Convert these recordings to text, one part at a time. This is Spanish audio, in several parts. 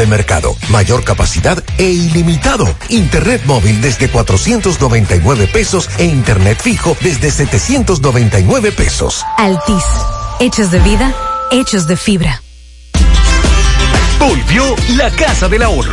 de mercado, mayor capacidad e ilimitado. Internet móvil desde 499 pesos e internet fijo desde 799 pesos. Altis, hechos de vida, hechos de fibra. Volvió la Casa del Ahorro.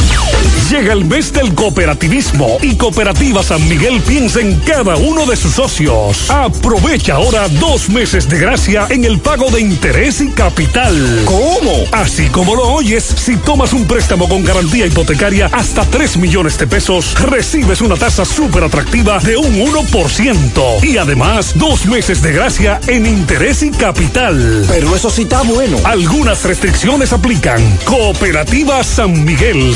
Llega el mes del cooperativismo y Cooperativa San Miguel piensa en cada uno de sus socios. Aprovecha ahora dos meses de gracia en el pago de interés y capital. ¿Cómo? Así como lo oyes, si tomas un préstamo con garantía hipotecaria hasta 3 millones de pesos, recibes una tasa súper atractiva de un 1%. Y además, dos meses de gracia en interés y capital. Pero eso sí está bueno. Algunas restricciones aplican. Cooperativa San Miguel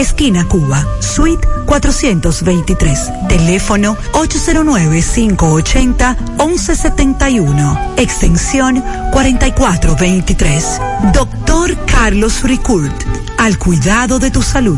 esquina Cuba, suite 423. Teléfono 809-580-1171. Extensión 4423. Doctor Carlos Ricourt, al cuidado de tu salud.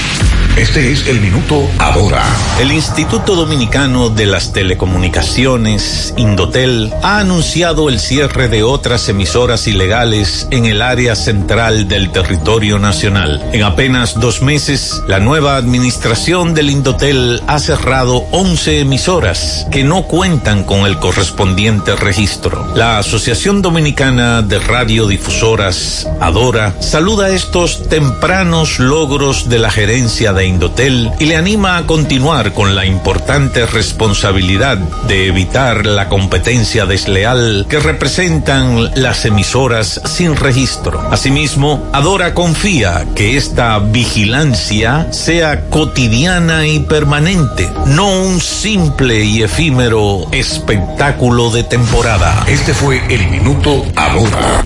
Este es el minuto ahora. El Instituto Dominicano de las Telecomunicaciones, Indotel, ha anunciado el cierre de otras emisoras ilegales en el área central del territorio nacional. En apenas dos meses, la nueva administración del Indotel ha cerrado 11 emisoras que no cuentan con el correspondiente registro. La Asociación Dominicana de Radiodifusoras, Adora, saluda estos tempranos logros de la gerencia de Indotel y le anima a continuar con la importante responsabilidad de evitar la competencia desleal que representan las emisoras sin registro. Asimismo, Adora confía que esta vigilancia sea cotidiana y permanente, no un simple y efímero espectáculo de temporada. Este fue el minuto Adora.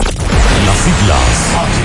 Las siglas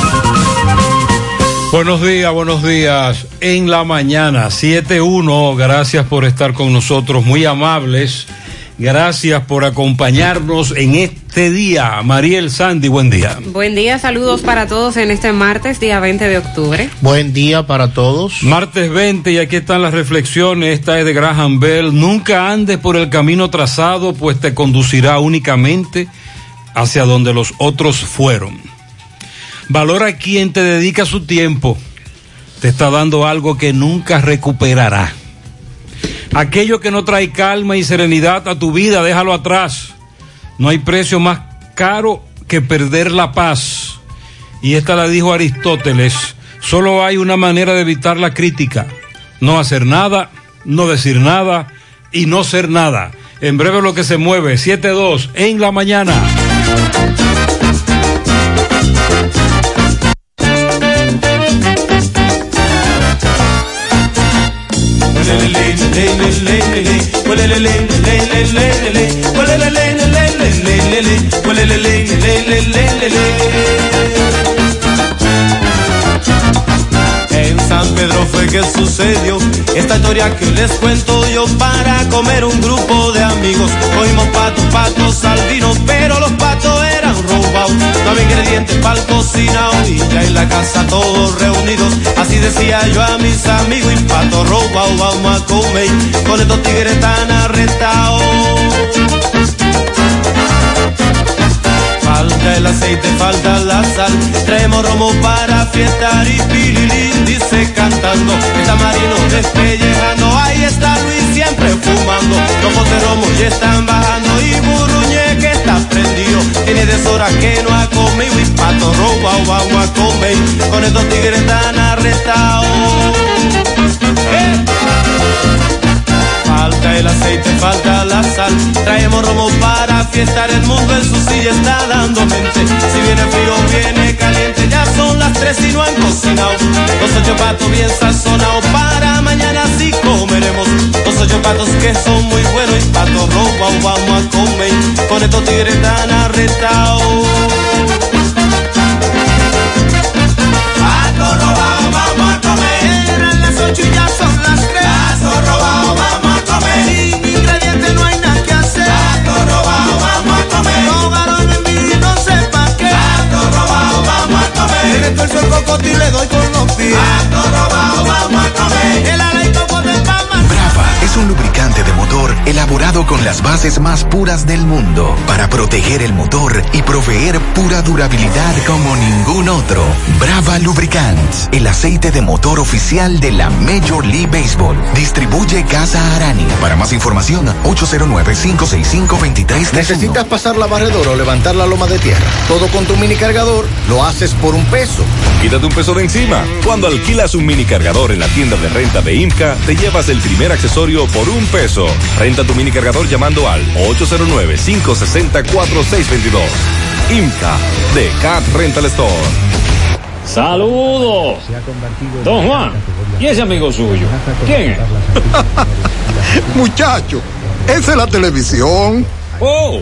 Buenos días, buenos días. En la mañana, 7-1, gracias por estar con nosotros, muy amables. Gracias por acompañarnos en este día. Mariel Sandy, buen día. Buen día, saludos para todos en este martes, día 20 de octubre. Buen día para todos. Martes 20 y aquí están las reflexiones. Esta es de Graham Bell. Nunca andes por el camino trazado, pues te conducirá únicamente hacia donde los otros fueron. Valora a quien te dedica su tiempo. Te está dando algo que nunca recuperará. Aquello que no trae calma y serenidad a tu vida, déjalo atrás. No hay precio más caro que perder la paz. Y esta la dijo Aristóteles. Solo hay una manera de evitar la crítica. No hacer nada, no decir nada y no ser nada. En breve lo que se mueve, 7-2 en la mañana. En San Pedro fue que sucedió esta historia que les cuento yo para comer un grupo de amigos. Cogimos patos, patos, salvinos, pero los patos había ingredientes para el cocinado y la casa todos reunidos. Así decía yo a mis amigos y pato robado vamos a comer. Con estos tigres tan arrestados. Falta el aceite, falta la sal. Traemos romo para fiestar y pililín dice cantando. El tamarino despellejando. Ahí está fumando. Los botes romo ya están bajando y Burruñe que está prendido. Tiene deshora que no ha comido y pato robado vamos a comer. Con estos tigres tan arrestados. ¡Eh! Falta el aceite, falta la sal. Traemos romo para fiestar. El mundo en su silla está dando mente. Si viene frío, viene caliente. Ya son las tres y no han cocinado. Los ocho patos bien sazonados. Para mañana comeremos. Los ocho patos que son muy buenos. Y patos robados vamos a comer. Con estos tigres tan arrestados. Pato robado, vamos a comer. Eran las ocho y ya son las tres. Pato robado, vamos a comer. Sin ingredientes no hay nada que hacer. Pato robado, vamos a comer. Ahogaron en mí, no sé pa' qué. Pato robado, vamos a comer. Le retuerzo el cocote y le doy con los pies. Pato robado, vamos a comer. El ala lubricante de motor elaborado con las bases más puras del mundo para proteger el motor y proveer pura durabilidad como ningún otro. Brava Lubricants, el aceite de motor oficial de la Major League Baseball. Distribuye Casa Arani. Para más información, 809-565-2331. ¿Necesitas pasar la barredora o levantar la loma de tierra? Todo con tu mini cargador lo haces por un peso. Quítate un peso de encima. Cuando alquilas un mini cargador en la tienda de renta de IMCA, te llevas el primer accesorio por un peso. Renta tu mini cargador llamando al 809-560-4622. IMCA de Cat Rental Store. Saludos. Don Juan, ¿y ese amigo suyo? ¿Quién es? Muchacho, esa es la televisión. Oh,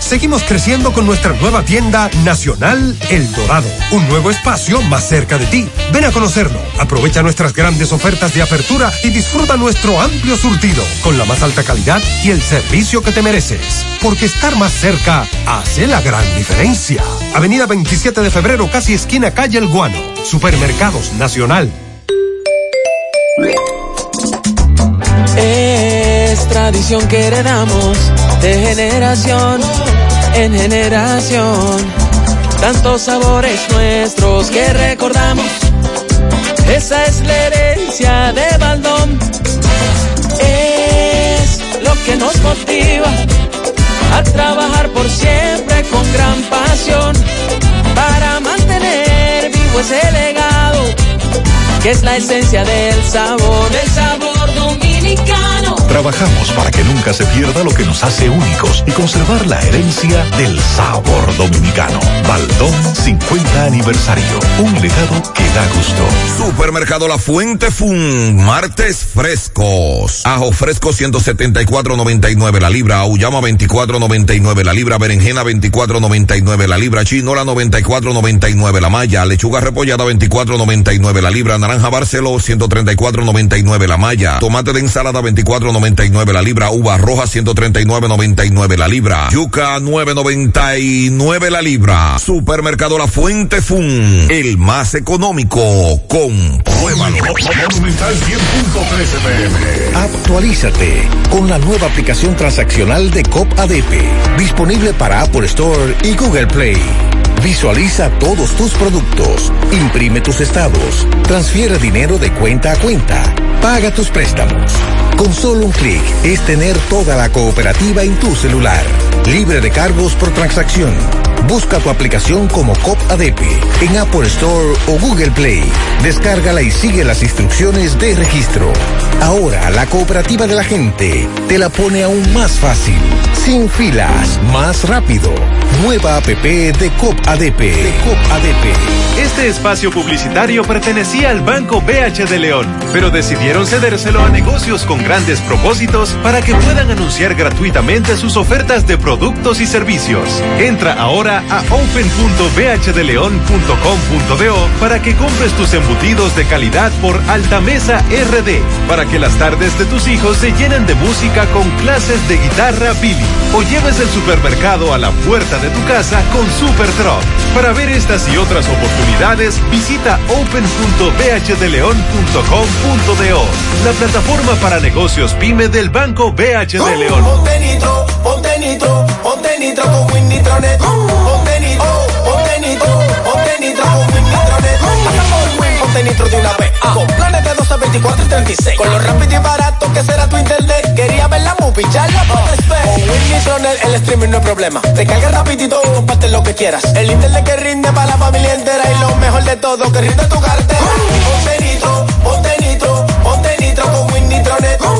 Seguimos creciendo con nuestra nueva tienda nacional El Dorado, un nuevo espacio más cerca de ti. Ven a conocerlo, aprovecha nuestras grandes ofertas de apertura y disfruta nuestro amplio surtido con la más alta calidad y el servicio que te mereces. Porque estar más cerca hace la gran diferencia. Avenida 27 de febrero, casi esquina calle El Guano. Supermercados Nacional. Tradición que heredamos de generación en generación. Tantos sabores nuestros que recordamos. Esa es la herencia de Baldón. Es lo que nos motiva a trabajar por siempre con gran pasión para mantener vivo ese legado que es la esencia del sabor, del sabor dominicano. Trabajamos para que nunca se pierda lo que nos hace únicos y conservar la herencia del sabor dominicano. Baldón 50 aniversario. Un legado que da gusto. Supermercado La Fuente Fun, martes frescos. Ajo fresco 174.99 la libra, auyama 24.99 la libra, berenjena 24.99 la libra, chinola 94.99 la malla, lechuga repollada 24.99 la libra, naranja Barceló 134.99 la malla, tomate de ensalada 24.99 la libra, uva roja 139.99 la libra, yuca 9.99 la libra. Supermercado La Fuente Fun, el más económico. Compruébalo. Actualízate con la nueva aplicación transaccional de COP ADP, disponible para Apple Store y Google Play. Visualiza todos tus productos, imprime tus estados, transfiere dinero de cuenta a cuenta, paga tus préstamos. Con solo un clic es tener toda la cooperativa en tu celular, libre de cargos por transacción. Busca tu aplicación como COP ADP en Apple Store o Google Play. Descárgala y sigue las instrucciones de registro. Ahora la cooperativa de la gente te la pone aún más fácil, sin filas, más rápido. Nueva APP de COP ADP. Este espacio publicitario pertenecía al Banco BH de León, pero decidieron cedérselo a negocios con grandes propósitos para que puedan anunciar gratuitamente sus ofertas de productos y servicios. Entra ahora a open.bhdeleon.com.do para que compres tus embutidos de calidad por Altamesa RD, para que las tardes de tus hijos se llenen de música con clases de guitarra Billy, o lleves el supermercado a la puerta de tu casa con Super Truck. Para ver estas y otras oportunidades, visita open.bhdeleon.com.do, la plataforma para negocios pyme del Banco BH de León. Ponte nitro, ponte nitro, ponte nitro con Winnitronet. Ponte nitro, ponte nitro, ponte nitro con Winnitronet. Ponte nitro de una vez. Con planes de 12, 24 y 36. Con lo rápido y barato que será tu internet. Quería ver la movie, ya la ver. Con Winnitronet el streaming no es problema. Te carga rapidito y comparte lo que quieras. El internet que rinde para la familia entera. Y lo mejor de todo, que rinde tu cartera. Ponte nitro, ponte con Winnitronet.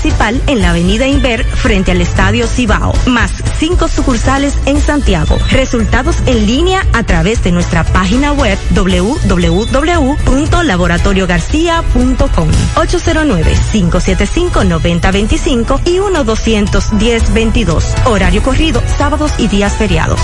en la avenida Inver frente al Estadio Cibao, más cinco sucursales en Santiago. Resultados en línea a través de nuestra página web www.laboratoriogarcia.com 809-575-9025 y 1-210-22. Horario corrido, sábados y días feriados.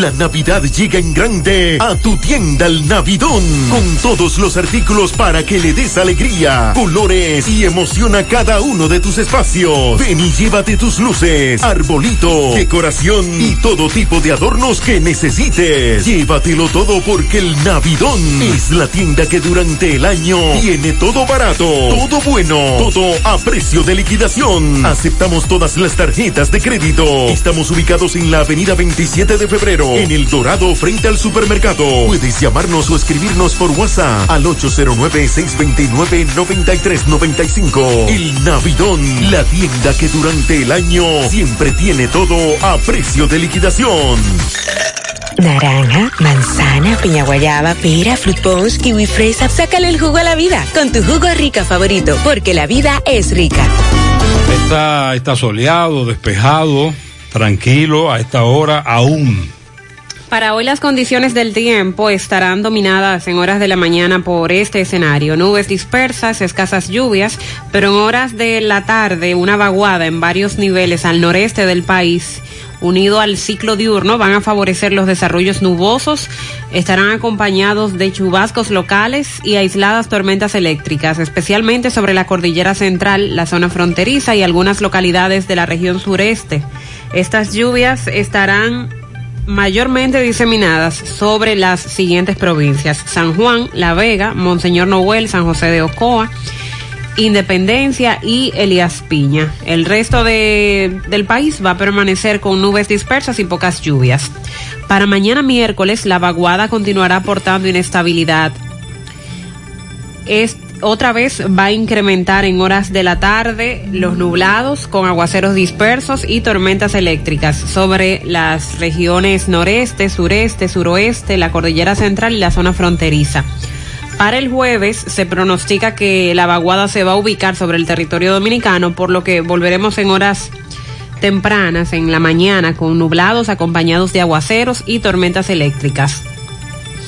La Navidad llega en grande a tu tienda El Navidón, con todos los artículos para que le des alegría, colores y emoción a cada uno de tus espacios. Ven y llévate tus luces, arbolito, decoración y todo tipo de adornos que necesites. Llévatelo todo porque el Navidón es la tienda que durante el año tiene todo barato, todo bueno, todo a precio de liquidación. Aceptamos todas las tarjetas de crédito. Estamos ubicados en la avenida 27 de febrero, en El Dorado, frente al supermercado. Puedes llamarnos o escribirnos por WhatsApp al 809-629-9395. El Navidón, la tienda que durante el año siempre tiene todo a precio de liquidación. Naranja, manzana, piña guayaba, pera, fruit punch, kiwi fresa. Sácale el jugo a la vida con tu jugo rica favorito, porque la vida es rica. Está, está soleado, despejado, tranquilo a esta hora aún. Para hoy las condiciones del tiempo estarán dominadas en horas de la mañana por este escenario. Nubes dispersas, escasas lluvias, pero en horas de la tarde una vaguada en varios niveles al noreste del país unido al ciclo diurno van a favorecer los desarrollos nubosos, estarán acompañados de chubascos locales y aisladas tormentas eléctricas, especialmente sobre la cordillera central, la zona fronteriza y algunas localidades de la región sureste. Estas lluvias estarán mayormente diseminadas sobre las siguientes provincias: San Juan, La Vega, Monseñor Noel, San José de Ocoa, Independencia y Elías Piña. El resto de, del país va a permanecer con nubes dispersas y pocas lluvias. Para mañana miércoles, la vaguada continuará aportando inestabilidad. Es, otra vez va a incrementar en horas de la tarde los nublados con aguaceros dispersos y tormentas eléctricas sobre las regiones noreste, sureste, suroeste, la cordillera central y la zona fronteriza. Para el jueves se pronostica que la vaguada se va a ubicar sobre el territorio dominicano, por lo que volveremos en horas tempranas en la mañana con nublados acompañados de aguaceros y tormentas eléctricas,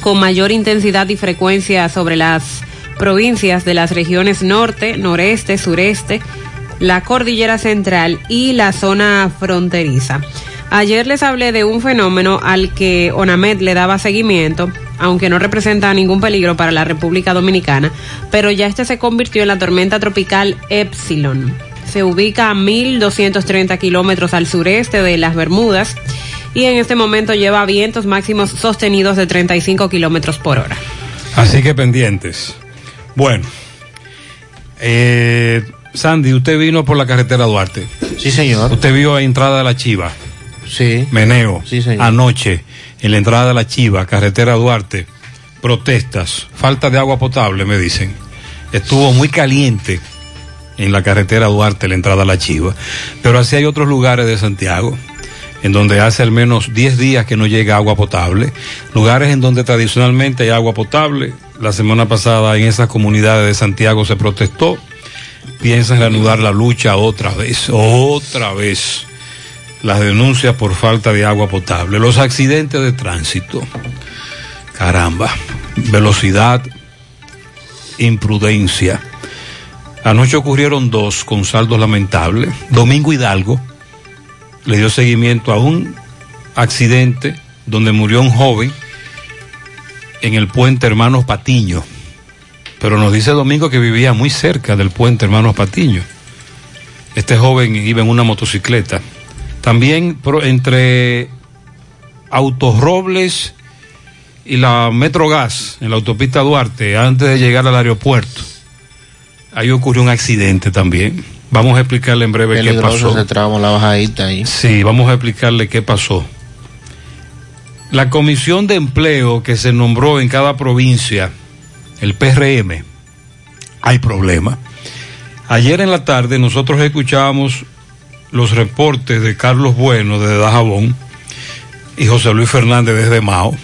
con mayor intensidad y frecuencia sobre las provincias de las regiones norte, noreste, sureste, la cordillera central y la zona fronteriza. Ayer les hablé de un fenómeno al que ONAMED le daba seguimiento, aunque no representa ningún peligro para la República Dominicana, pero ya este se convirtió en la tormenta tropical Epsilon. se ubica a 1.230 kilómetros al sureste de las Bermudas y en este momento lleva vientos máximos sostenidos de 35 kilómetros por hora. Así que pendientes. Bueno, eh, Sandy, usted vino por la carretera Duarte. Sí, señor. Usted vio a entrada de la Chiva. Sí. Meneo. Sí, señor. Anoche, en la entrada de la Chiva, carretera Duarte, protestas, falta de agua potable, me dicen. Estuvo muy caliente en la carretera Duarte, la entrada a la Chiva. Pero así hay otros lugares de Santiago, en donde hace al menos 10 días que no llega agua potable. Lugares en donde tradicionalmente hay agua potable. La semana pasada en esas comunidades de Santiago se protestó. Piensan reanudar la lucha otra vez, otra vez. Las denuncias por falta de agua potable. Los accidentes de tránsito. Caramba. Velocidad, imprudencia. Anoche ocurrieron dos con saldos lamentables. Domingo Hidalgo le dio seguimiento a un accidente donde murió un joven en el puente Hermanos Patiño. Pero nos dice Domingo que vivía muy cerca del puente Hermanos Patiño. Este joven iba en una motocicleta. También entre Autorrobles y la Metrogas en la autopista Duarte, antes de llegar al aeropuerto, ahí ocurrió un accidente también. Vamos a explicarle en breve qué Peligroso pasó. ese tramo, la bajadita ahí. Sí, vamos a explicarle qué pasó. La comisión de empleo que se nombró en cada provincia, el PRM, hay problema. Ayer en la tarde nosotros escuchábamos los reportes de Carlos Bueno de Dajabón y José Luis Fernández desde Mao,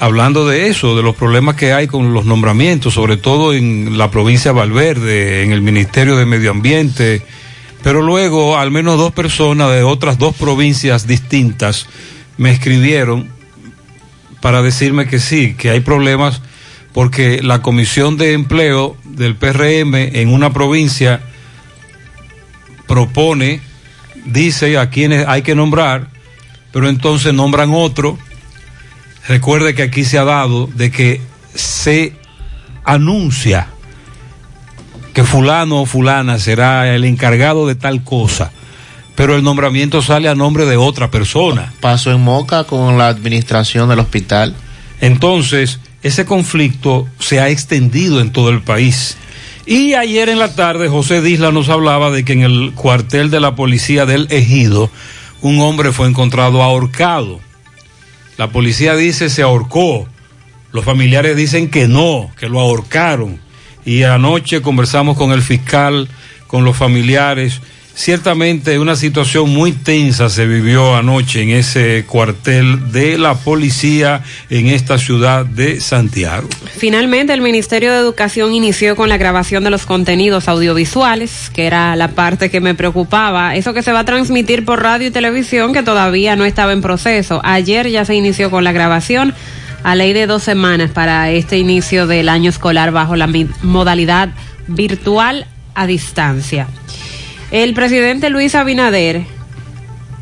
hablando de eso, de los problemas que hay con los nombramientos, sobre todo en la provincia de Valverde, en el Ministerio de Medio Ambiente, pero luego al menos dos personas de otras dos provincias distintas me escribieron para decirme que sí, que hay problemas porque la comisión de empleo del PRM en una provincia propone, dice a quienes hay que nombrar, pero entonces nombran otro. Recuerde que aquí se ha dado de que se anuncia que fulano o fulana será el encargado de tal cosa, pero el nombramiento sale a nombre de otra persona. Pasó en Moca con la administración del hospital. Entonces, ese conflicto se ha extendido en todo el país. Y ayer en la tarde José Disla nos hablaba de que en el cuartel de la policía del Ejido un hombre fue encontrado ahorcado. La policía dice se ahorcó. Los familiares dicen que no, que lo ahorcaron. Y anoche conversamos con el fiscal, con los familiares. Ciertamente una situación muy tensa se vivió anoche en ese cuartel de la policía en esta ciudad de Santiago. Finalmente, el Ministerio de Educación inició con la grabación de los contenidos audiovisuales, que era la parte que me preocupaba. Eso que se va a transmitir por radio y televisión, que todavía no estaba en proceso. Ayer ya se inició con la grabación a ley de dos semanas para este inicio del año escolar bajo la modalidad virtual a distancia. El presidente Luis Abinader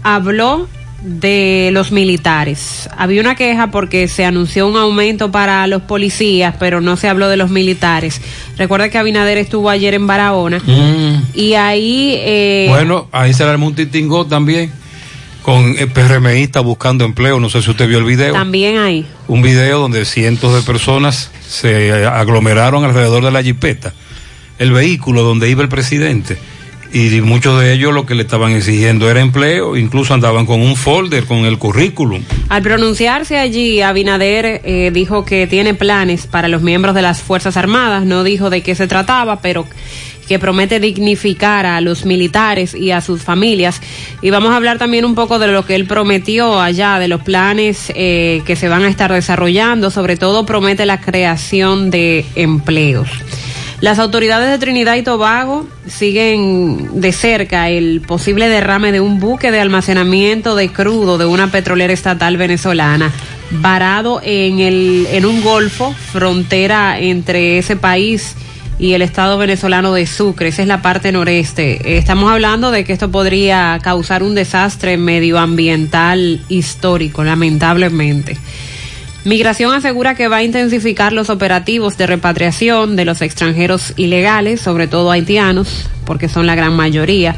habló de los militares. Había una queja porque se anunció un aumento para los policías, pero no se habló de los militares. Recuerda que Abinader estuvo ayer en Barahona y ahí... eh, Bueno, ahí se le armó un titingó también con el PRMista buscando empleo. No sé si usted vio el video. También ahí. Un video donde cientos de personas se aglomeraron alrededor de la jipeta, el vehículo donde iba el presidente. Y muchos de ellos lo que le estaban exigiendo era empleo, incluso andaban con un folder con el currículum. Al pronunciarse allí, Abinader eh, dijo que tiene planes para los miembros de las Fuerzas Armadas, no dijo de qué se trataba, pero que promete dignificar a los militares y a sus familias. Y vamos a hablar también un poco de lo que él prometió allá, de los planes eh, que se van a estar desarrollando, sobre todo promete la creación de empleos. Las autoridades de Trinidad y Tobago siguen de cerca el posible derrame de un buque de almacenamiento de crudo de una petrolera estatal venezolana varado en, el, en un golfo, frontera entre ese país y el estado venezolano de Sucre, esa es la parte noreste. Estamos hablando de que esto podría causar un desastre medioambiental histórico, lamentablemente. Migración asegura que va a intensificar los operativos de repatriación de los extranjeros ilegales, sobre todo haitianos, porque son la gran mayoría.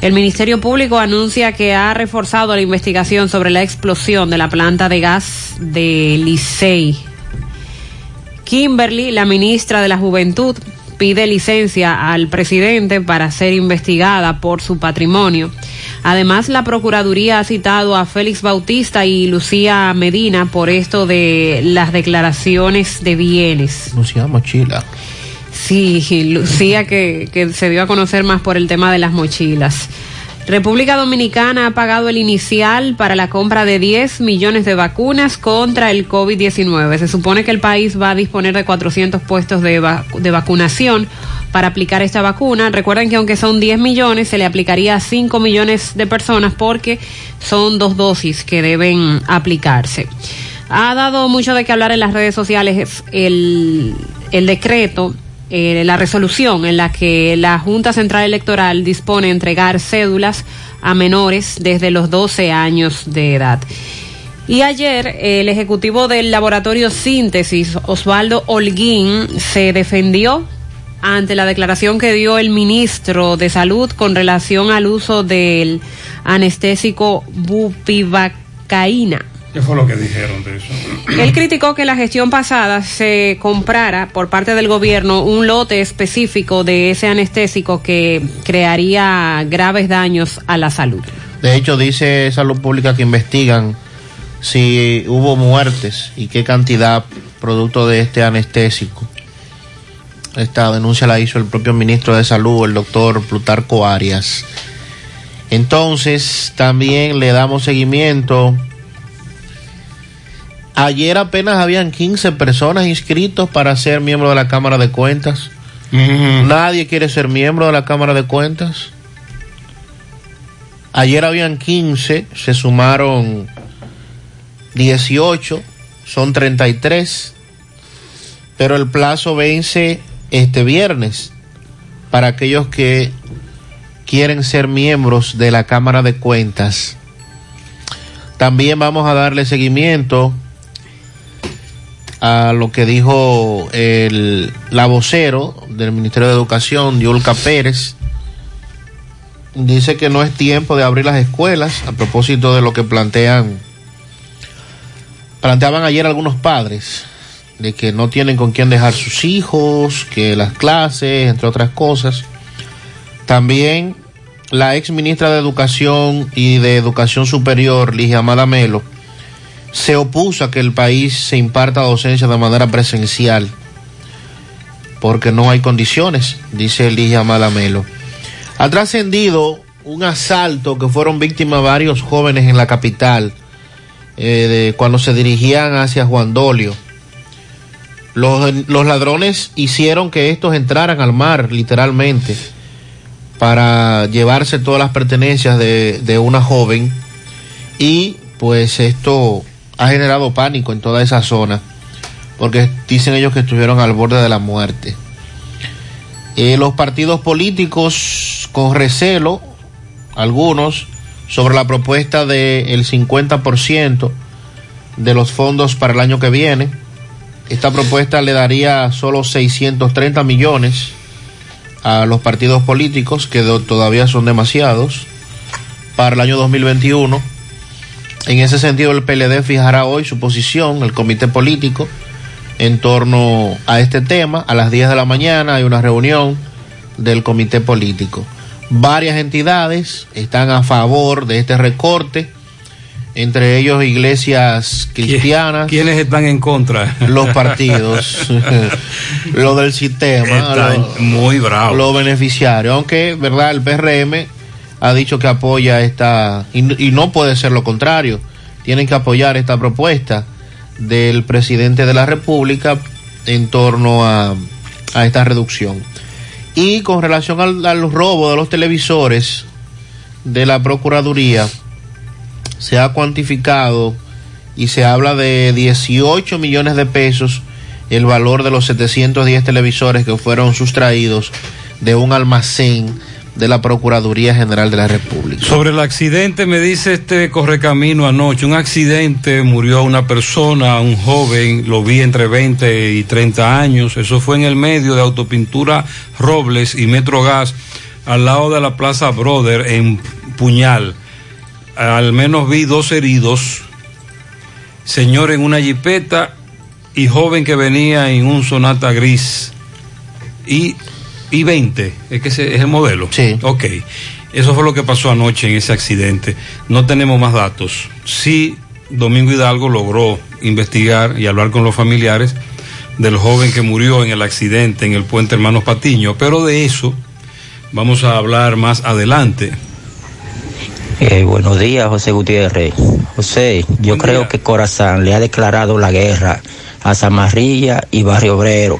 El Ministerio Público anuncia que ha reforzado la investigación sobre la explosión de la planta de gas de Licey. Kimberly, la ministra de la Juventud, pide licencia al presidente para ser investigada por su patrimonio. Además, la Procuraduría ha citado a Félix Bautista y Lucía Medina por esto de las declaraciones de bienes. Lucía Mochila. Sí, Lucía que, que se dio a conocer más por el tema de las mochilas. República Dominicana ha pagado el inicial para la compra de 10 millones de vacunas contra el COVID-19. Se supone que el país va a disponer de 400 puestos de, de vacunación para aplicar esta vacuna. Recuerden que aunque son 10 millones, se le aplicaría a 5 millones de personas porque son dos dosis que deben aplicarse. Ha dado mucho de qué hablar en las redes sociales el decreto eh, la resolución en la que la Junta Central Electoral dispone entregar cédulas a menores desde los 12 años de edad. Y ayer el ejecutivo del laboratorio Síntesis, Osvaldo Holguín, se defendió ante la declaración que dio el ministro de Salud con relación al uso del anestésico bupivacaína. ¿Qué fue lo que dijeron de eso? Él criticó que la gestión pasada se comprara por parte del gobierno un lote específico de ese anestésico que crearía graves daños a la salud. De hecho, dice Salud Pública que investigan si hubo muertes y qué cantidad producto de este anestésico. Esta denuncia la hizo el propio ministro de Salud, el doctor Plutarco Arias. Entonces, también le damos seguimiento Ayer apenas habían 15 personas inscritos para ser miembro de la Cámara de Cuentas. Uh -huh. Nadie quiere ser miembro de la Cámara de Cuentas. Ayer habían 15, se sumaron 18, son 33, pero el plazo vence este viernes para aquellos que quieren ser miembros de la Cámara de Cuentas. También vamos a darle seguimiento a lo que dijo el la vocero del Ministerio de Educación, Yulka Pérez. Dice que no es tiempo de abrir las escuelas a propósito de lo que plantean planteaban ayer algunos padres de que no tienen con quién dejar sus hijos, que las clases, entre otras cosas. También la ex ministra de Educación y de Educación Superior, Ligia Amada Melo, se opuso a que el país se imparta docencia de manera presencial porque no hay condiciones, dice Ligia Amada Melo. Ha trascendido un asalto que fueron víctimas varios jóvenes en la capital eh, cuando se dirigían hacia Juan Dolio. Los, los ladrones hicieron que estos entraran al mar, literalmente, para llevarse todas las pertenencias de, de una joven. Y pues esto ha generado pánico en toda esa zona, porque dicen ellos que estuvieron al borde de la muerte. Eh, los partidos políticos con recelo, algunos, sobre la propuesta del 50% de los fondos para el año que viene. Esta propuesta le daría solo 630 millones a los partidos políticos, que todavía son demasiados, para el año 2021. En ese sentido, el PLD fijará hoy su posición, el comité político, en torno a este tema. A las 10 de la mañana hay una reunión del comité político. Varias entidades están a favor de este recorte, entre ellos iglesias cristianas. ¿Quiénes están en contra? Los partidos, lo del sistema, lo, muy bravo. los beneficiarios. Aunque, ¿verdad? El PRM ha dicho que apoya esta, y, no puede ser lo contrario, tienen que apoyar esta propuesta del presidente de la República en torno a, a esta reducción. Y con relación al, al, robo de los televisores de la Procuraduría, se ha cuantificado y se habla de 18 millones de pesos el valor de los 710 televisores que fueron sustraídos de un almacén de la Procuraduría General de la República. Sobre el accidente, me dice este correcamino anoche, un accidente, murió una persona, un joven, lo vi entre 20 y 30 años, eso fue en el medio de Autopintura Robles y Metrogas, al lado de la Plaza Brother, en Puñal. Al menos vi dos heridos, señor en una jipeta y joven que venía en un sonata gris. Y, y 20, es que ese es el modelo. Sí. Ok. Eso fue lo que pasó anoche en ese accidente. No tenemos más datos. Sí, Domingo Hidalgo logró investigar y hablar con los familiares del joven que murió en el accidente en el puente Hermanos Patiño, pero de eso vamos a hablar más adelante. Eh, buenos días, José Gutiérrez. José, yo creo que Corazán le ha declarado la guerra a Zamarrilla y Barrio Obrero,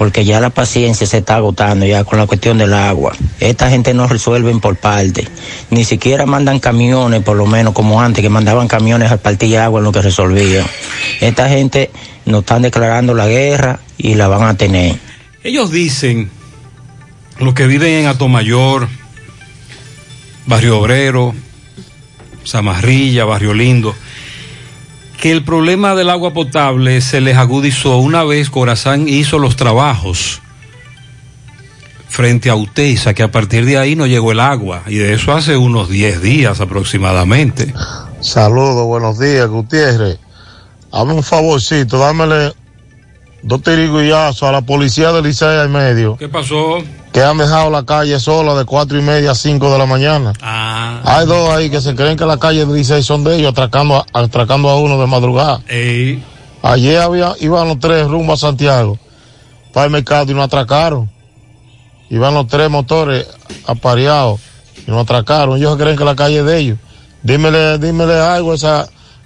porque ya la paciencia se está agotando ya con la cuestión del agua. Esta gente no resuelven por parte, ni siquiera mandan camiones, por lo menos como antes, que mandaban camiones al partir de agua en lo que resolvían. Esta gente nos están declarando la guerra y la van a tener. Ellos dicen, los que viven en Atomayor, Barrio Obrero, Zamarrilla, Barrio Lindo, que el problema del agua potable se les agudizó una vez Corazán hizo los trabajos frente a Utesa, que a partir de ahí no llegó el agua, y de eso hace unos 10 días aproximadamente. Saludos, buenos días, Gutiérrez. Hazme un favorcito, dámele dos tirigullazos a la policía de Licea y medio, ¿Qué pasó? que han dejado la calle sola de cuatro y media a cinco de la mañana. Ah, Hay dos ahí que se creen que la calle de Licey son de ellos, atracando a, atracando a uno de madrugada. ey, Ayer había, iban los tres rumbo a Santiago para el mercado y no atracaron. Iban los tres motores apareados y no atracaron. Ellos creen que la calle es de ellos. Dímele, dímele algo a esa,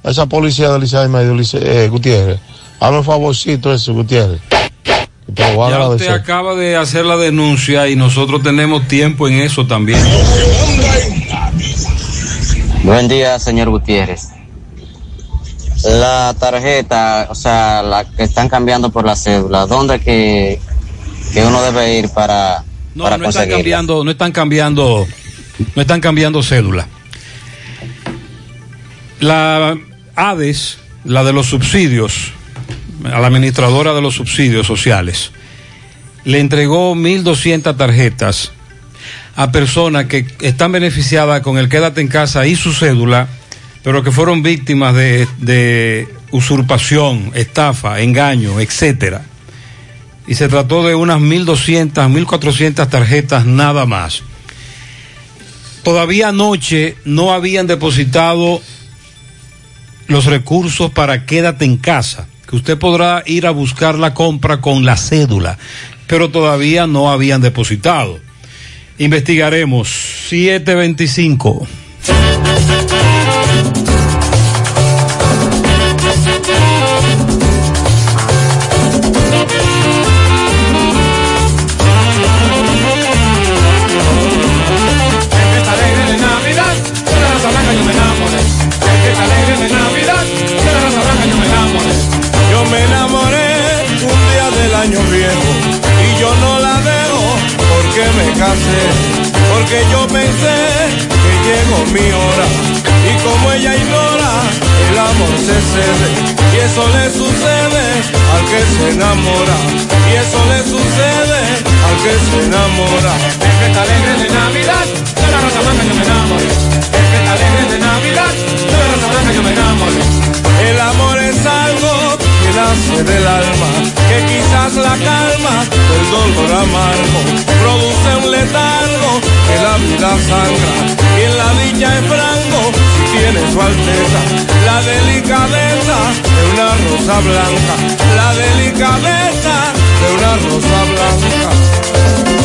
a esa policía de Licey y medio, eh, Gutiérrez. Hazme un favorcito eso, Gutiérrez. Ya usted acaba de hacer la denuncia y nosotros tenemos tiempo en eso también. Buen día, señor Gutiérrez. La tarjeta, o sea, la que están cambiando por la cédula, ¿dónde que, que uno debe ir para, No, para no están cambiando, no están cambiando, no están cambiando cédula. La ADES, la de los subsidios, a la administradora de los subsidios sociales, le entregó 1.200 tarjetas a personas que están beneficiadas con el quédate en casa y su cédula, pero que fueron víctimas de, usurpación, estafa, engaño, etcétera. Y se trató de unas 1.200, 1.400 tarjetas nada más. Todavía anoche no habían depositado los recursos para quédate en casa, usted podrá ir a buscar la compra con la cédula, pero todavía no habían depositado. Investigaremos 725. Porque yo pensé que llegó mi hora y como ella ignora, el amor se cede y eso le sucede al que se enamora y eso le sucede al que se enamora. Esta alegre de Navidad, de la Rosa Blanca yo me enamoré. Esta alegre de Navidad, de la Rosa Blanca yo me enamoré. El amor es algo que nace del alma, que quizás la calma del dolor amargo produce un letargo que la vida sangra y en la dicha es franco si tiene su alteza la delicadeza de una rosa blanca, la delicadeza de una rosa blanca.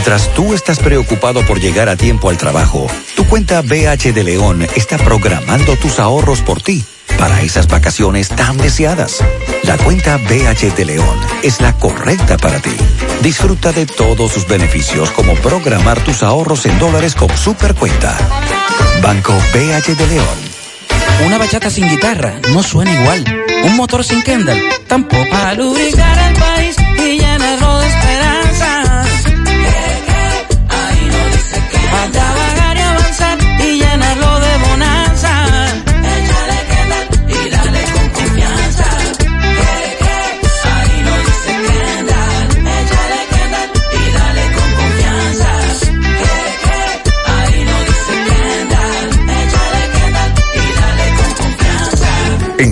Mientras tú estás preocupado por llegar a tiempo al trabajo, tu cuenta BH de León está programando tus ahorros por ti para esas vacaciones tan deseadas. La cuenta BH de León es la correcta para ti. Disfruta de todos sus beneficios como programar tus ahorros en dólares con Supercuenta. Banco BH de León. Una bachata sin guitarra no suena igual. Un motor sin Kendall tampoco. A lubricar el país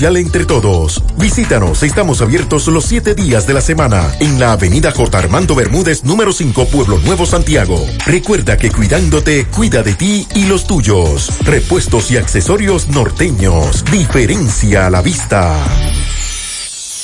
entre todos. Visítanos, estamos abiertos los siete días de la semana en la avenida J. Armando Bermúdez, número 5, Pueblo Nuevo, Santiago. Recuerda que cuidándote, cuida de ti y los tuyos. Repuestos y accesorios norteños. Diferencia a la vista.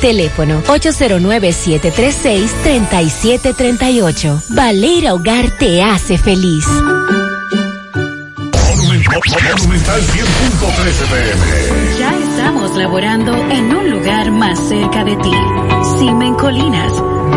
Teléfono 809-736-3738. Baleira Hogar te hace feliz. Monumental 100.13 pm. Ya estamos laborando en un lugar más cerca de ti. Simen Colinas,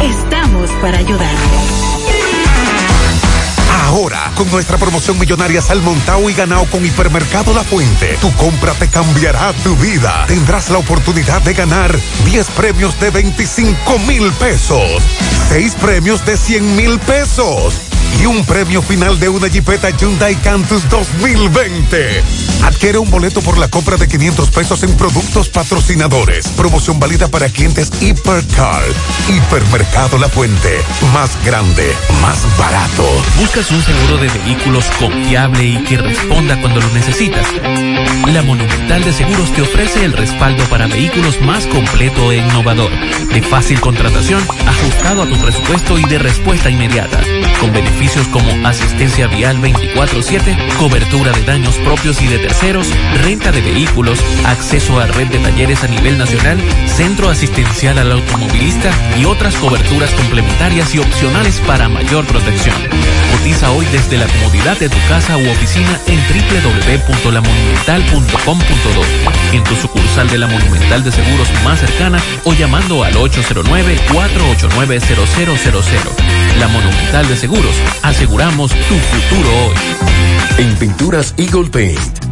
estamos para ayudarte. Ahora, con nuestra promoción millonaria Salmontao y ganado con Hipermercado La Fuente, tu compra te cambiará tu vida. Tendrás la oportunidad de ganar 10 premios de 25 mil pesos, 6 premios de 100 mil pesos y un premio final de una Jeepeta Hyundai Cantus 2020. Adquiere un boleto por la compra de 500 pesos en productos patrocinadores. Promoción válida para clientes Hipercar. Hipermercado La Fuente. Más grande, más barato. ¿Buscas un seguro de vehículos confiable y que responda cuando lo necesitas? La Monumental de Seguros te ofrece el respaldo para vehículos más completo e innovador, de fácil contratación, ajustado a tu presupuesto y de respuesta inmediata, con beneficios como asistencia vial 24/7, cobertura de daños propios y de terceros, renta de vehículos, acceso a red de talleres a nivel nacional, centro asistencial al automovilista y otras coberturas complementarias y opcionales para mayor protección. Cotiza hoy desde la comodidad de tu casa u oficina en www.lamonumental.com.do, en tu sucursal de la Monumental de Seguros más cercana o llamando al 809-489-0000. La Monumental de Seguros, aseguramos tu futuro hoy. En Pinturas Eagle Paint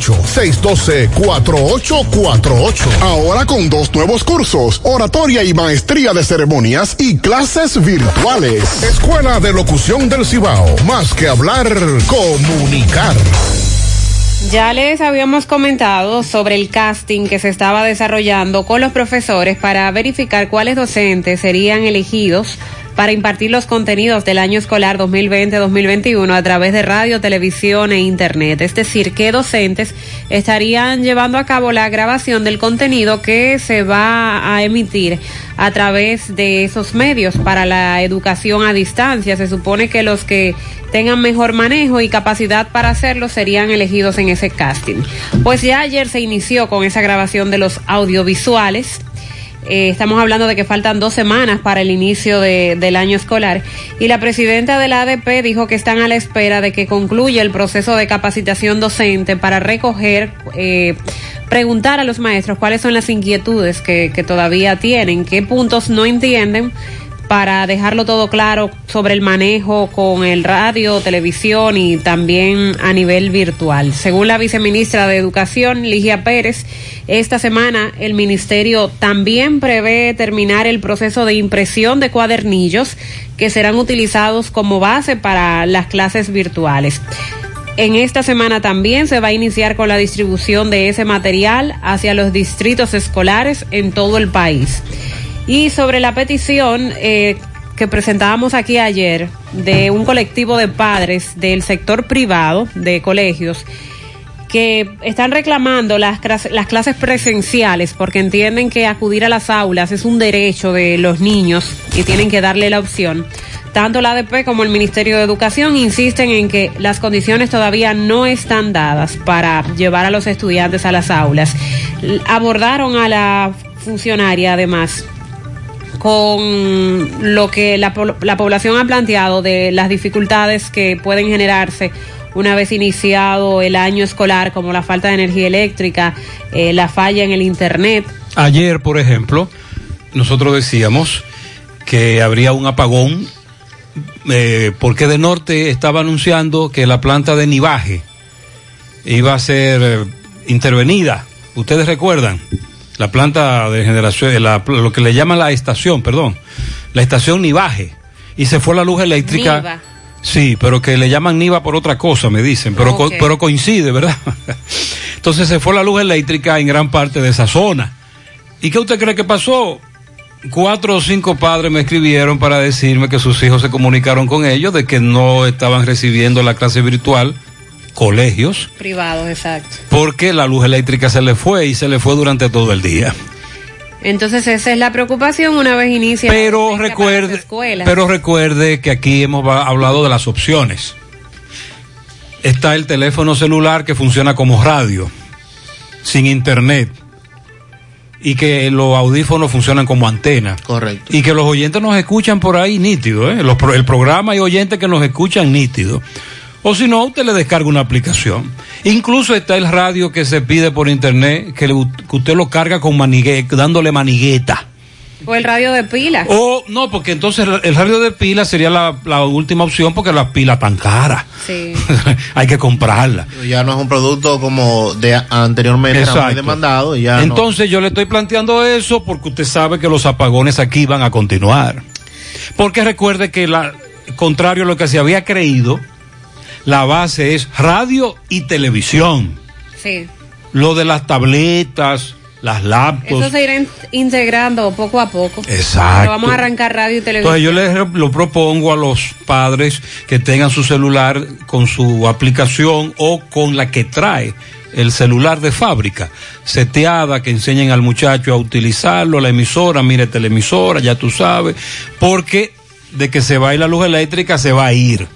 612-4848. Ahora con dos nuevos cursos, oratoria y maestría de ceremonias y clases virtuales. Escuela de Locución del Cibao. Más que hablar, comunicar. Ya les habíamos comentado sobre el casting que se estaba desarrollando con los profesores para verificar cuáles docentes serían elegidos para impartir los contenidos del año escolar 2020-2021 a través de radio, televisión e internet. Es decir, que docentes estarían llevando a cabo la grabación del contenido que se va a emitir a través de esos medios para la educación a distancia. Se supone que los que tengan mejor manejo y capacidad para hacerlo serían elegidos en ese casting. Pues ya ayer se inició con esa grabación de los audiovisuales eh, estamos hablando de que faltan dos semanas para el inicio de, del año escolar. Y la presidenta de la ADP dijo que están a la espera de que concluya el proceso de capacitación docente para recoger, eh, preguntar a los maestros cuáles son las inquietudes que, que todavía tienen, qué puntos no entienden para dejarlo todo claro sobre el manejo con el radio, televisión y también a nivel virtual. Según la viceministra de Educación, Ligia Pérez, esta semana el ministerio también prevé terminar el proceso de impresión de cuadernillos que serán utilizados como base para las clases virtuales. En esta semana también se va a iniciar con la distribución de ese material hacia los distritos escolares en todo el país. Y sobre la petición eh, que presentábamos aquí ayer de un colectivo de padres del sector privado de colegios que están reclamando las, las clases presenciales porque entienden que acudir a las aulas es un derecho de los niños y tienen que darle la opción. Tanto la ADP como el Ministerio de Educación insisten en que las condiciones todavía no están dadas para llevar a los estudiantes a las aulas. Abordaron a la funcionaria además con lo que la, la población ha planteado de las dificultades que pueden generarse una vez iniciado el año escolar, como la falta de energía eléctrica, eh, la falla en el Internet. Ayer, por ejemplo, nosotros decíamos que habría un apagón eh, porque de norte estaba anunciando que la planta de nivaje iba a ser eh, intervenida. ¿Ustedes recuerdan? La planta de generación, lo que le llaman la estación, perdón, la estación Nivaje, y se fue la luz eléctrica. Niva. Sí, pero que le llaman Niva por otra cosa, me dicen, pero, pero coincide, ¿verdad? Entonces se fue la luz eléctrica en gran parte de esa zona. ¿Y qué usted cree que pasó? Cuatro o cinco padres me escribieron para decirme que sus hijos se comunicaron con ellos de que no estaban recibiendo la clase virtual colegios. Privados, exacto. Porque la luz eléctrica se le fue y se le fue durante todo el día. Entonces esa es la preocupación una vez inicia. Pero recuerde, pero recuerde que aquí hemos hablado de las opciones. Está el teléfono celular que funciona como radio, sin internet, y que los audífonos funcionan como antena. Correcto. Y que los oyentes nos escuchan por ahí nítido, ¿eh? el programa y oyentes que nos escuchan nítido. O si no, usted le descarga una aplicación. Incluso está el radio que se pide por internet, que, usted lo carga con manigueta, dándole manigueta. O el radio de pila. O no, porque entonces el- radio de pila sería la, la última opción porque la pila tan cara. Sí. Hay que comprarla. Ya no es un producto como de anteriormente era muy Exacto. demandado y ya no. Entonces yo le estoy planteando eso porque usted sabe que los apagones aquí van a continuar. Porque recuerde que la, contrario a lo que se había creído, la base es radio y televisión. Sí. Lo de las tabletas, las laptops. Eso se irá in- integrando poco a poco. Exacto. Pero vamos a arrancar radio y televisión. Entonces yo les lo propongo a los padres que tengan su celular con su aplicación o con la que trae el celular de fábrica, seteada, que enseñen al muchacho a utilizarlo, la emisora, mire televisora, ya tú sabes, porque de que se va a ir la luz eléctrica se va a ir.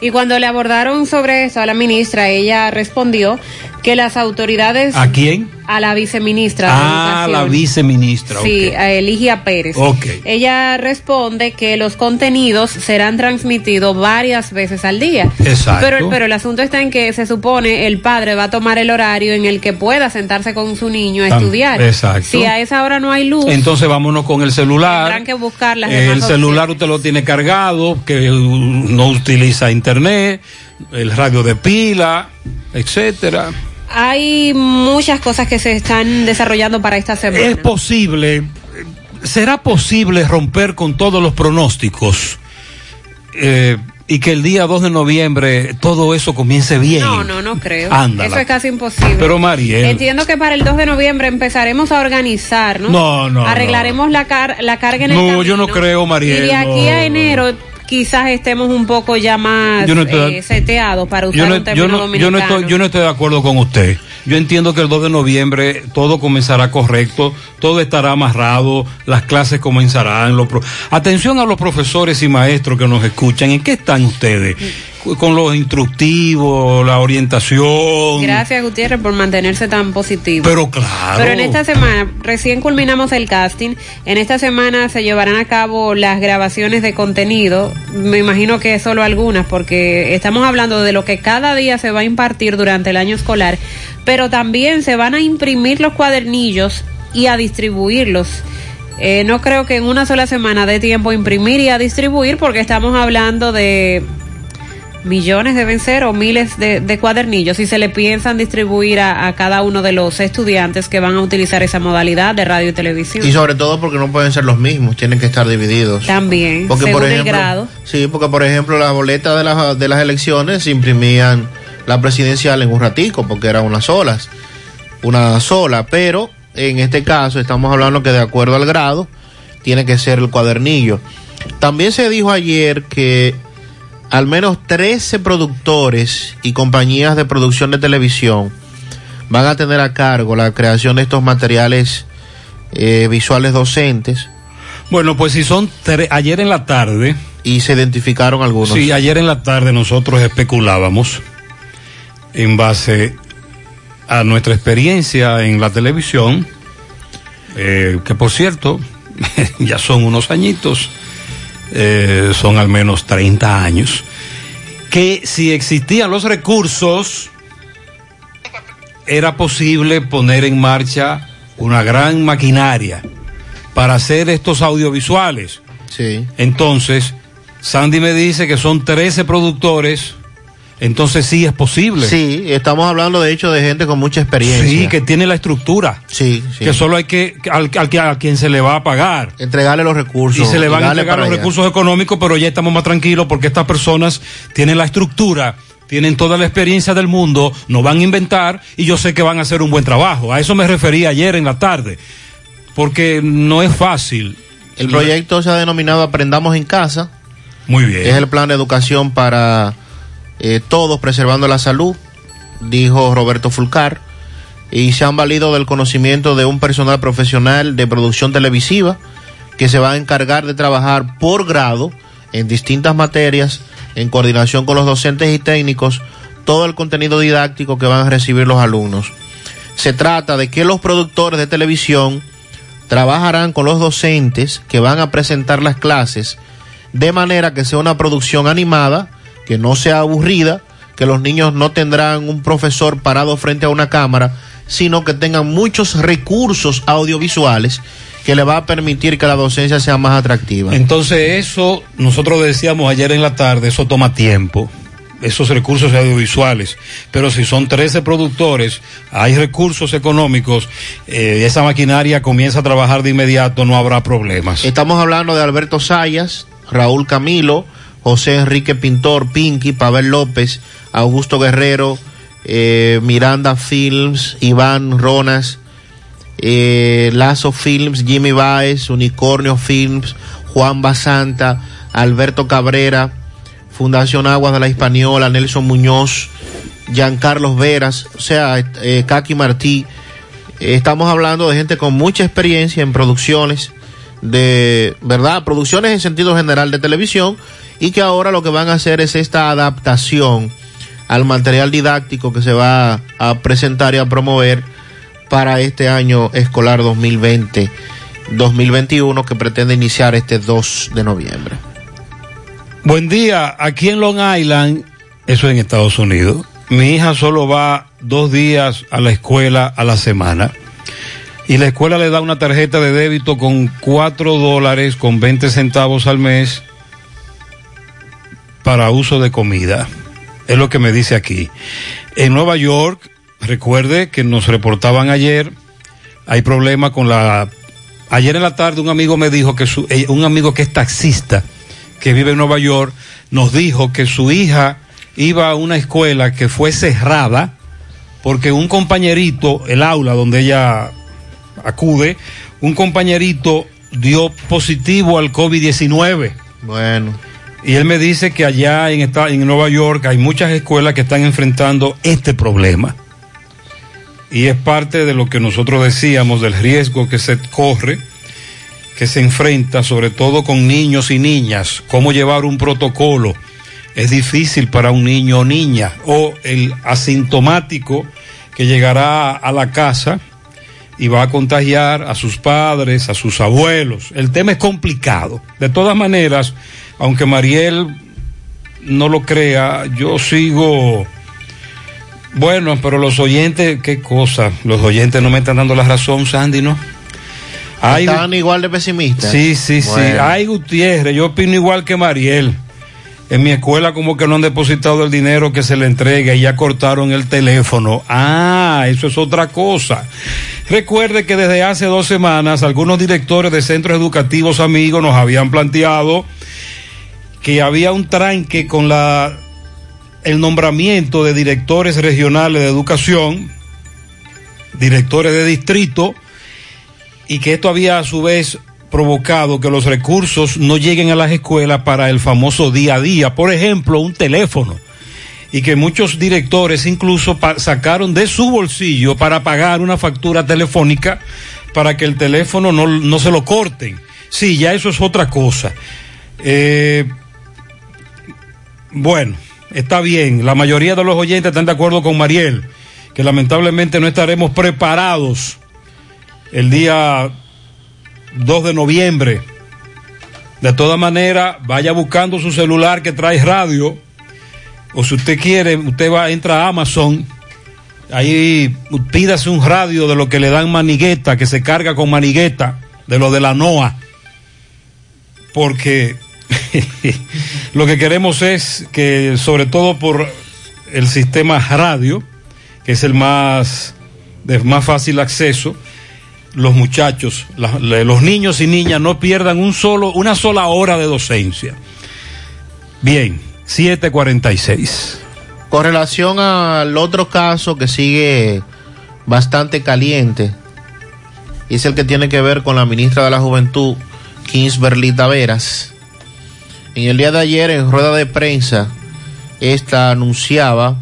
Y cuando le abordaron sobre eso a la ministra, ella respondió que las autoridades ¿A quién? A la viceministra de Ah, la Educación. viceministra. Sí, a Eligia Pérez. Ok. Ella responde que los contenidos serán transmitidos varias veces al día. Exacto. Pero, pero el asunto está en que se supone el padre va a tomar el horario en el que pueda sentarse con su niño a estudiar. exacto. Si a esa hora no hay luz, Entonces vámonos con el celular. tendrán que buscar las El demás celular usted lo tiene cargado, que no utiliza internet, el radio de pila, etcétera. Hay muchas cosas que se están desarrollando para esta semana. Es posible, será posible romper con todos los pronósticos eh, y que el día 2 de noviembre todo eso comience bien. No, no, no creo. Ándala. Eso es casi imposible. Pero Mariel, Entiendo que para el 2 de noviembre empezaremos a organizar, ¿no? No, no, Arreglaremos La, car- la carga en el no, camino. yo no creo, Mariel. Y de aquí no, a enero quizás estemos un poco ya más Yo no estoy- eh, seteados para usar no, un término yo, no, yo, no dominicano. estoy, yo no estoy de acuerdo con usted. Yo entiendo que el 2 de noviembre todo comenzará correcto, todo estará amarrado, las clases comenzarán. los pro- Atención a los profesores y maestros que nos escuchan. ¿En qué están ustedes? Con los instructivos, la orientación. Gracias, Gutiérrez, por mantenerse tan positivo. Pero claro. Pero en esta semana, recién culminamos el casting. En esta semana se llevarán a cabo las grabaciones de contenido. Me imagino que solo algunas, porque estamos hablando de lo que cada día se va a impartir durante el año escolar. Pero también se van a imprimir los cuadernillos y a distribuirlos. Eh, no creo que en una sola semana dé tiempo a imprimir y a distribuir, porque estamos hablando de millones deben ser o miles de, de cuadernillos y se le piensan distribuir a, a cada uno de los estudiantes que van a utilizar esa modalidad de radio y televisión. Y sobre todo porque no pueden ser los mismos, tienen que estar divididos. También, Porque según por ejemplo, el grado. sí, porque por ejemplo las boletas de las, de las elecciones se imprimían la presidencial en un ratico, porque eran unas solas, una sola, pero en este caso estamos hablando que de acuerdo al grado tiene que ser el cuadernillo. También se dijo ayer que al menos 13 productores y compañías de producción de televisión van a tener a cargo la creación de estos materiales eh, visuales docentes. Bueno, pues si son ayer en la tarde. Y se identificaron algunos. Sí, ayer en la tarde nosotros especulábamos en base a nuestra experiencia en la televisión, eh, que por cierto, ya son unos añitos, eh, son al menos 30 años, que si existían los recursos, era posible poner en marcha una gran maquinaria para hacer estos audiovisuales. Sí. Entonces, Sandy me dice que son 13 productores, entonces sí es posible. Sí, estamos hablando de hecho de gente con mucha experiencia. Sí, que tiene la estructura. Sí, sí. Que solo hay que, al, a quien se le va a pagar. Entregarle los recursos. Y se le van a entregar los allá. recursos económicos, pero ya estamos más tranquilos porque estas personas tienen la estructura, tienen toda la experiencia del mundo, no van a inventar y yo sé que van a hacer un buen trabajo. A eso me refería ayer en la tarde, porque no es fácil. El proyecto se ha denominado Aprendamos en Casa. Muy bien. Es el plan de educación para eh, todos preservando la salud, dijo Roberto Fulcar. Y se han valido del conocimiento de un personal profesional de producción televisiva que se va a encargar de trabajar por grado en distintas materias en coordinación con los docentes y técnicos todo el contenido didáctico que van a recibir los alumnos. Se trata de que los productores de televisión trabajarán con los docentes que van a presentar las clases de manera que sea una producción animada, que no sea aburrida, que los niños no tendrán un profesor parado frente a una cámara, sino que tengan muchos recursos audiovisuales que le va a permitir que la docencia sea más atractiva. Entonces eso, nosotros decíamos ayer en la tarde, eso toma tiempo, esos recursos audiovisuales, pero si son 13 productores, hay recursos económicos, eh, esa maquinaria comienza a trabajar de inmediato, no habrá problemas. Estamos hablando de Alberto Sayas, Raúl Camilo, José Enrique Pintor, Pinky, Pavel López, Augusto Guerrero, eh, Miranda Films, Iván Ronas, eh, Lazo Films, Jimmy Baez, Unicornio Films, Juan Basanta, Alberto Cabrera, Fundación Aguas de la Hispaniola, Nelson Muñoz, Giancarlos Veras, o sea, eh, Kaki Martí. Estamos hablando de gente con mucha experiencia en producciones de, ¿verdad? Producciones en sentido general de televisión y que ahora lo que van a hacer es esta adaptación al material didáctico que se va a presentar y a promover para este año escolar 2020-2021 que pretende iniciar este 2 de noviembre. Buen día, aquí en Long Island, eso en Estados Unidos, mi hija solo va dos días a la escuela a la semana y la escuela le da una tarjeta de débito con 4 dólares con 20 centavos al mes para uso de comida. Es lo que me dice aquí. En Nueva York, recuerde que nos reportaban ayer, hay problema con la... Ayer en la tarde un amigo me dijo que su, eh, un amigo que es taxista, que vive en Nueva York, nos dijo que su hija iba a una escuela que fue cerrada porque un compañerito, el aula donde ella acude, un compañerito dio positivo al COVID-19. Bueno. Y él me dice que allá en, en Nueva York hay muchas escuelas que están enfrentando este problema. Y es parte de lo que nosotros decíamos del riesgo que se corre, que se enfrenta sobre todo con niños y niñas, cómo llevar un protocolo. Es difícil para un niño o niña o el asintomático que llegará a la casa y va a contagiar a sus padres, a sus abuelos. El tema es complicado. De todas maneras, aunque Mariel no lo crea, yo sigo... Bueno, pero los oyentes, qué cosa, los oyentes no me están dando la razón, Sandy, ¿no? Ay, Están igual de pesimistas. Sí, sí, Bueno. sí. Ay, Gutiérrez, yo opino igual que Mariel. En mi escuela como que no han depositado el dinero que se le entrega y ya cortaron el teléfono. Ah, eso es otra cosa. Recuerde que desde hace dos semanas algunos directores de centros educativos amigos nos habían planteado que había un tranque con la el nombramiento de directores regionales de educación, directores de distrito, y que esto había a su vez provocado que los recursos no lleguen a las escuelas para el famoso día a día, por ejemplo, un teléfono, y que muchos directores incluso sacaron de su bolsillo para pagar una factura telefónica para que el teléfono no, no se lo corten. Sí, ya eso es otra cosa. Eh, bueno, está bien. La mayoría de los oyentes están de acuerdo con Mariel, que lamentablemente no estaremos preparados el día 2 de noviembre. De todas maneras, vaya buscando su celular que trae radio. O si usted quiere, usted va, entra a Amazon. Ahí pídase un radio de lo que le dan manigueta, que se carga con manigueta, de lo de la NOA. Porque lo que queremos es que, sobre todo por el sistema radio, que es el más de más fácil acceso, los muchachos, los niños y niñas no pierdan un solo, una sola hora de docencia. Bien, 746. Con relación al otro caso que sigue bastante caliente, es el que tiene que ver con la ministra de la Juventud, Kingsberly Taveras. En el día de ayer, en rueda de prensa, esta anunciaba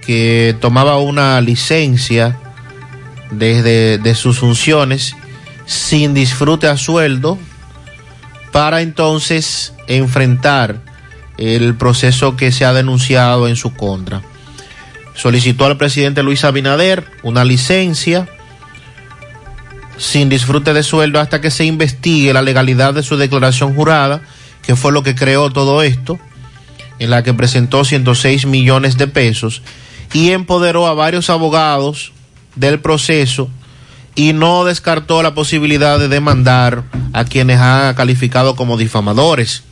que tomaba una licencia desde de sus funciones sin disfrute a sueldo para entonces enfrentar el proceso que se ha denunciado en su contra. Solicitó al presidente Luis Abinader una licencia sin disfrute de sueldo hasta que se investigue la legalidad de su declaración jurada, que fue lo que creó todo esto, en la que presentó 106 millones de pesos y empoderó a varios abogados del proceso y no descartó la posibilidad de demandar a quienes ha calificado como difamadores.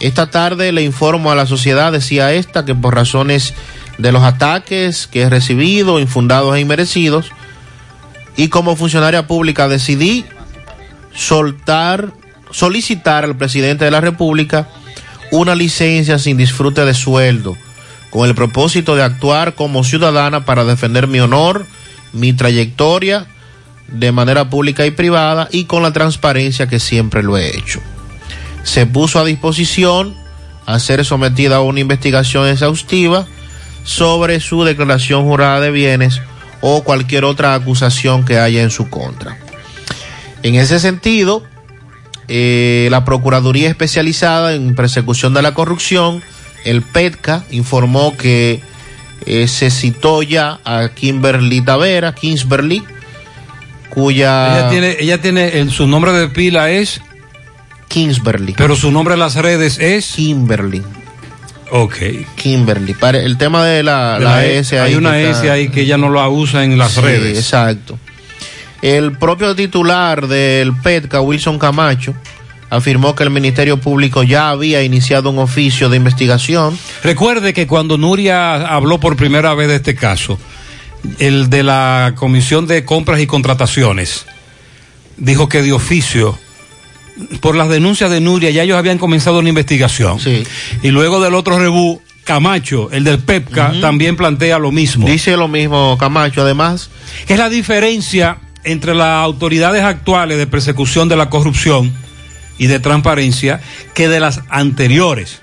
Esta tarde le informo a la sociedad, decía esta, que por razones de los ataques que he recibido, infundados e inmerecidos, y como funcionaria pública decidí soltar, solicitar al presidente de la República una licencia sin disfrute de sueldo, con el propósito de actuar como ciudadana para defender mi honor, mi trayectoria de manera pública y privada y con la transparencia que siempre lo he hecho. Se puso a disposición a ser sometida a una investigación exhaustiva sobre su declaración jurada de bienes o cualquier otra acusación que haya en su contra. En ese sentido, eh, la Procuraduría Especializada en Persecución de la Corrupción, el PETCA, informó que eh, se citó ya a Kimberly Tavera, Kingsberly, cuya... Ella tiene, ella tiene, en su nombre de pila es... Kingsberly. Pero su nombre en las redes es... Kimberly. Ok. Kimberly. Para el tema de la, De la la- S ahí. hay una S ahí que ella no la usa en las Sí, redes. Exacto. El propio titular del PETCA, Wilson Camacho, afirmó que el Ministerio Público ya había iniciado un oficio de investigación. Recuerde que cuando Nuria habló por primera vez de este caso, el de la Comisión de Compras y Contrataciones, dijo que de oficio, por las denuncias de Nuria, ya ellos habían comenzado una investigación. Y luego del otro rebú, Camacho, el del PEPCA, también plantea lo mismo. Dice lo mismo Camacho, además. Es la diferencia entre las autoridades actuales de persecución de la corrupción y de transparencia que de las anteriores.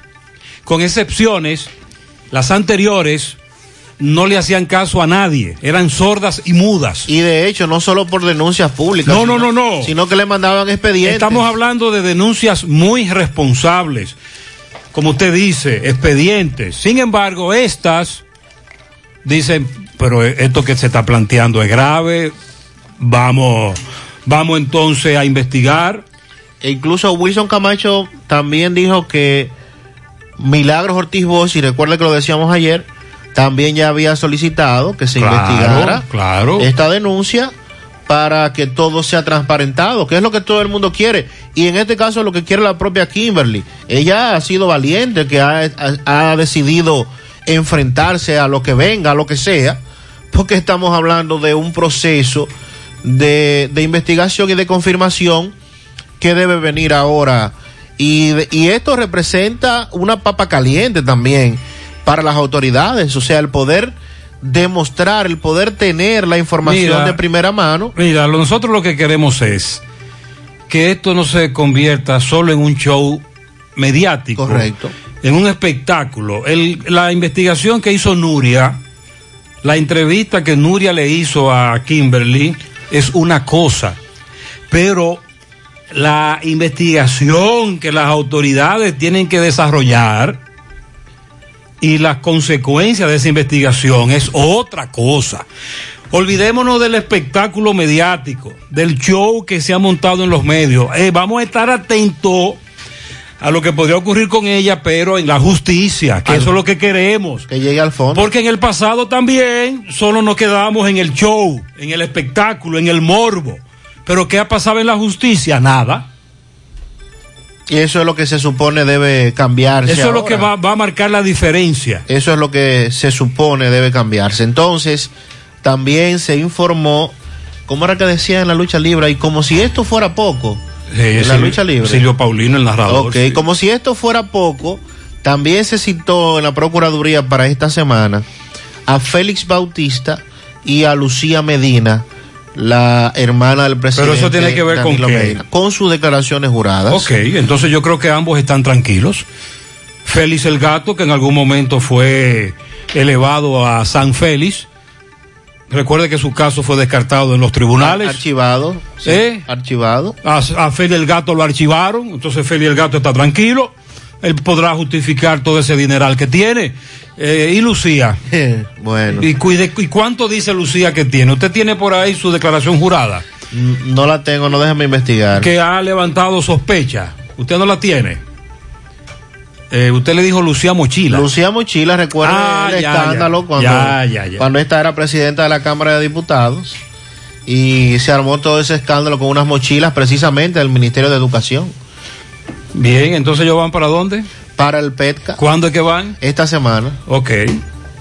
Con excepciones, las anteriores no le hacían caso a nadie, eran sordas y mudas. Y de hecho, no solo por denuncias públicas. No, no, no, no. Sino que le mandaban expedientes. Estamos hablando de denuncias muy responsables, como usted dice, expedientes. Sin embargo, estas dicen, pero esto que se está planteando es grave, vamos, vamos entonces a investigar. E incluso Wilson Camacho también dijo que Milagros Ortiz Bosch, y recuerda que lo decíamos ayer, también ya había solicitado que se Claro, investigara claro. esta denuncia para que todo sea transparentado, que es lo que todo el mundo quiere. Y en este caso lo que quiere la propia Kimberly. Ella ha sido valiente, que ha, ha- ha decidido enfrentarse a lo que venga, a lo que sea, porque estamos hablando de un proceso de, de investigación y de confirmación que debe venir ahora. Y, y esto representa una papa caliente también para las autoridades, o sea, el poder demostrar, el poder tener la información Mira, de primera mano. Mira, lo- nosotros lo que queremos es que esto no se convierta solo en un show mediático. Correcto. En un espectáculo. El- la investigación que hizo Nuria, la entrevista que Nuria le hizo a Kimberly es una cosa, pero la investigación que las autoridades tienen que desarrollar y las consecuencias de esa investigación es otra cosa. Olvidémonos del espectáculo mediático, del show que se ha montado en los medios. Eh, vamos a estar atentos a lo que podría ocurrir con ella, pero en la justicia, que eso es lo que queremos. Que llegue al fondo. Porque en el pasado también solo nos quedábamos en el show, en el espectáculo, en el morbo. Pero ¿qué ha pasado en la justicia? Nada. Y eso es lo que se supone debe cambiarse. Eso es lo que va, va a marcar la diferencia. Eso es lo que se supone debe cambiarse. Entonces, también se informó, ¿cómo era que decía en la lucha libre? Y como si esto fuera poco. En la lucha libre. Silvio Paulino, el narrador. Ok, sí. como si esto fuera poco, también se citó en la Procuraduría para esta semana a Félix Bautista y a Lucía Medina, la hermana del presidente. eso tiene que ver con Danilo qué? Medina, con sus declaraciones juradas. Ok, entonces yo creo que ambos están tranquilos. Félix el Gato, que en algún momento fue elevado a San Félix. Recuerde que su caso fue descartado en los tribunales. Archivado. sí, ¿Eh? Archivado. A, a Félix el Gato lo archivaron, entonces Félix el Gato está tranquilo. Él podrá justificar todo ese dineral que tiene. Eh, y Lucía. bueno. ¿Y, cuide- ¿Y cuánto dice Lucía que tiene? ¿Usted tiene por ahí su declaración jurada? No la tengo, no déjame investigar. Que ha levantado sospecha. ¿Usted no la tiene? Eh, usted le dijo Lucía Mochila. Lucía Mochila, recuerda Ah, el ya, escándalo ya. cuando, Ya, ya, ya. cuando esta era presidenta de la Cámara de Diputados y se armó todo ese escándalo con unas mochilas precisamente del Ministerio de Educación. Bien, entonces ellos van para dónde? Para el PETCA. ¿Cuándo es que van? Esta semana. Ok.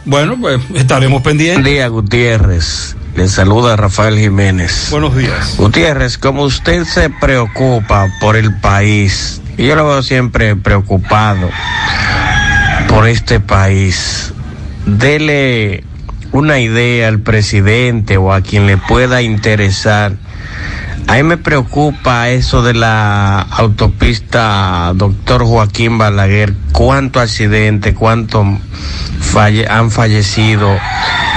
Bueno, pues estaremos pendientes. Buen día, Gutiérrez. Le saluda Rafael Jiménez. Buenos días. Gutiérrez, como usted se preocupa por el país, y yo lo veo siempre preocupado por este país, dele una idea al presidente o a quien le pueda interesar. A mí me preocupa eso de la autopista doctor Joaquín Balaguer. ¿Cuánto accidente, cuánto han fallecido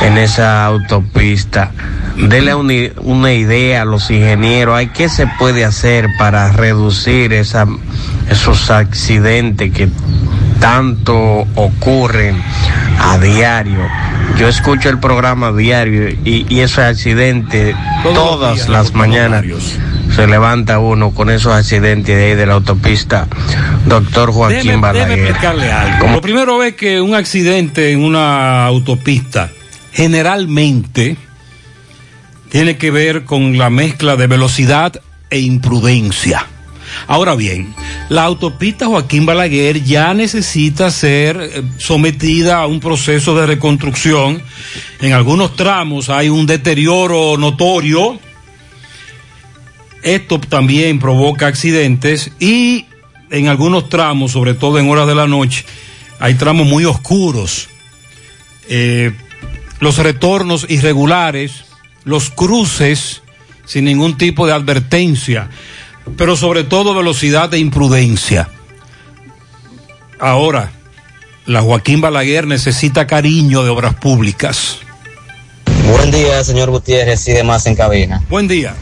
en esa autopista? Dele una, idea a los ingenieros. ¿Hay qué se puede hacer para reducir esos accidentes que tanto ocurren a diario? Yo escucho el programa diario y, y esos accidentes Todos todas días, las mañanas se levanta uno con esos accidentes de ahí de la autopista doctor Joaquín déjeme Balaguer. explicarle algo. Lo primero es que un accidente en una autopista generalmente tiene que ver con la mezcla de velocidad e imprudencia. Ahora bien, la autopista Joaquín Balaguer ya necesita ser eh, sometida a un proceso de reconstrucción. En algunos tramos hay un deterioro notorio. Esto también provoca accidentes y en algunos tramos, sobre todo en horas de la noche, hay tramos muy oscuros. Eh, los retornos irregulares, los cruces sin ningún tipo de advertencia, pero sobre todo velocidad e imprudencia. Ahora, la Joaquín Balaguer necesita cariño de obras públicas. Buen día, señor Gutiérrez y demás en cabina. Buen día.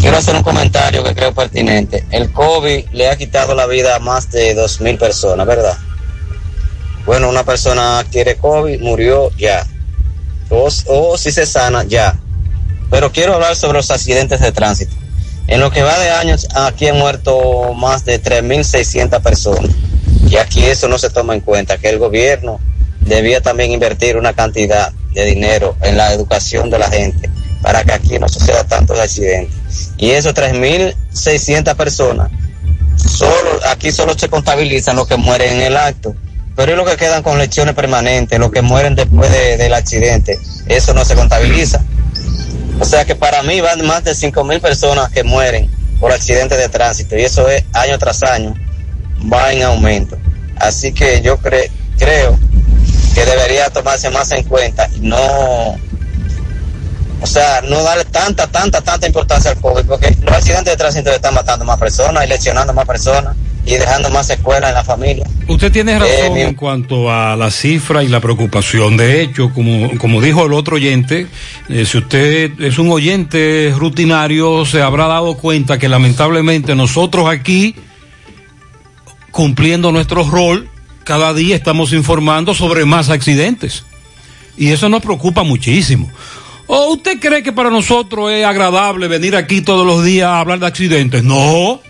Quiero hacer un comentario que creo pertinente. El COVID le ha quitado la vida a más de dos mil personas, ¿verdad? Bueno, una persona adquiere COVID, murió ya. O, o si se sana, ya. Pero quiero hablar sobre los accidentes de tránsito. En lo que va de años, aquí han muerto más de 3.600 personas. Y aquí eso no se toma en cuenta, que el gobierno debía también invertir una cantidad de dinero en la educación de la gente para que aquí no suceda tantos accidentes. Y esos 3.600 personas, solo, aquí solo se contabilizan los que mueren en el acto, pero es lo que quedan con lesiones permanentes, los que mueren después de- del accidente, eso no se contabiliza. O sea que para mí van más de 5.000 personas que mueren por accidentes de tránsito y eso es año tras año, va en aumento. Así que yo cre- creo que debería tomarse más en cuenta y no, o sea, no darle tanta, tanta, tanta importancia al COVID, porque los accidentes de tránsito están matando más personas y lesionando más personas y dejando más secuelas en la familia. Usted tiene razón Eh, mi- en cuanto a la cifra y la preocupación. De hecho, como, como dijo el otro oyente, eh, si usted es un oyente rutinario, se habrá dado cuenta que lamentablemente nosotros aquí, cumpliendo nuestro rol, cada día estamos informando sobre más accidentes. Y eso nos preocupa muchísimo. ¿O usted cree que para nosotros es agradable venir aquí todos los días a hablar de accidentes? No.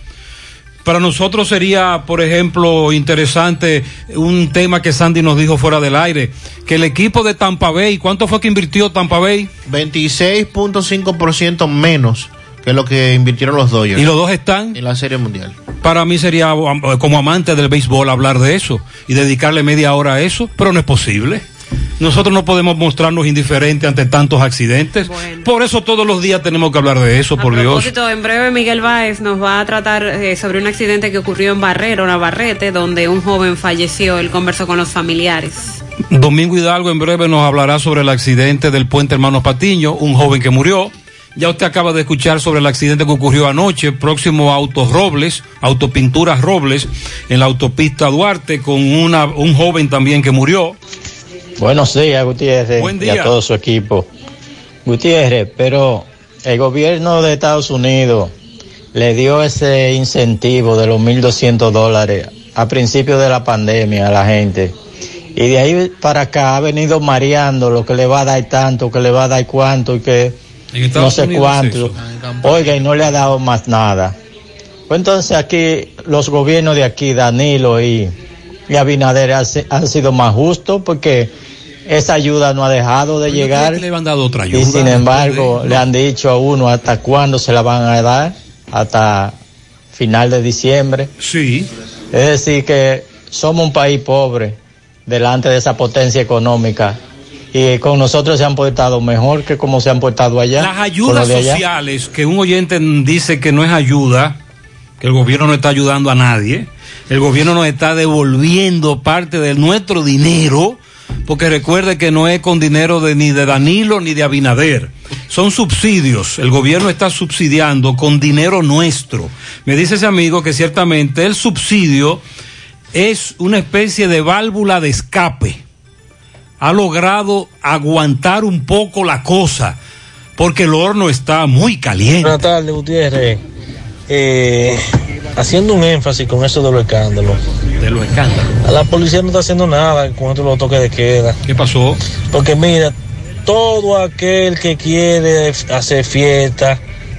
Para nosotros sería, por ejemplo, interesante un tema que Sandy nos dijo fuera del aire, que el equipo de Tampa Bay, ¿cuánto fue que invirtió Tampa Bay? 26.5% menos que lo que invirtieron los Dodgers. Y los dos están. En la Serie Mundial. Para mí sería como amante del béisbol hablar de eso y dedicarle media hora a eso, pero no es posible. Nosotros no podemos mostrarnos indiferentes ante tantos accidentes. Por eso todos los días tenemos que hablar de eso, por Dios. en breve Miguel Báez nos va a tratar eh, sobre un accidente que ocurrió en Barrero, Navarrete, donde un joven falleció. Él conversó con los familiares. Domingo Hidalgo en breve nos hablará sobre el accidente del puente Hermanos Patiño, un joven que murió. Ya usted acaba de escuchar sobre el accidente que ocurrió anoche, próximo a Autos Robles, Autopinturas Robles, en la autopista Duarte, con una, un joven también que murió. Buenos días, Gutiérrez, Buen y a todo su equipo. Gutiérrez, pero el gobierno de Estados Unidos le dio ese incentivo de los 1.200 dólares a principio de la pandemia a la gente. Y de ahí para acá ha venido mareando lo que le va a dar tanto, que le va a dar cuánto y que no sé Unidos cuánto. es eso. Oiga, y no le ha dado más nada. Pues entonces aquí los gobiernos de aquí, Danilo y, y Abinader, han sido más justos porque esa ayuda no ha dejado de llegar. le han dado otra ayuda. Y sin embargo, le han dicho a uno hasta cuándo se la van a dar, hasta final de diciembre. Sí. Es decir, que somos un país pobre delante de esa potencia económica. Y con nosotros se han portado mejor que como se han portado allá. Las ayudas sociales, que un oyente dice que no es ayuda, que el gobierno no está ayudando a nadie, el gobierno nos está devolviendo parte de nuestro dinero, porque recuerde que no es con dinero de, ni de Danilo ni de Abinader, son subsidios, el gobierno está subsidiando con dinero nuestro. Me dice ese amigo que ciertamente el subsidio es una especie de válvula de escape ha logrado aguantar un poco la cosa, porque el horno está muy caliente. Buenas tardes, Gutiérrez. Eh, haciendo un énfasis con eso de los escándalos. De los escándalos. A la policía no está haciendo nada con esto de los toques de queda. ¿Qué pasó? Porque mira, todo aquel que quiere hacer fiesta,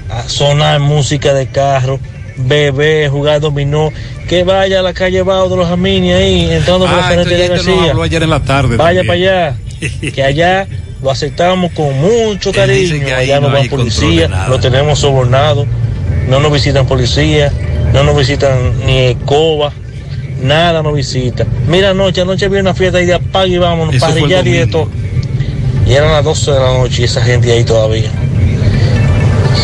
a sonar música de carro, beber, jugar dominó, que vaya a la calle Bao de los Amini ahí, entrando por la Ah, este ferretería oyente nos García. habló ayer en la tarde. Vaya también. para allá, que allá lo aceptamos con mucho cariño. que Allá no no va de policía, lo tenemos sobornado, no nos visitan policía, no nos visitan ni escoba, nada nos visita. Mira, anoche, anoche vi una fiesta ahí de apaga y vámonos, Eso parrillar y de todo. Y eran las 12 de la noche y esa gente ahí todavía.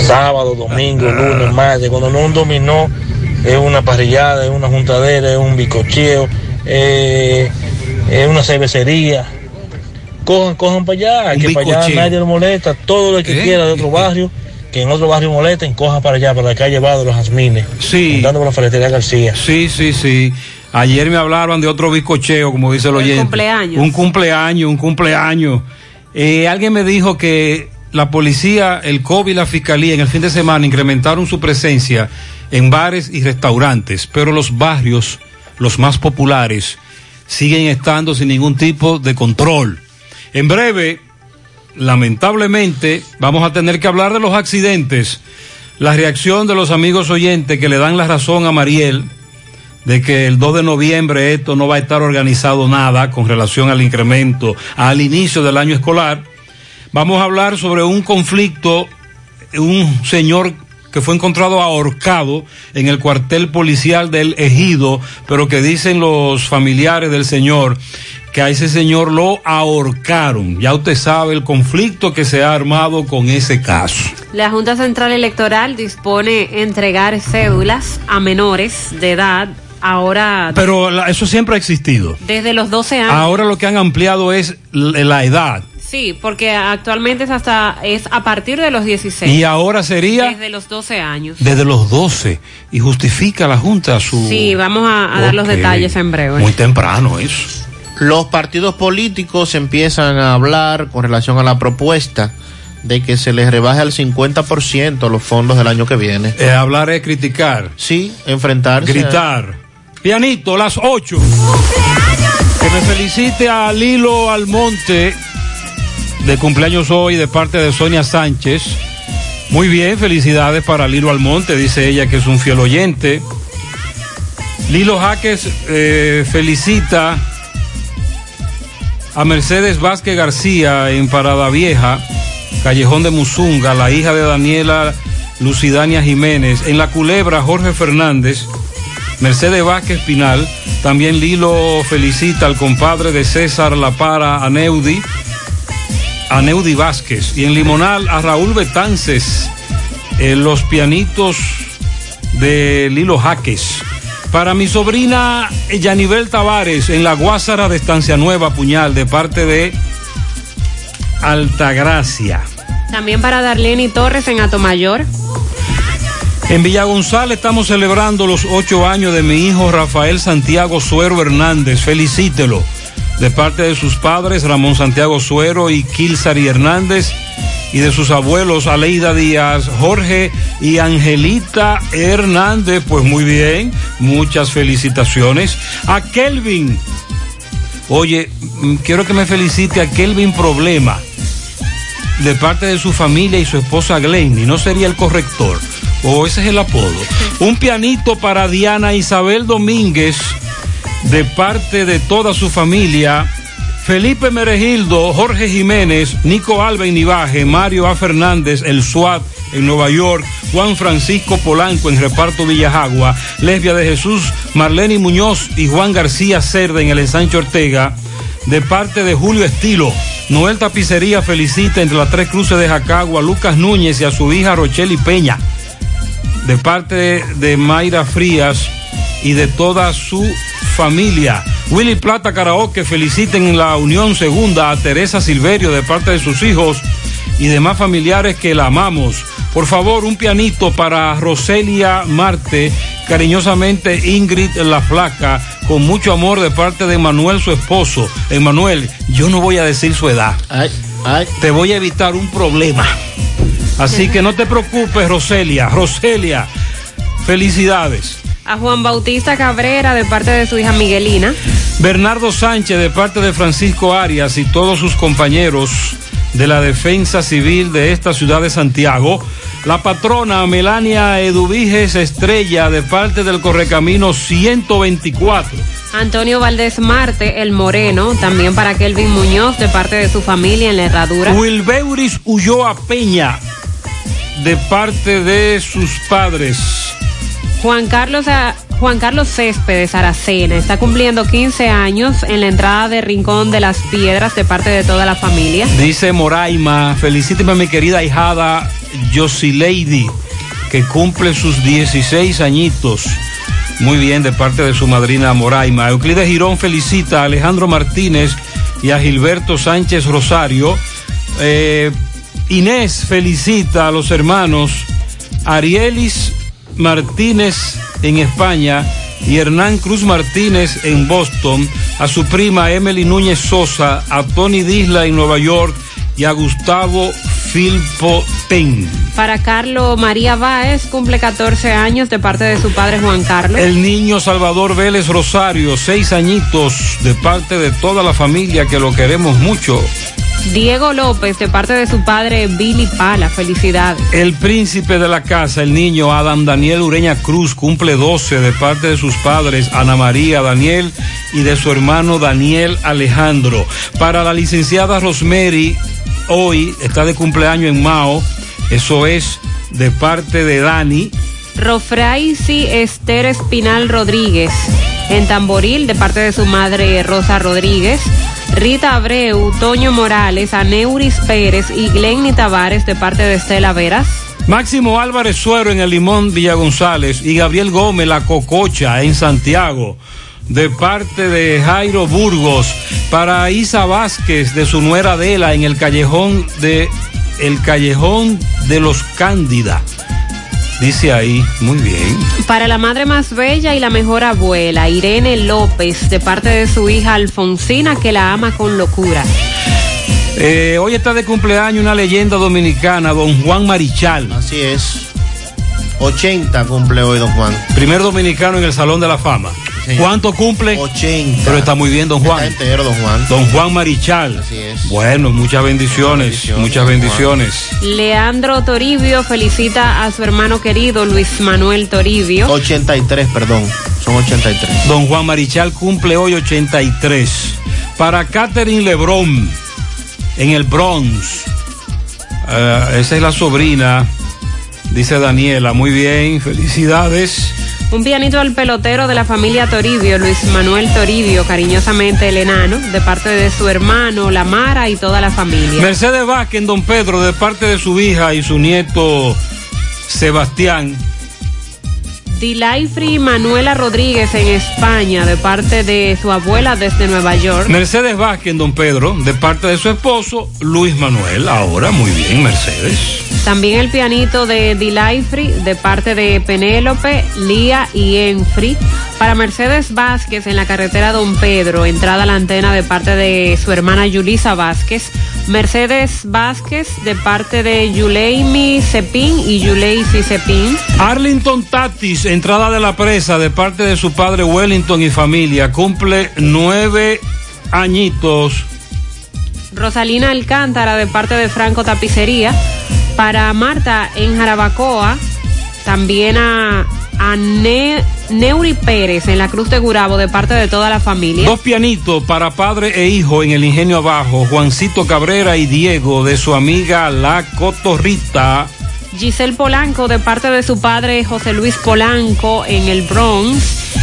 Sábado, domingo, lunes, martes, cuando no un dominó, es una parrillada, es una juntadera, es un bicocheo, eh, es una cervecería. Cojan, cojan para allá, que para allá nadie lo molesta, todo el que ¿Eh? quiera de otro barrio, que en otro barrio molesten, coja para allá, para la calle Vado los Jazmines, Sí. dando por la ferretería García. Sí, sí, sí. Ayer me hablaban de otro bizcocheo, como dice el oyente. cumpleaños. Un cumpleaños, un cumpleaños. Eh, alguien me dijo que la policía, el COVID y la fiscalía en el fin de semana incrementaron su presencia en bares y restaurantes, pero los barrios, los más populares, siguen estando sin ningún tipo de control. En breve, lamentablemente, vamos a tener que hablar de los accidentes. La reacción de los amigos oyentes que le dan la razón a Mariel de que el 2 de noviembre esto no va a estar organizado nada con relación al incremento al inicio del año escolar. Vamos a hablar sobre un conflicto, un señor que fue encontrado ahorcado en el cuartel policial del Ejido, pero que dicen los familiares del señor que a ese señor lo ahorcaron. Ya usted sabe el conflicto que se ha armado con ese caso. La Junta Central Electoral dispone entregar cédulas a menores de edad ahora Pero eso siempre ha existido. desde los 12 años. Ahora lo que han ampliado es la edad. Sí, porque actualmente es hasta es a partir de los 16. Y ahora sería desde los 12 años. desde los 12 y justifica la Junta su... Sí, vamos a, a dar los detalles en breve. Muy temprano eso. Los partidos políticos empiezan a hablar con relación a la propuesta de que se les rebaje al 50% los fondos del año que viene. Eh, hablar es criticar. Sí, enfrentarse. Gritar. Pianito, las 8. Que me felicite a Lilo Almonte de cumpleaños hoy de parte de Sonia Sánchez. Muy bien, felicidades para Lilo Almonte, dice ella que es un fiel oyente. Lilo Jaques eh, felicita a Mercedes Vázquez García en Parada Vieja, Callejón de Musunga, la hija de Daniela Lucidania Jiménez. En La Culebra, Jorge Fernández, Mercedes Vázquez Pinal. También Lilo felicita al compadre de César La Para, Aneudi, Aneudi Vázquez. Y en Limonal, a Raúl Betances, en los pianitos de Lilo Jaques. Para mi sobrina Yanivel Tavares en la Guásara de Estancia Nueva, Puñal, de parte de Altagracia. También para Darlene Torres en Atomayor. En Villa González estamos celebrando los ocho años de mi hijo Rafael Santiago Suero Hernández. Felicítelo. De parte de sus padres, Ramón Santiago Suero y Kilsari Hernández. Y de sus abuelos, Aleida Díaz, Jorge y Angelita Hernández. Pues muy bien, muchas felicitaciones. A Kelvin. Oye, mm, quiero que me felicite a Kelvin Problema de parte de su familia y su esposa Glenny. No sería el corrector. O ese es el apodo. Un pianito para Diana Isabel Domínguez de parte de toda su familia. Felipe Meregildo, Jorge Jiménez, Nico Alba Nivaje, Mario A. Fernández, El SWAT en Nueva York, Juan Francisco Polanco en Reparto Villajagua, Lesbia de Jesús, Marlene Muñoz y Juan García Cerda en el Ensancho Ortega, de parte de Julio Estilo. Noel Tapicería felicita entre las tres cruces de Jacagua Lucas Núñez y a su hija Rocheli Peña. De parte de, de Mayra Frías y de toda su familia. Willy Plata Karaoke feliciten en la Unión Segunda a Teresa Silverio de parte de sus hijos y demás familiares que la amamos. Por favor, un pianito para Roselia Marte, cariñosamente Ingrid La Flaca, con mucho amor de parte de Manuel, su esposo. Emanuel, yo no voy a decir su edad. Te voy a evitar un problema. Así que no te preocupes, Roselia. Roselia, felicidades. A Juan Bautista Cabrera de parte de su hija Miguelina. Bernardo Sánchez de parte de Francisco Arias y todos sus compañeros de la Defensa Civil de esta ciudad de Santiago. La patrona Melania Eduviges Estrella de parte del Correcamino 124. Antonio Valdés Marte, el Moreno, también para Kelvin Muñoz de parte de su familia en la herradura. Wilbeuris Ulloa Peña de parte de sus padres. Juan Carlos, a- Juan Carlos Céspedes Aracena está cumpliendo 15 años en la entrada de Rincón de las Piedras de parte de toda la familia. Dice Moraima, felicíteme a mi querida hijada Lady que cumple sus 16 añitos. Muy bien, de parte de su madrina Moraima. Euclides Girón felicita a Alejandro Martínez y a Gilberto Sánchez Rosario. Eh, Inés felicita a los hermanos Arielis Martínez en España y Hernán Cruz Martínez en Boston, a su prima Emily Núñez Sosa, a Tony Disla en Nueva York y a Gustavo Filpo Ten. Para Carlos María Báez cumple 14 años de parte de su padre Juan Carlos. El niño Salvador Vélez Rosario, seis añitos de parte de toda la familia que lo queremos mucho. Diego López de parte de su padre Billy Pala, felicidades. El príncipe de la casa, el niño Adam Daniel Ureña Cruz, cumple 12 de parte de sus padres Ana María Daniel y de su hermano Daniel Alejandro. Para la licenciada Rosemary, hoy está de cumpleaños en Mao, eso es de parte de Dani. Rofraisi Esther Espinal Rodríguez en Tamboril de parte de su madre Rosa Rodríguez. Rita Abreu, Toño Morales, Aneuris Pérez y Glenny Tavares de parte de Estela Veras. Máximo Álvarez Suero en el Limón Villa González y Gabriel Gómez La Cococha en Santiago. De parte de Jairo Burgos para Isa Vázquez de su nuera Adela en el callejón de el callejón de los Cándida. Dice ahí, muy bien. Para la madre más bella y la mejor abuela, Irene López, de parte de su hija Alfonsina, que la ama con locura. Eh, hoy está de cumpleaños una leyenda dominicana, don Juan Marichal. Así es. 80 cumple hoy don Juan. Primer dominicano en el Salón de la Fama. ¿Cuánto cumple? 80. Pero está muy bien, don Juan. Está entero, don Juan. Don Juan Marichal. Así es. Bueno, muchas bendiciones, muchas bendiciones. Leandro Toribio felicita a su hermano querido Luis Manuel Toribio. 83, perdón. Son 83. Don Juan Marichal cumple hoy 83. Para Catherine Lebrón, en el Bronx. Eh, esa es la sobrina, dice Daniela. Muy bien, felicidades. Un pianito al pelotero de la familia Toribio, Luis Manuel Toribio, cariñosamente el enano, de parte de su hermano, la Mara y toda la familia. Mercedes Vázquez en Don Pedro, de parte de su hija y su nieto Sebastián. Dilaifri Manuela Rodríguez en España, de parte de su abuela desde Nueva York. Mercedes Vázquez en Don Pedro, de parte de su esposo Luis Manuel. Ahora, muy bien, Mercedes. También el pianito de Dilaifri, de parte de Penélope, Lía y Enfri. Para Mercedes Vázquez en la carretera Don Pedro, entrada a la antena de parte de su hermana Yulisa Vázquez. Mercedes Vázquez de parte de Yuleimi Cepín y Yuleisi Cepín. Arlington Tatis, entrada de la presa de parte de su padre Wellington y familia, cumple nueve añitos. Rosalina Alcántara de parte de Franco Tapicería. Para Marta en Jarabacoa, también a a Ne- Neuri Pérez en la Cruz de Gurabo de parte de toda la familia. Dos pianitos para padre e hijo en el Ingenio Abajo, Juancito Cabrera y Diego de su amiga La Cotorrita. Giselle Polanco de parte de su padre José Luis Polanco en el Bronx.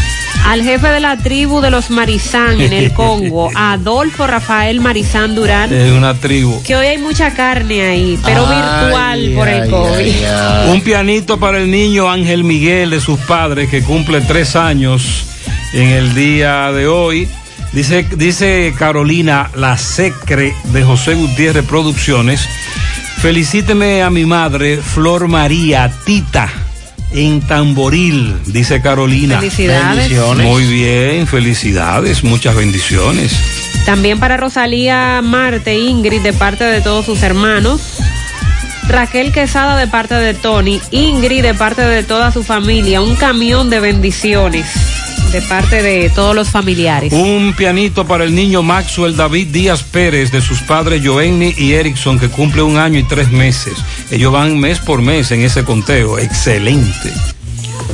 Al jefe de la tribu de los Marizán en el Congo, Adolfo Rafael Marizán Durán. Es una tribu. Que hoy hay mucha carne ahí, pero Ay, virtual por el ay, COVID. Un pianito para el niño Ángel Miguel de sus padres que cumple tres años en el día de hoy. Dice, dice Carolina, la secre de José Gutiérrez Producciones. Felicíteme a mi madre, Flor María Tita, en Tamboril, dice Carolina. Felicidades. Bendiciones. Muy bien, felicidades, muchas bendiciones. También para Rosalía Marte Ingrid de parte de todos sus hermanos. Raquel Quesada de parte de Tony. Ingrid de parte de toda su familia. Un camión de bendiciones de parte de todos los familiares. Un pianito para el niño Maxwell David Díaz Pérez de sus padres Joenny y Erickson que cumple un año y tres meses. Ellos van mes por mes en ese conteo. Excelente.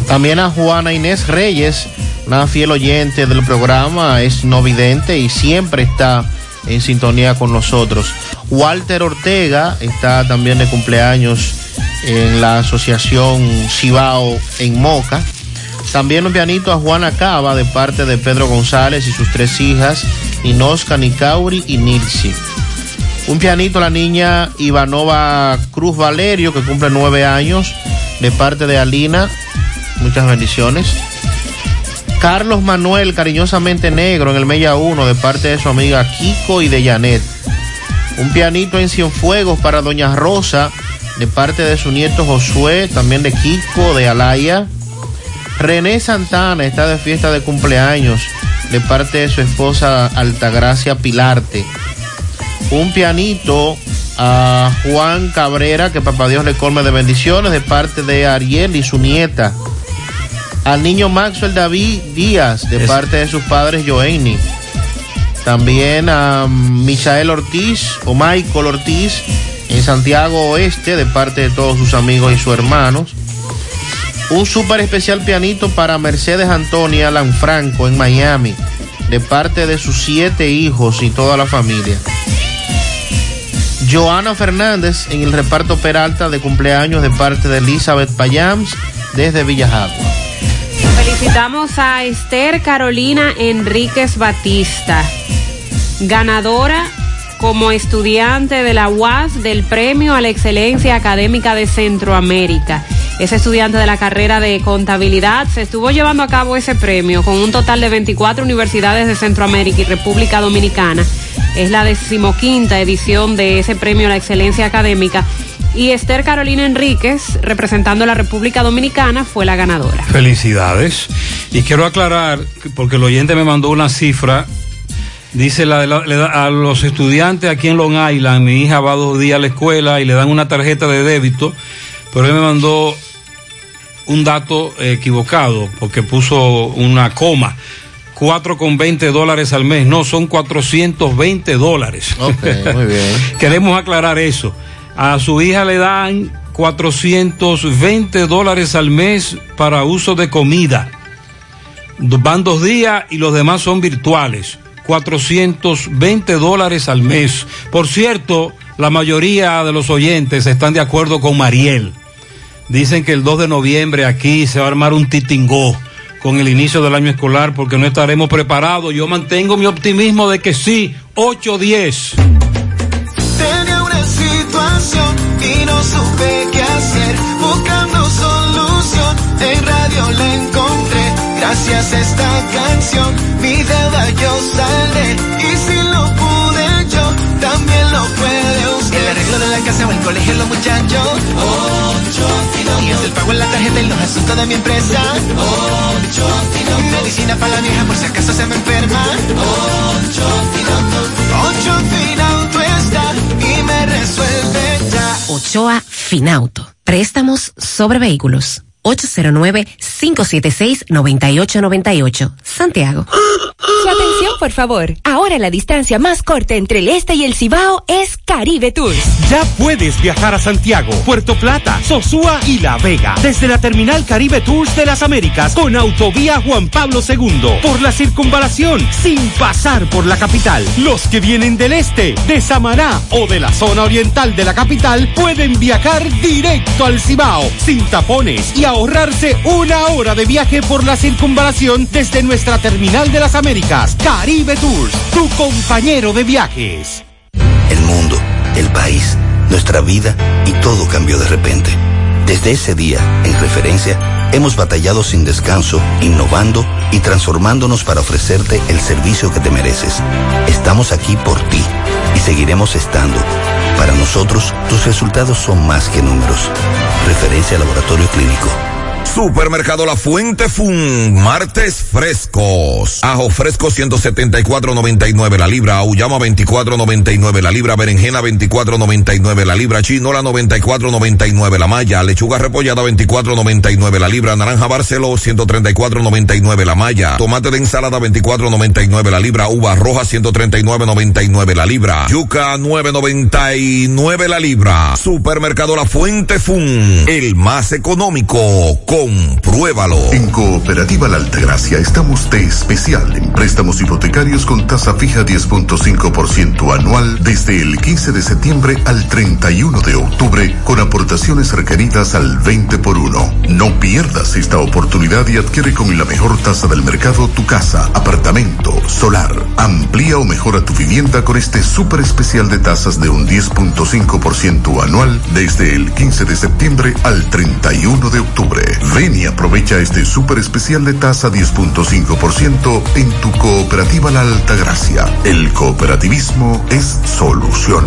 También a Juana Inés Reyes, una fiel oyente del programa, es no vidente y siempre está en sintonía con nosotros. Walter Ortega está también de cumpleaños en la Asociación Cibao en Moca. También un pianito a Juana Cava de parte de Pedro González y sus tres hijas, Inosca, Nicauri y Nilsi. Un pianito a la niña Ivanova Cruz Valerio, que cumple nueve años, de parte de Alina. Muchas bendiciones. Carlos Manuel, cariñosamente negro, en el Mella 1, de parte de su amiga Kiko y de Janet. Un pianito en Cienfuegos para Doña Rosa, de parte de su nieto Josué, también de Kiko, de Alaya. René Santana está de fiesta de cumpleaños, de parte de su esposa Altagracia Pilarte. Un pianito a Juan Cabrera, que papá Dios le colme de bendiciones, de parte de Ariel y su nieta. Al niño Maxwell David Díaz, de parte de sus padres Joenny. También a Misael Ortiz o Michael Ortiz en Santiago Oeste, de parte de todos sus amigos y sus hermanos. Un súper especial pianito para Mercedes Antonia Lanfranco en Miami, de parte de sus siete hijos y toda la familia. Joana Fernández en el reparto Peralta de cumpleaños de parte de Elizabeth Payams desde Villajagua. Felicitamos a Esther Carolina Enríquez Batista, ganadora como estudiante de la UAS del Premio a la Excelencia Académica de Centroamérica. Es estudiante de la carrera de contabilidad. Se estuvo llevando a cabo ese premio con un total de 24 universidades de Centroamérica y República Dominicana. Es la decimoquinta edición de ese premio a la excelencia académica. Y Esther Carolina Enríquez, representando a la República Dominicana, fue la ganadora. Felicidades. Y quiero aclarar, porque el oyente me mandó una cifra. Dice a los estudiantes aquí en Long Island, mi hija va dos días a la escuela y le dan una tarjeta de débito, pero él me mandó un dato equivocado porque puso una coma. 4 con 20 dólares al mes, no, son 420 dólares. Ok, muy bien. Queremos aclarar eso. A su hija le dan 420 dólares al mes para uso de comida. Van dos días y los demás son virtuales. 420 dólares al mes. Por cierto, la mayoría de los oyentes están de acuerdo con Mariel. Dicen que el 2 de noviembre aquí se va a armar un titingó con el inicio del año escolar porque no estaremos preparados. Yo mantengo mi optimismo de que sí, 8-10. Tenía una situación y no supe qué hacer. Buscando solución, en radio la encontré. Gracias a esta canción, mi deuda yo saldré. Y si lo pude de la casa o el colegio, los muchachos. Ocho es el pago en la tarjeta y los asuntos de mi empresa. Ocho Medicina para la vieja por si acaso se me enferma. Ocho Ocho Finauto está y me resuelve ya. Ochoa Finauto. Préstamos sobre vehículos. 809-576-9898. Santiago. Su atención, por favor. Ahora la distancia más corta entre el este y el Cibao es Caribe Tours. Ya puedes viajar a Santiago, Puerto Plata, Sosúa y La Vega desde la terminal Caribe Tours de las Américas con autovía Juan Pablo II por la circunvalación sin pasar por la capital. Los que vienen del este, de Samaná o de la zona oriental de la capital pueden viajar directo al Cibao sin tapones y ahorrarse una hora de viaje por la circunvalación desde nuestra terminal de las Américas. Caribe Tours, tu compañero de viajes. El mundo, el país, nuestra vida y todo cambió de repente. Desde ese día, en referencia, hemos batallado sin descanso, innovando y transformándonos para ofrecerte el servicio que te mereces. Estamos aquí por ti y seguiremos estando. Para nosotros, tus resultados son más que números. Referencia Laboratorio Clínico. Supermercado La Fuente Fun, martes frescos. Ajo fresco 174.99 la libra, auyama 24.99 la libra, berenjena 24.99 la libra, chinola 94.99 la malla, lechuga repollada 24.99 la libra, naranja barcelo 134.99 la malla, tomate de ensalada 24.99 la libra, uva roja 139.99 la libra, yuca 9.99 la libra. Supermercado La Fuente Fun, el más económico. Compruébalo. En Cooperativa La Altagracia estamos de especial en préstamos hipotecarios con tasa fija 10.5% anual desde el 15 de septiembre al 31 de octubre con aportaciones requeridas al 20 por 1. No pierdas esta oportunidad y adquiere con la mejor tasa del mercado tu casa, apartamento, solar. Amplía o mejora tu vivienda con este súper especial de tasas de un 10.5% anual desde el 15 de septiembre al 31 de octubre. Ven y aprovecha este súper especial de tasa 10.5% en tu cooperativa La Altagracia. El cooperativismo es solución.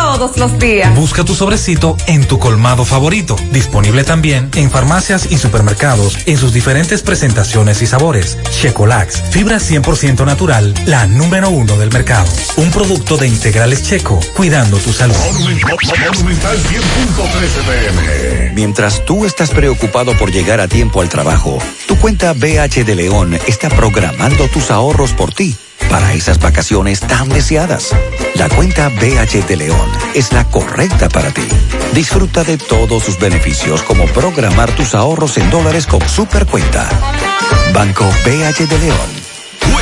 todos los días. Busca tu sobrecito en tu colmado favorito. Disponible también en farmacias y supermercados en sus diferentes presentaciones y sabores. Checolax, fibra 100% natural, la número uno del mercado. Un producto de integrales checo, cuidando tu salud. Mientras tú estás preocupado por llegar a tiempo al trabajo, tu cuenta BH de León está programando tus ahorros por ti para esas vacaciones tan deseadas. La cuenta BH de León es la correcta para ti. Disfruta de todos sus beneficios como programar tus ahorros en dólares con Supercuenta. Banco BH de León.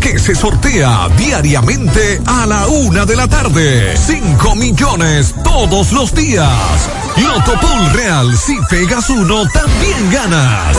que se sortea diariamente a la una de la tarde. 5 millones todos los días. Loto Pool Real, si pegas uno, también ganas.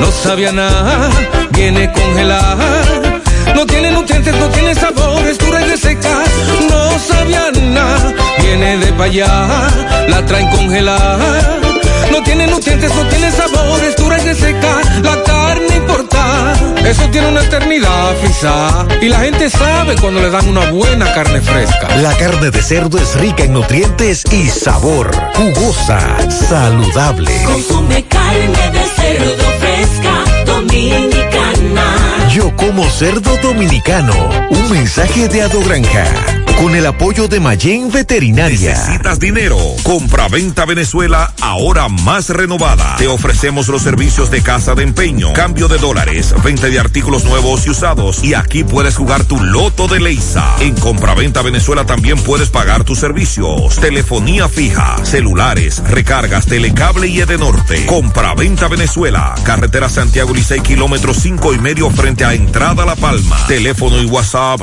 No sabía nada, viene congelada. No tiene nutrientes, no tiene sabor, es dura y reseca. No sabía nada, viene de allá, la traen congelada. No tiene nutrientes, no tiene sabor, es dura y reseca. La carne importa, eso tiene una eternidad frisada. Y la gente sabe cuando le dan una buena carne fresca. La carne de cerdo es rica en nutrientes y sabor. Jugosa, saludable. Consume carne de cerdo fresca, dominicana. Yo como cerdo dominicano. Un mensaje de Ado Granja. Con el apoyo de Mayen Veterinaria. ¿Necesitas dinero? Compra-venta Venezuela ahora más renovada. Te ofrecemos los servicios de casa de empeño, cambio de dólares, venta de artículos nuevos y usados. Y aquí puedes jugar tu loto de Leisa. En Compra-venta Venezuela también puedes pagar tus servicios. Telefonía fija, celulares, recargas, telecable y Edenorte. Compra-venta Venezuela. Carretera Santiago Licey, kilómetro cinco y medio frente a Entrada La Palma. Teléfono y WhatsApp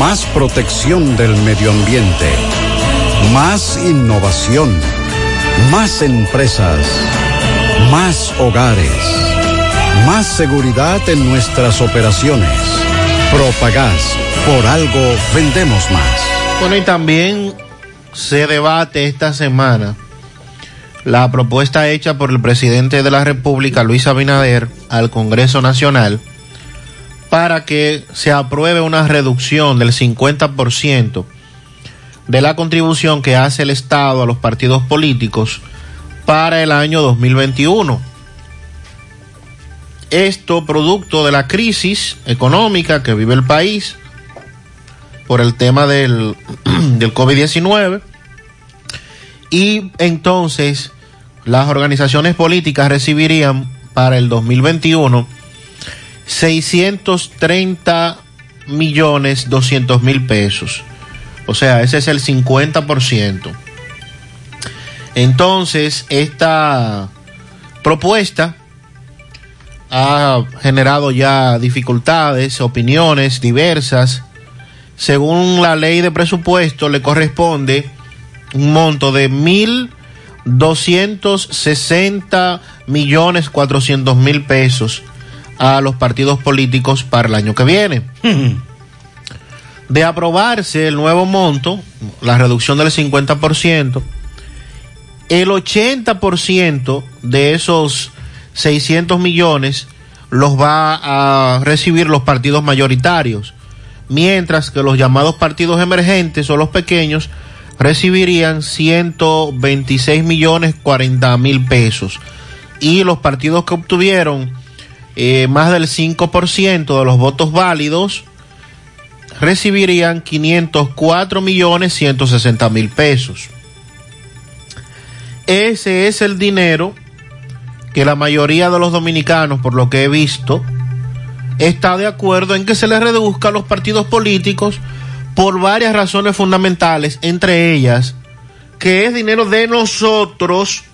Más protección del medio ambiente. Más innovación. Más empresas. Más hogares. Más seguridad en nuestras operaciones. Propagás. Por algo vendemos más. Bueno, y también se debate esta semana la propuesta hecha por el presidente de la República, Luis Abinader, al Congreso Nacional para que se apruebe una reducción del 50% de la contribución que hace el Estado a los partidos políticos para el año 2021. Esto producto de la crisis económica que vive el país por el tema del, del COVID-19 y entonces las organizaciones políticas recibirían para el 2021 630 millones 200 mil pesos. O sea, ese es el 50%. Entonces, esta propuesta ha generado ya dificultades, opiniones diversas. Según la ley de presupuesto, le corresponde un monto de mil doscientos sesenta millones cuatrocientos mil pesos a los partidos políticos para el año que viene. De aprobarse el nuevo monto, la reducción del 50%, el 80% de esos 600 millones los va a recibir los partidos mayoritarios, mientras que los llamados partidos emergentes o los pequeños recibirían 126 millones 40 mil pesos. Y los partidos que obtuvieron eh, más del 5% de los votos válidos recibirían 504 millones 160 mil pesos. Ese es el dinero que la mayoría de los dominicanos, por lo que he visto, está de acuerdo en que se les reduzca a los partidos políticos por varias razones fundamentales, entre ellas que es dinero de nosotros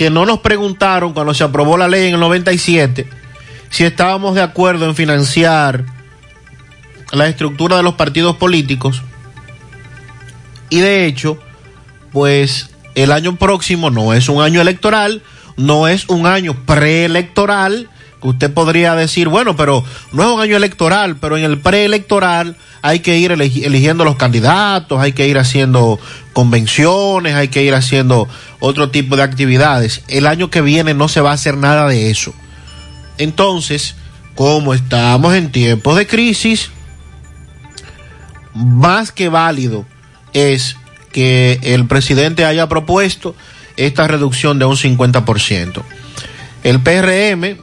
que no nos preguntaron cuando se aprobó la ley en el 97 si estábamos de acuerdo en financiar la estructura de los partidos políticos. Y de hecho, pues el año próximo no es un año electoral, no es un año preelectoral, usted podría decir, bueno, pero no es un año electoral, pero en el preelectoral hay que ir eligiendo los candidatos, hay que ir haciendo convenciones, hay que ir haciendo otro tipo de actividades. El año que viene no se va a hacer nada de eso. Entonces, como estamos en tiempos de crisis, más que válido es que el presidente haya propuesto esta reducción de un 50%. El PRM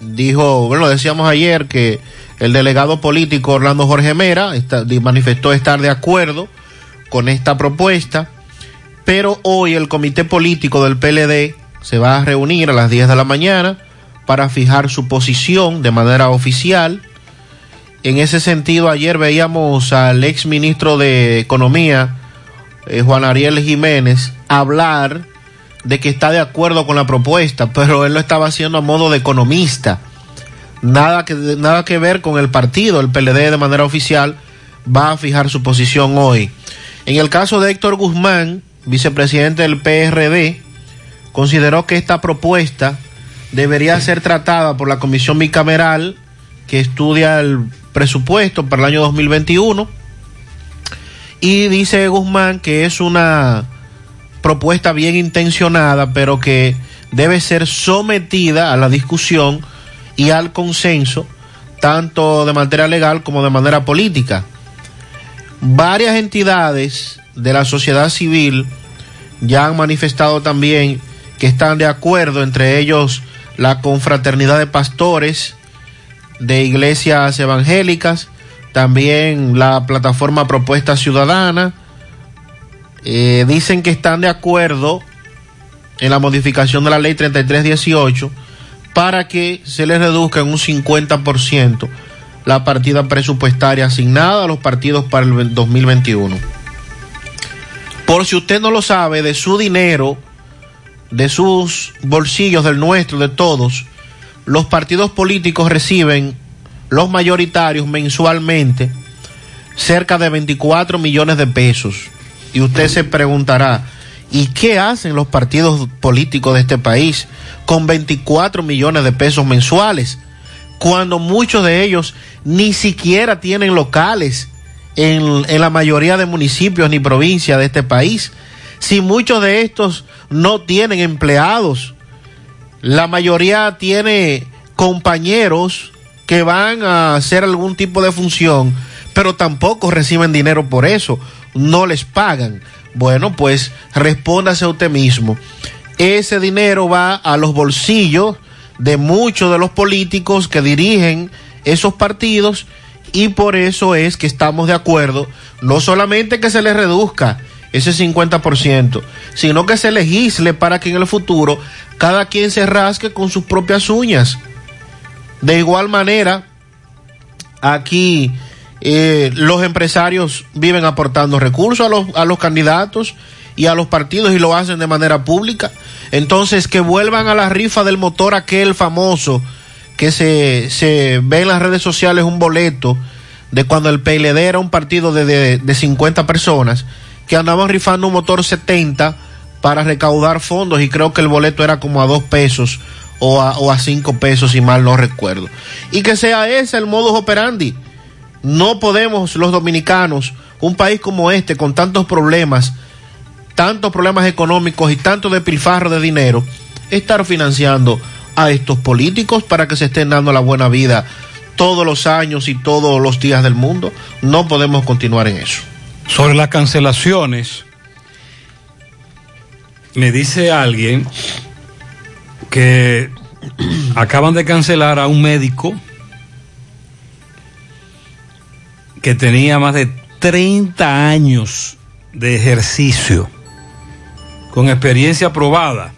dijo, bueno, decíamos ayer que el delegado político Orlando Jorge Mera manifestó estar de acuerdo con esta propuesta, pero hoy el comité político del PLD se va a reunir a las 10 de la mañana para fijar su posición de manera oficial. En ese sentido, ayer veíamos al ex ministro de Economía, eh, Juan Ariel Jiménez, hablar de que está de acuerdo con la propuesta, pero él lo estaba haciendo a modo de economista. Nada que, nada que ver con el partido. El PLD de manera oficial va a fijar su posición hoy. En el caso de Héctor Guzmán, vicepresidente del PRD, consideró que esta propuesta debería ser tratada por la comisión bicameral que estudia el presupuesto para el año 2021 y dice Guzmán que es una propuesta bien intencionada pero que debe ser sometida a la discusión y al consenso tanto de manera legal como de manera política. Varias entidades de la sociedad civil ya han manifestado también que están de acuerdo, entre ellos la confraternidad de pastores de iglesias evangélicas, también la plataforma Propuesta Ciudadana, eh, dicen que están de acuerdo en la modificación de la ley 3318 para que se les reduzca en un 50% la partida presupuestaria asignada a los partidos para el 2021. Por si usted no lo sabe, de su dinero, de sus bolsillos, del nuestro, de todos, los partidos políticos reciben, los mayoritarios mensualmente, cerca de 24 millones de pesos. Y usted se preguntará, ¿y qué hacen los partidos políticos de este país con 24 millones de pesos mensuales? Cuando muchos de ellos ni siquiera tienen locales en, en la mayoría de municipios ni provincias de este país. Si muchos de estos no tienen empleados, la mayoría tiene compañeros que van a hacer algún tipo de función, pero tampoco reciben dinero por eso, no les pagan. Bueno, pues respóndase a usted mismo. Ese dinero va a los bolsillos de muchos de los políticos que dirigen esos partidos y por eso es que estamos de acuerdo, no solamente que se les reduzca ese 50%, sino que se legisle para que en el futuro cada quien se rasque con sus propias uñas. De igual manera, aquí eh, los empresarios viven aportando recursos a los, a los candidatos y a los partidos y lo hacen de manera pública. Entonces, que vuelvan a la rifa del motor aquel famoso que se, se ve en las redes sociales un boleto de cuando el PLD era un partido de, de, de 50 personas que andaban rifando un motor 70 para recaudar fondos y creo que el boleto era como a dos pesos o a, o a cinco pesos si mal no recuerdo. Y que sea ese el modus operandi. No podemos los dominicanos, un país como este con tantos problemas, tantos problemas económicos y tanto despilfarro de dinero, estar financiando a estos políticos para que se estén dando la buena vida todos los años y todos los días del mundo. No podemos continuar en eso. Sobre las cancelaciones, me dice alguien que acaban de cancelar a un médico que tenía más de 30 años de ejercicio, con experiencia probada,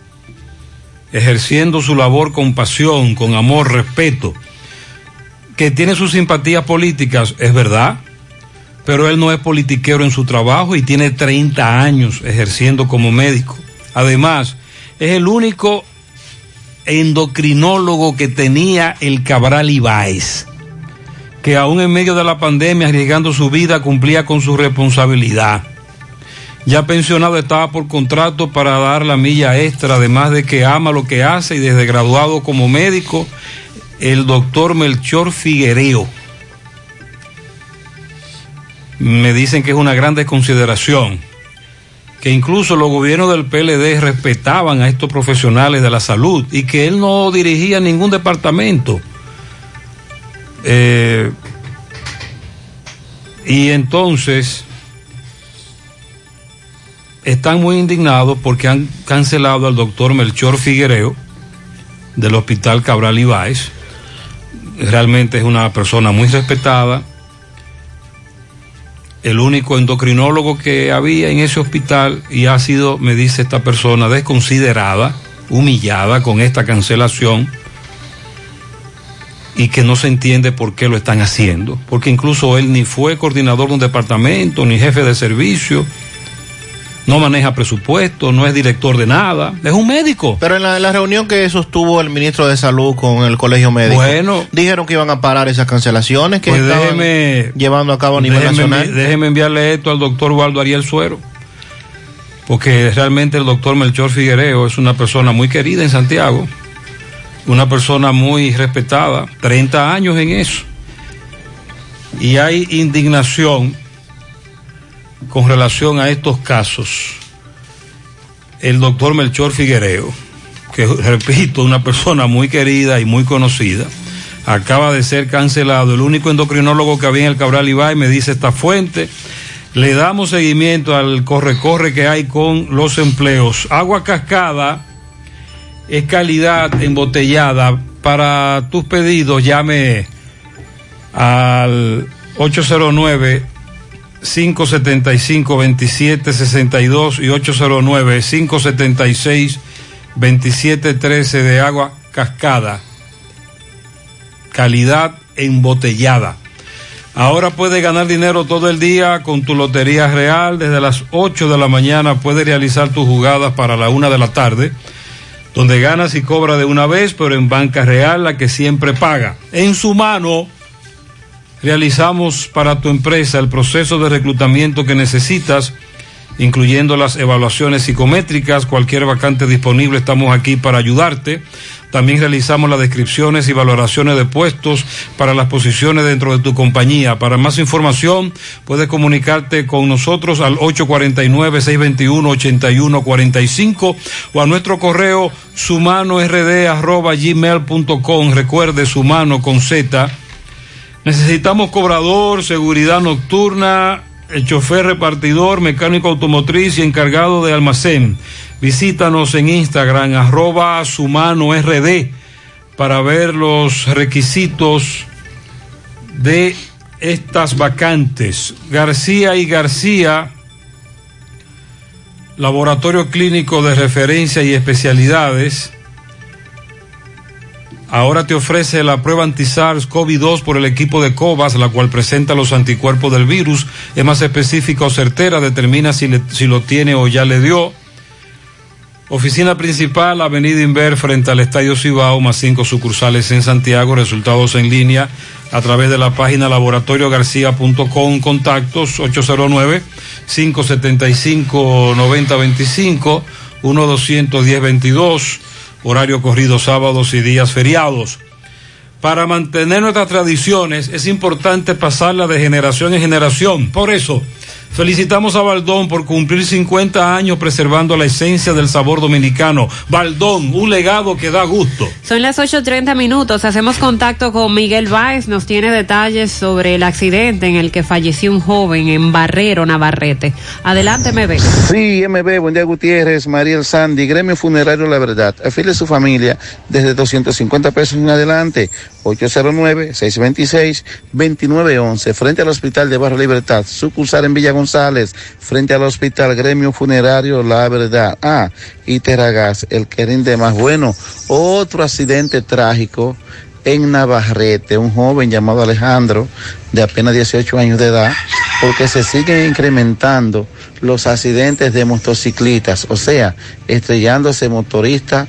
ejerciendo su labor con pasión, con amor, respeto, que tiene sus simpatías políticas, es verdad, pero él no es politiquero en su trabajo y tiene 30 años ejerciendo como médico. Además, es el único endocrinólogo que tenía el Cabral Ibáez, que aún en medio de la pandemia, arriesgando su vida, cumplía con su responsabilidad. Ya pensionado estaba por contrato para dar la milla extra, además de que ama lo que hace y desde graduado como médico, el doctor Melchor Figuereo. Me dicen que es una gran desconsideración que incluso los gobiernos del PLD respetaban a estos profesionales de la salud y que él no dirigía ningún departamento. Eh, y entonces están muy indignados porque han cancelado al doctor Melchor Figuereo del Hospital Cabral Ibáez. Realmente es una persona muy respetada el único endocrinólogo que había en ese hospital y ha sido, me dice esta persona, desconsiderada, humillada con esta cancelación. Y que no se entiende por qué lo están haciendo, porque incluso él ni fue coordinador de un departamento, ni jefe de servicio, no maneja presupuesto, no es director de nada, es un médico. Pero en la, en la reunión que sostuvo el ministro de Salud con el Colegio Médico, Bueno. dijeron que iban a parar esas cancelaciones que Pues estaban déjeme- llevando a cabo a nivel déjeme, nacional. déjeme enviarle esto al doctor Waldo Ariel Suero, porque realmente el doctor Melchor Figuereo es una persona muy querida en Santiago, una persona muy respetada, 30 años en eso. Y hay indignación con relación a estos casos. El doctor Melchor Figuereo, que repito, una persona muy querida y muy conocida, acaba de ser cancelado. El único endocrinólogo que había en el Cabral Ibai me dice esta fuente. Le damos seguimiento al corre-corre que hay con los empleos. Agua cascada es calidad embotellada. Para tus pedidos, llame al 809 575-2762 y 809-576-2713 de agua cascada. Calidad embotellada. Ahora puedes ganar dinero todo el día con tu Lotería Real. Desde las 8 de la mañana puedes realizar tus jugadas para la 1 de la tarde, donde ganas y cobras de una vez, pero en Banca Real, la que siempre paga. En su mano realizamos para tu empresa el proceso de reclutamiento que necesitas, incluyendo las evaluaciones psicométricas, cualquier vacante disponible, estamos aquí para ayudarte. También realizamos las descripciones y valoraciones de puestos para las posiciones dentro de tu compañía. Para más información, puedes comunicarte con nosotros al 849-621-8145 o a nuestro correo sumanord.gmail.com. Recuerde, sumano con Z. Necesitamos cobrador, seguridad nocturna, el chofer repartidor, mecánico automotriz y encargado de almacén. Visítanos en Instagram, arroba sumano rd, para ver los requisitos de estas vacantes. García y García, Laboratorio Clínico de Referencia y Especialidades. Ahora te ofrece la prueba anti-SARS-CoV-2 por el equipo de COVAS, la cual presenta los anticuerpos del virus. Es más específica o certera, determina si, si lo tiene o ya le dio. Oficina principal, Avenida Inver, frente al Estadio Cibao, más cinco sucursales en Santiago. Resultados en línea a través de la página laboratoriogarcía.com. Contactos 809-575-9025, 1-210-22 horario corrido sábados y días feriados. Para mantener nuestras tradiciones es importante pasarla de generación en generación. Por eso, felicitamos a Baldón por cumplir 50 años preservando la esencia del sabor dominicano. Baldón, un legado que da gusto. Son las 8.30 minutos. Hacemos contacto con Miguel Báez. Nos tiene detalles sobre el accidente en el que falleció un joven en Barrero, Navarrete. Adelante, ve. Sí, MB, buen día Gutiérrez, Mariel Sandy, Gremio Funerario La Verdad. Afile a su familia desde 250 pesos en adelante. 809-626-2911, frente al Hospital de Barrio Libertad, sucursal en Villa González, frente al Hospital Gremio Funerario La Verdad. Ah, y Teragas, el que rinde más bueno. Otro accidente trágico en Navarrete, un joven llamado Alejandro, de apenas 18 años de edad, porque se siguen incrementando los accidentes de motociclistas, o sea, estrellándose motorista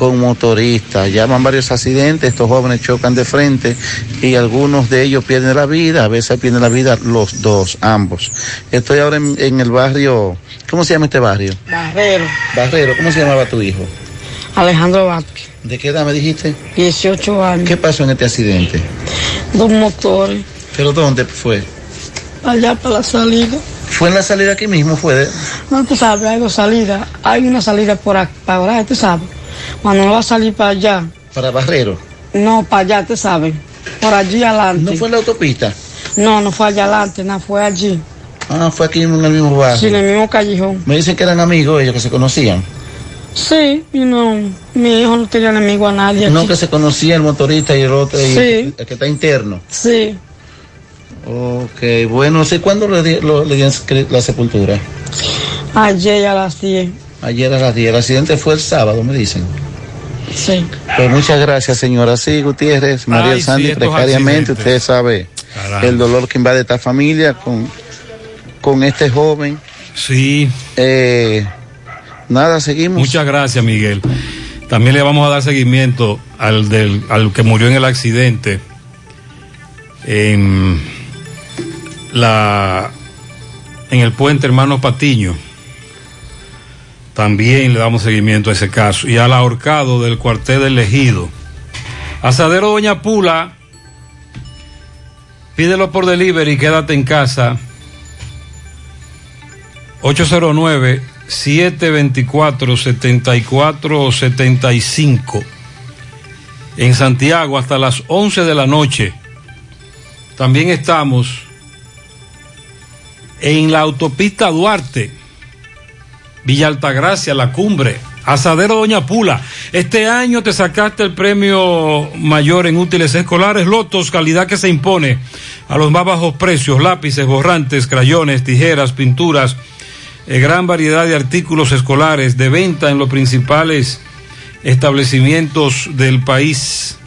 con motorista. Llaman varios accidentes, estos jóvenes chocan de frente y algunos de ellos pierden la vida, a veces pierden la vida los dos, ambos. Estoy ahora en, en el barrio, ¿cómo se llama este barrio? Barrero, Barrero, ¿cómo se llamaba tu hijo? Alejandro Vázquez, ¿De qué edad me dijiste? 18 años, ¿Qué pasó en este accidente? dos motores, ¿Pero dónde fue? allá para la salida. ¿Fue en la salida aquí mismo? ¿Fue de...? No, tú sabes, hay dos salidas. Hay una salida por acá, para allá, tú sabes. Cuando uno va a salir para allá, Para Barrero. no, para allá, tú sabes. Por allí adelante. ¿No fue en la autopista? No, no fue allá adelante, no, fue allí. Ah, fue aquí en el mismo barrio. Sí, en el mismo callejón. Me dicen que eran amigos ellos, que se conocían. Sí, y no, mi hijo no tenía enemigo a nadie. No aquí. que se conocía el motorista y el otro, y Sí. el, el que está interno. Sí, Ok, bueno, sé cuándo le, di- lo- le dieron la sepultura. ayer a las 10. Ayer a las 10. El accidente fue el sábado, me dicen. Sí. Pues muchas gracias, señora. Sí, Gutiérrez, María Ay, Sandy, precariamente, accidentes. usted sabe Caramba. el dolor que invade esta familia con, con este joven. Sí. Eh, nada, seguimos. Muchas gracias, Miguel. También le vamos a dar seguimiento al, del, al que murió en el accidente en la en el puente Hermano Patiño. También le damos seguimiento a ese caso. Y al ahorcado del cuartel del Ejido. Asadero Doña Pula. Pídelo por delivery, quédate en casa. 809-724-7475. En Santiago hasta las 11 de la noche. También estamos en la autopista Duarte, Villa Altagracia, La Cumbre, Asadero Doña Pula. Este año te sacaste el premio mayor en útiles escolares Lotos, calidad que se impone a los más bajos precios, lápices, borrantes, crayones, tijeras, pinturas, eh, gran variedad de artículos escolares de venta en los principales establecimientos del país.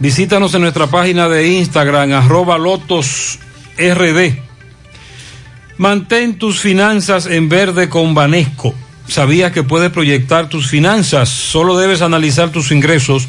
Visítanos en nuestra página de Instagram, arroba Lotos RD. Mantén tus finanzas en verde con Banesco. ¿Sabías que puedes proyectar tus finanzas? Solo debes analizar tus ingresos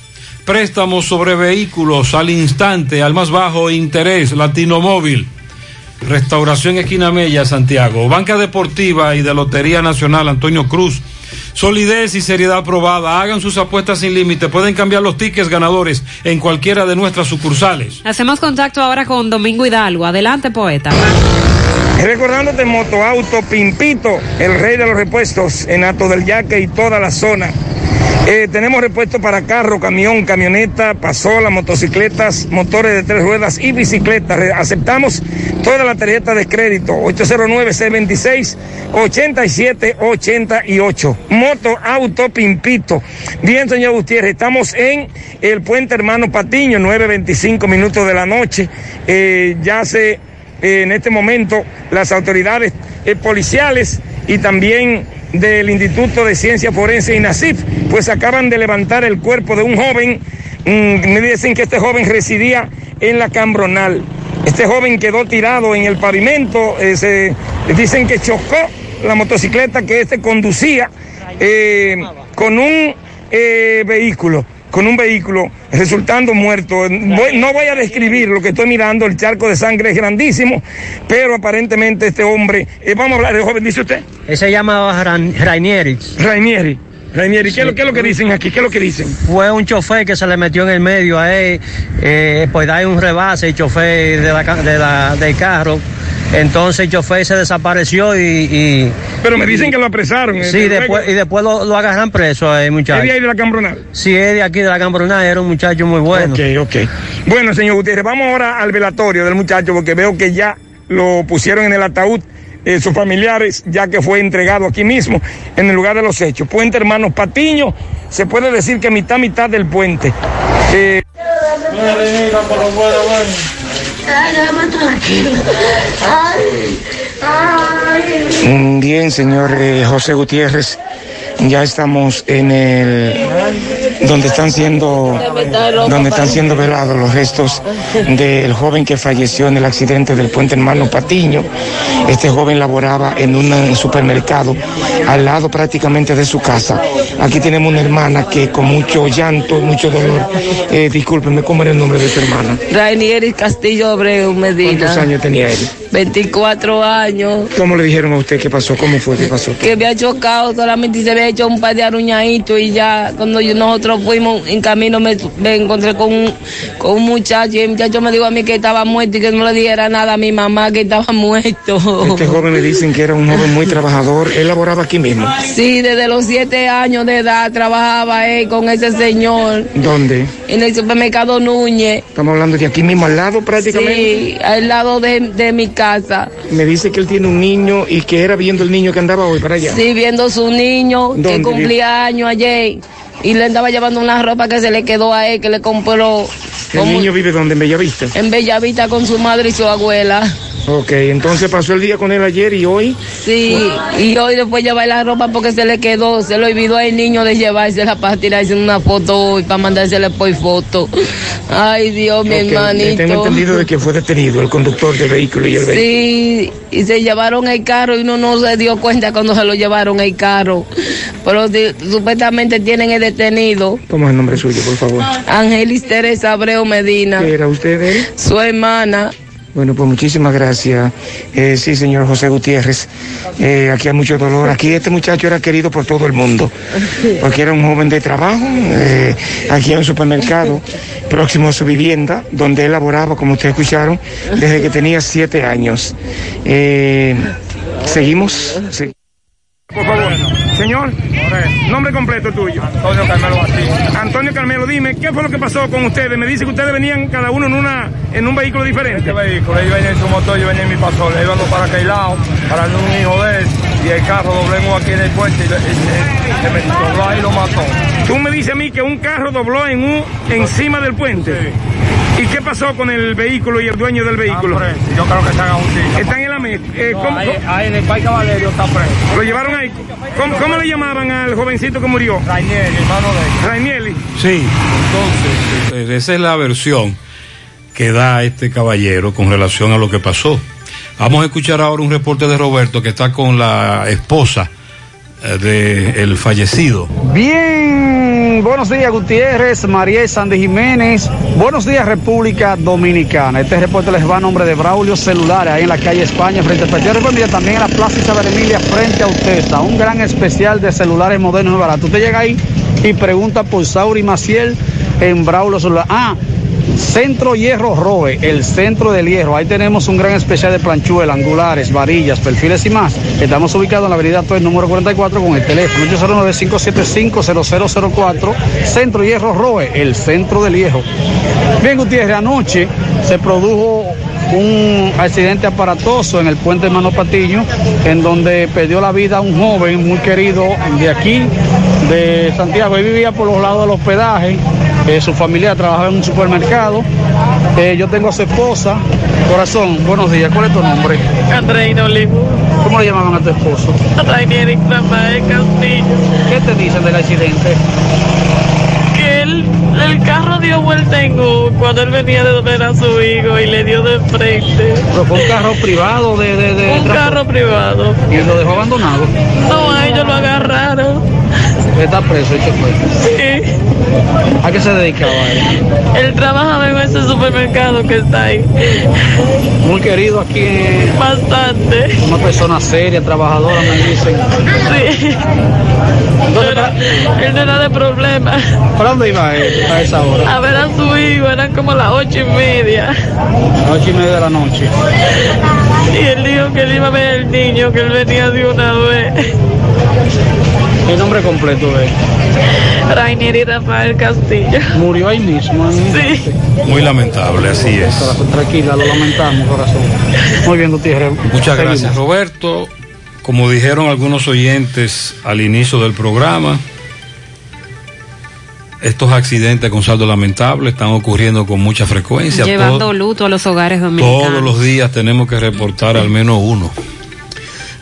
Préstamos sobre vehículos al instante, al más bajo interés, Latino Móvil. Restauración Esquina Mella, Santiago. Banca Deportiva y de Lotería Nacional, Antonio Cruz. Solidez y seriedad probada. Hagan sus apuestas sin límite. Pueden cambiar los tickets ganadores en cualquiera de nuestras sucursales. Hacemos contacto ahora con Domingo Hidalgo. Adelante, poeta. Recordándote Motoauto Pimpito, el rey de los repuestos en Ato del Yaque y toda la zona. Eh, tenemos repuestos para carro, camión, camioneta, pasola, motocicletas, motores de tres ruedas y bicicletas. Aceptamos toda la tarjeta de crédito. 809-626-8788. Moto Auto Pimpito. Bien, señor Gutiérrez, estamos en el Puente Hermano Patiño, 9.25 minutos de la noche. Eh, ya se eh, en este momento las autoridades eh, policiales y también del Instituto de Ciencia Forense INACIF, pues acaban de levantar el cuerpo de un joven. Mm, me dicen que este joven residía en la Cambronal. Este joven quedó tirado en el pavimento. eh, se- dicen que chocó la motocicleta que este conducía eh, con un eh, vehículo con un vehículo resultando muerto. Voy- no voy a describir lo que estoy mirando, el charco de sangre es grandísimo, pero aparentemente este hombre, eh, vamos a hablar de joven, dice usted. Él se llama Rainieri. Rainieri. Rainieri, ¿qué, es lo- qué es lo que dicen aquí? ¿Qué es lo que dicen? Fue un chofer que se le metió en el medio a él, eh, pues da un rebase el chofer de la de la- del carro. Entonces el chofer se desapareció y... y- Pero me dicen que lo apresaron. eh, Sí, después, y después lo, lo agarran preso a el muchacho. ¿Es de ahí de la Cambronal? Sí, es de aquí de la Cambronal, era un muchacho muy bueno. Ok, ok. Bueno, señor Gutiérrez, vamos ahora al velatorio del muchacho porque veo que ya lo pusieron en el ataúd. Eh, sus familiares, ya que fue entregado aquí mismo, en el lugar de los hechos. Puente Hermanos Patiño, se puede decir que mitad, mitad del puente. Eh, Bien, señor eh, José Gutiérrez, ya estamos en el donde están siendo donde están siendo velados los restos del joven que falleció en el accidente del puente hermano Patiño. Este joven laboraba en un supermercado al lado prácticamente de su casa. Aquí tenemos una hermana que con mucho llanto, mucho dolor. Eh, discúlpeme, ¿cómo era el nombre de su hermana? Rainieri Castillo Abreu Medina. ¿Cuántos años tenía él? 24 años. ¿Cómo le dijeron a usted qué pasó? ¿Cómo fue? ¿Qué pasó? Que había chocado, solamente se había hecho un par de aruñaditos y ya cuando yo- nosotros fuimos en camino me, me encontré con un, con un muchacho y el muchacho me dijo a mí que estaba muerto y que no le dijera nada a mi mamá que estaba muerto. Este joven me dicen que era un joven muy trabajador. Él laboraba aquí mismo. Sí, desde los siete años de edad trabajaba él con ese señor ¿Dónde? en el supermercado Núñez. Estamos hablando de aquí mismo, al lado prácticamente. Sí, al lado de, de mi casa. Me dice que él tiene un niño y que era viendo el niño que andaba hoy para allá. Sí, viendo su niño que cumplía años ayer y le andaba llevando una ropa que se le quedó a él, que le compró El niño vive donde en Bellavista. en Bellavista con su madre y su abuela. Ok, entonces pasó el día con él ayer y hoy. Sí, y hoy después llevar la ropa porque se le quedó, se lo olvidó al niño de llevársela para tirarse una foto y para mandársela por foto. Ay, Dios, mi Ok, hermanito. Tengo entendido de que fue detenido el conductor del vehículo y el vehículo. Sí, y se llevaron el carro y uno no se dio cuenta cuando se lo llevaron el carro. Pero supuestamente tienen el detenido. ¿Cómo es el nombre suyo, por favor? Angelis Teresa Abreu Medina. ¿Qué era usted él? Su hermana. Bueno, pues muchísimas gracias. Eh, sí, señor José Gutiérrez. Eh, aquí hay mucho dolor. Aquí este muchacho era querido por todo el mundo, porque era un joven de trabajo. eh, aquí en un supermercado próximo a su vivienda, donde él laboraba, como ustedes escucharon, desde que tenía siete años. Eh, ¿Seguimos? Sí. Por favor. Señor, nombre completo tuyo. Antonio Carmelo Batista. Antonio Carmelo, dime, ¿qué fue lo que pasó con ustedes? Me dice que ustedes venían cada uno en una en un vehículo diferente. Este vehículo, ellos venían en su motor, yo venía en mi pastor, le íbamos para aquel lado, para un hijo de él, y el carro doblemos aquí en el puente y, le- y se, se me dobló ahí y lo mató. Tú me dices a mí que un carro dobló en un encima del puente. ¿Y qué pasó con el vehículo y el dueño del vehículo? Yo creo que están a justicia. Están en la mesa. Eh, No, ¿cómo- ahí, en el Parque Valerio está preso. ¿Lo llevaron ahí? ¿Cómo, cómo le llamaban al jovencito que murió? Rainieri, hermano de él. Rainieri. Sí, entonces, eh, esa es la versión que da este caballero con relación a lo que pasó. Vamos a escuchar ahora un reporte de Roberto que está con la esposa del fallecido. Bien, buenos días Gutiérrez, María Sandy Jiménez, buenos días República Dominicana. Este reporte les va a nombre de Braulio Celular, ahí en la calle España, frente al Partido República, también en la Plaza Isabel Emilia, frente a Utesa. Un gran especial de celulares modernos y baratos. Usted llega ahí y pregunta por Sauri Maciel en Braulio Celular. Ah, Centro Hierro Roe, el centro del hierro. Ahí tenemos un gran especial de planchuelas, angulares, varillas, perfiles y más. Estamos ubicados en la avenida Torres número 44 con el teléfono 809-575-0004. Centro Hierro Roe, el centro del hierro. Bien, Gutiérrez, anoche se produjo un accidente aparatoso en el puente Hermano Patiño, en donde perdió la vida un joven muy querido de aquí, de Santiago. Él vivía por los lados del hospedaje, eh, su familia trabajaba en un supermercado. Eh, yo tengo a su esposa. Corazón, buenos días. ¿Cuál es tu nombre? Andreina Olivo. ¿Cómo le llamaban a tu esposo? Rainieri Rafael Castillo. ¿Qué te dicen del accidente? Que él, el carro dio vuelta en U cuando él venía de ver a su hijo y le dio de frente. ¿Pero fue un carro privado de, de, de Un carro privado. ¿Y lo dejó abandonado? No, a ellos lo agarraron. Está preso chofer. Sí. ¿A qué se dedicaba él? Él trabajaba en ese supermercado que está ahí. Muy querido aquí. Bastante. Una persona seria, trabajadora, me dicen. Sí. Él no era de problema. ¿Para dónde iba él a esa hora? A ver a su hijo, eran como las ocho y media. A ocho y media de la noche. Y él dijo que él iba a ver al niño, que él venía de una vez. ¿Qué nombre completo de él? Rainieri Rafael Castillo. Murió ahí mismo. en- Sí. Muy lamentable, así es. Corazón, tranquila, lo lamentamos, corazón. Muy bien, Gutiérrez. Muchas Seguimos. gracias, Roberto. Como dijeron algunos oyentes al inicio del programa, estos accidentes con saldo lamentable están ocurriendo con mucha frecuencia. Llevando Todo- luto a los hogares dominicanos. todos los días tenemos que reportar al menos uno.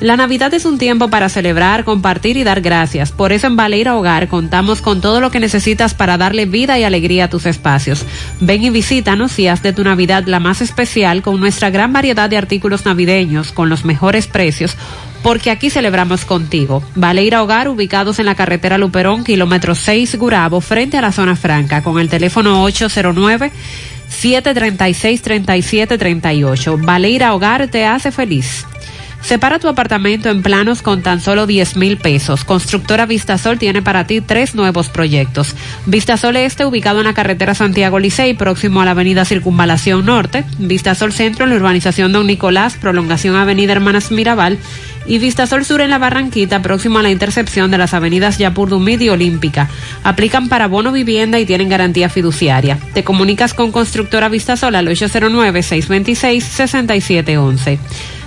La Navidad es un tiempo para celebrar, compartir y dar gracias. Por eso en Baleira Hogar contamos con todo lo que necesitas para darle vida y alegría a tus espacios. Ven y visítanos y haz de tu Navidad la más especial con nuestra gran variedad de artículos navideños con los mejores precios porque aquí celebramos contigo. Baleira Hogar, ubicados en la carretera Luperón, kilómetro 6 Gurabo, frente a la zona franca, con el teléfono 809 736 3738. Baleira Hogar te hace feliz. Separa tu apartamento en planos con tan solo 10 mil pesos. Constructora Vistasol tiene para ti tres nuevos proyectos. Vistasol Este, ubicado en la carretera Santiago Licey, próximo a la avenida Circunvalación Norte. Vistasol Centro, en la urbanización Don Nicolás, prolongación Avenida Hermanas Mirabal. Y Vistasol Sur en la Barranquita, próximo a la intercepción de las avenidas Yapurdumid y Olímpica. Aplican para bono vivienda y tienen garantía fiduciaria. Te comunicas con Constructora Vistasol al 809-626-6711.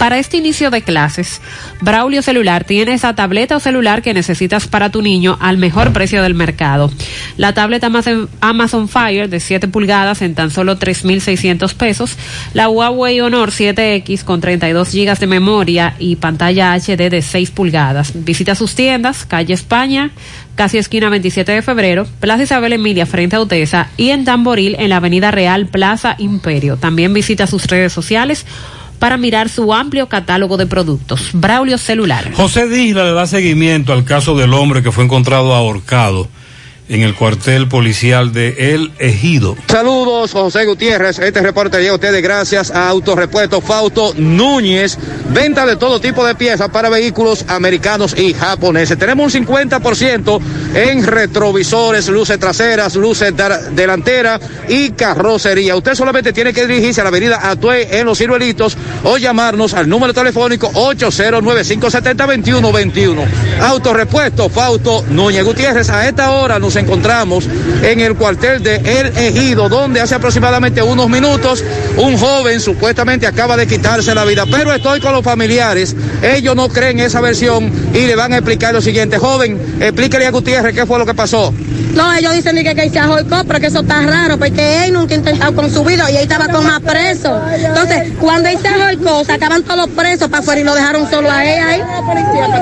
Para este inicio de clases, Braulio Celular tiene esa tableta o celular que necesitas para tu niño al mejor precio del mercado. La tableta Amazon, Fire de 7 pulgadas en tan solo 3.600 pesos. La Huawei Honor 7X con 32 GB de memoria y pantalla HD de 6 pulgadas. Visita sus tiendas, calle España, casi esquina 27 de febrero, Plaza Isabel Emilia frente a Utesa y en Tamboril en la Avenida Real Plaza Imperio. También visita sus redes sociales para mirar su amplio catálogo de productos. Braulio Celular. José Disla le da seguimiento al caso del hombre que fue encontrado ahorcado en el cuartel policial de El Ejido. Saludos, José Gutiérrez. Este reporte llega a ustedes gracias a Autorepuesto Fausto Núñez. Venta de todo tipo de piezas para vehículos americanos y japoneses. Tenemos un 50% en retrovisores, luces traseras, luces delanteras y carrocería. Usted solamente tiene que dirigirse a la avenida Atue en Los Ciruelitos o llamarnos al número telefónico 809-570-2121. Autorepuesto Fausto Núñez Gutiérrez. A esta hora nos encontramos en el cuartel de El Ejido, donde hace aproximadamente unos minutos un joven supuestamente acaba de quitarse la vida. Pero estoy con los familiares, ellos no creen esa versión y le van a explicar lo siguiente. Joven, explíquele a Gutiérrez qué fue lo que pasó. No, ellos dicen que, que se ahorcó, pero que eso está raro, porque él nunca ha intentado con su vida y él estaba con más presos. Entonces, cuando él se ahorcó, sacaban todos los presos para afuera y lo dejaron solo a él ahí.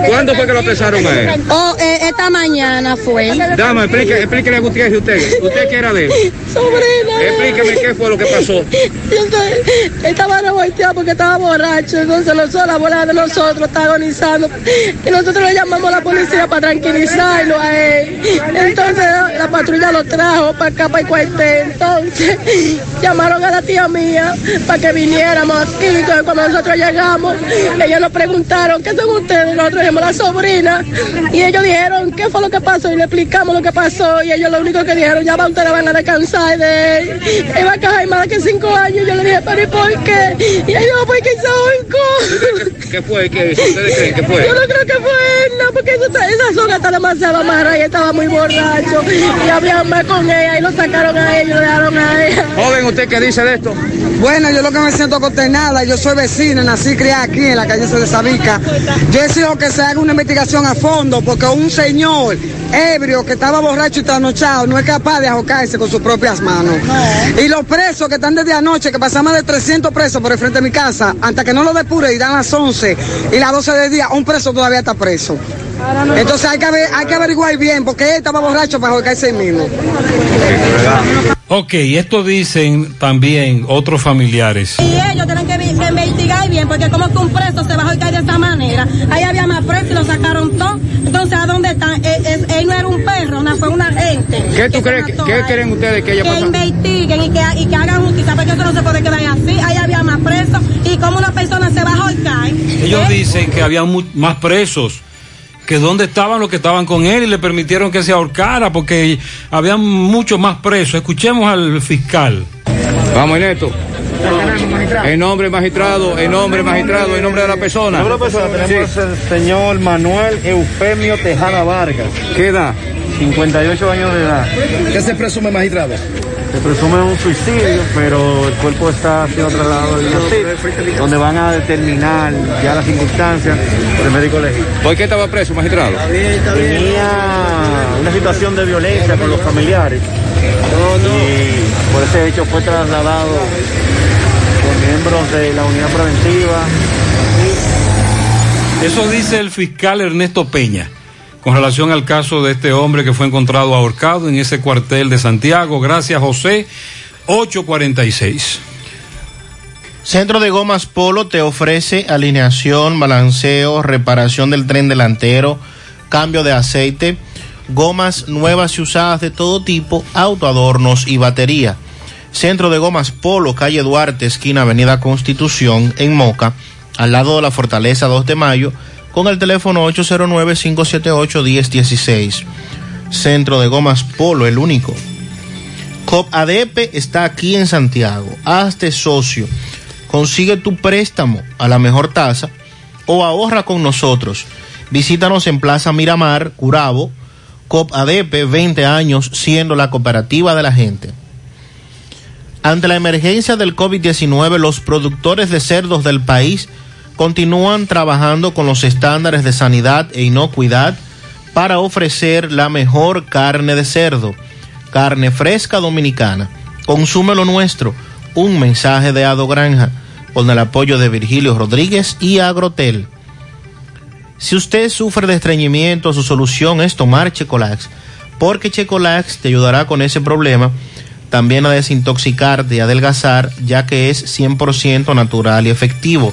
¿Cuándo fue que lo apresaron a él? Oh, eh, esta mañana fue. Dama, explíquele, explíquele a Gutiérrez usted. ¿Usted qué era de él? Sobrina. Explíqueme qué fue lo que pasó. Entonces, él estaba revolteado porque estaba borracho, entonces los, la abuela de nosotros está agonizando. Y nosotros le llamamos a la policía para tranquilizarlo a él. Entonces, la patrulla lo trajo para acá, para el cuartel. Entonces, llamaron a la tía mía para que viniéramos aquí. Entonces, cuando nosotros llegamos, ellos nos preguntaron, ¿qué son ustedes? Nosotros dijimos la sobrina. Y ellos dijeron, ¿qué fue lo que pasó? Y le explicamos lo que pasó. Y ellos lo único que dijeron, ya va, ustedes van a descansar de él. Él va a caer más que cinco años. Yo le dije, ¿pero y por qué? Y ellos, ¿por qué se ahorcó? ¿Qué fue? ¿Qué, ¿Ustedes creen que fue? Yo no creo que fue él, no, porque esa, esa zona está demasiado amarrada y estaba muy borracho. Y habían más con ella y lo sacaron a ella y lo dejaron a ella. Joven, ¿usted qué dice de esto? Bueno, yo lo que me siento consternada, yo soy vecina, nací y criada aquí en la calle de Sabica. Yo he sido que se haga una investigación a fondo, porque un señor ebrio que estaba borracho y trasnochado no es capaz de ahogarse con sus propias manos. Y los presos que están desde anoche, que pasan más de 300 presos por el frente de mi casa, hasta que no lo depure y dan las 11 y las 12 del día, un preso todavía está preso. Entonces hay que, hay que averiguar bien, porque él estaba borracho para ahogarse él mismo. Ok, esto dicen también otros familiares. Y ellos tienen que, investigar bien, porque como que un preso se va a ahorcar de esta manera. Ahí había más presos y lo sacaron todo. Entonces, ¿a dónde están? Él, él- él no era un perro, no, fue una gente. ¿Qué tú crees? que- ¿Qué creen ustedes que haya que pasado? investiguen y que, y que hagan justicia, porque eso no se puede quedar así. Ahí había más presos y como una persona se va a ahorcar. Ellos dicen que había mu- más presos, que dónde estaban los que estaban con él y le permitieron que se ahorcara porque había muchos más presos. Escuchemos al fiscal. Vamos, Ernesto. En nombre magistrado, en nombre magistrado, en nombre de la persona. Nombre de la persona, tenemos Sí. el señor Manuel Eufemio Tejada Vargas. ¿Qué edad? 58 años de edad. ¿Qué se presume, magistrado? Se presume un suicidio, pero el cuerpo está siendo trasladado al INACID, donde van a determinar ya las circunstancias por el médico legítimo. ¿Por qué estaba preso, magistrado? Tenía una situación de violencia con los familiares. Y por ese hecho fue trasladado por miembros de la unidad preventiva. Eso dice el fiscal Ernesto Peña con relación al caso de este hombre que fue encontrado ahorcado en ese cuartel de Santiago. Gracias, José. 846. Centro de Gomas Polo te ofrece alineación, balanceo, reparación del tren delantero, cambio de aceite, gomas nuevas y usadas de todo tipo, autoadornos y batería. Centro de Gomas Polo, calle Duarte, esquina Avenida Constitución, en Moca, al lado de la Fortaleza 2 de Mayo, con el teléfono 809-578-1016. Centro de Gomas Polo, el único. COP ADP está aquí en Santiago. Hazte socio. Consigue tu préstamo a la mejor tasa o ahorra con nosotros. Visítanos en Plaza Miramar, Curabo. COP ADP, 20 años siendo la cooperativa de la gente. Ante la emergencia del COVID-19, los productores de cerdos del país continúan trabajando con los estándares de sanidad e inocuidad para ofrecer la mejor carne de cerdo, carne fresca dominicana. Consume lo nuestro. Un mensaje de Ado Granja con el apoyo de Virgilio Rodríguez y Agrotel. Si usted sufre de estreñimiento, su solución es tomar Checolax, porque Checolax te ayudará con ese problema, también a desintoxicarte y adelgazar, ya que es 100% natural y efectivo.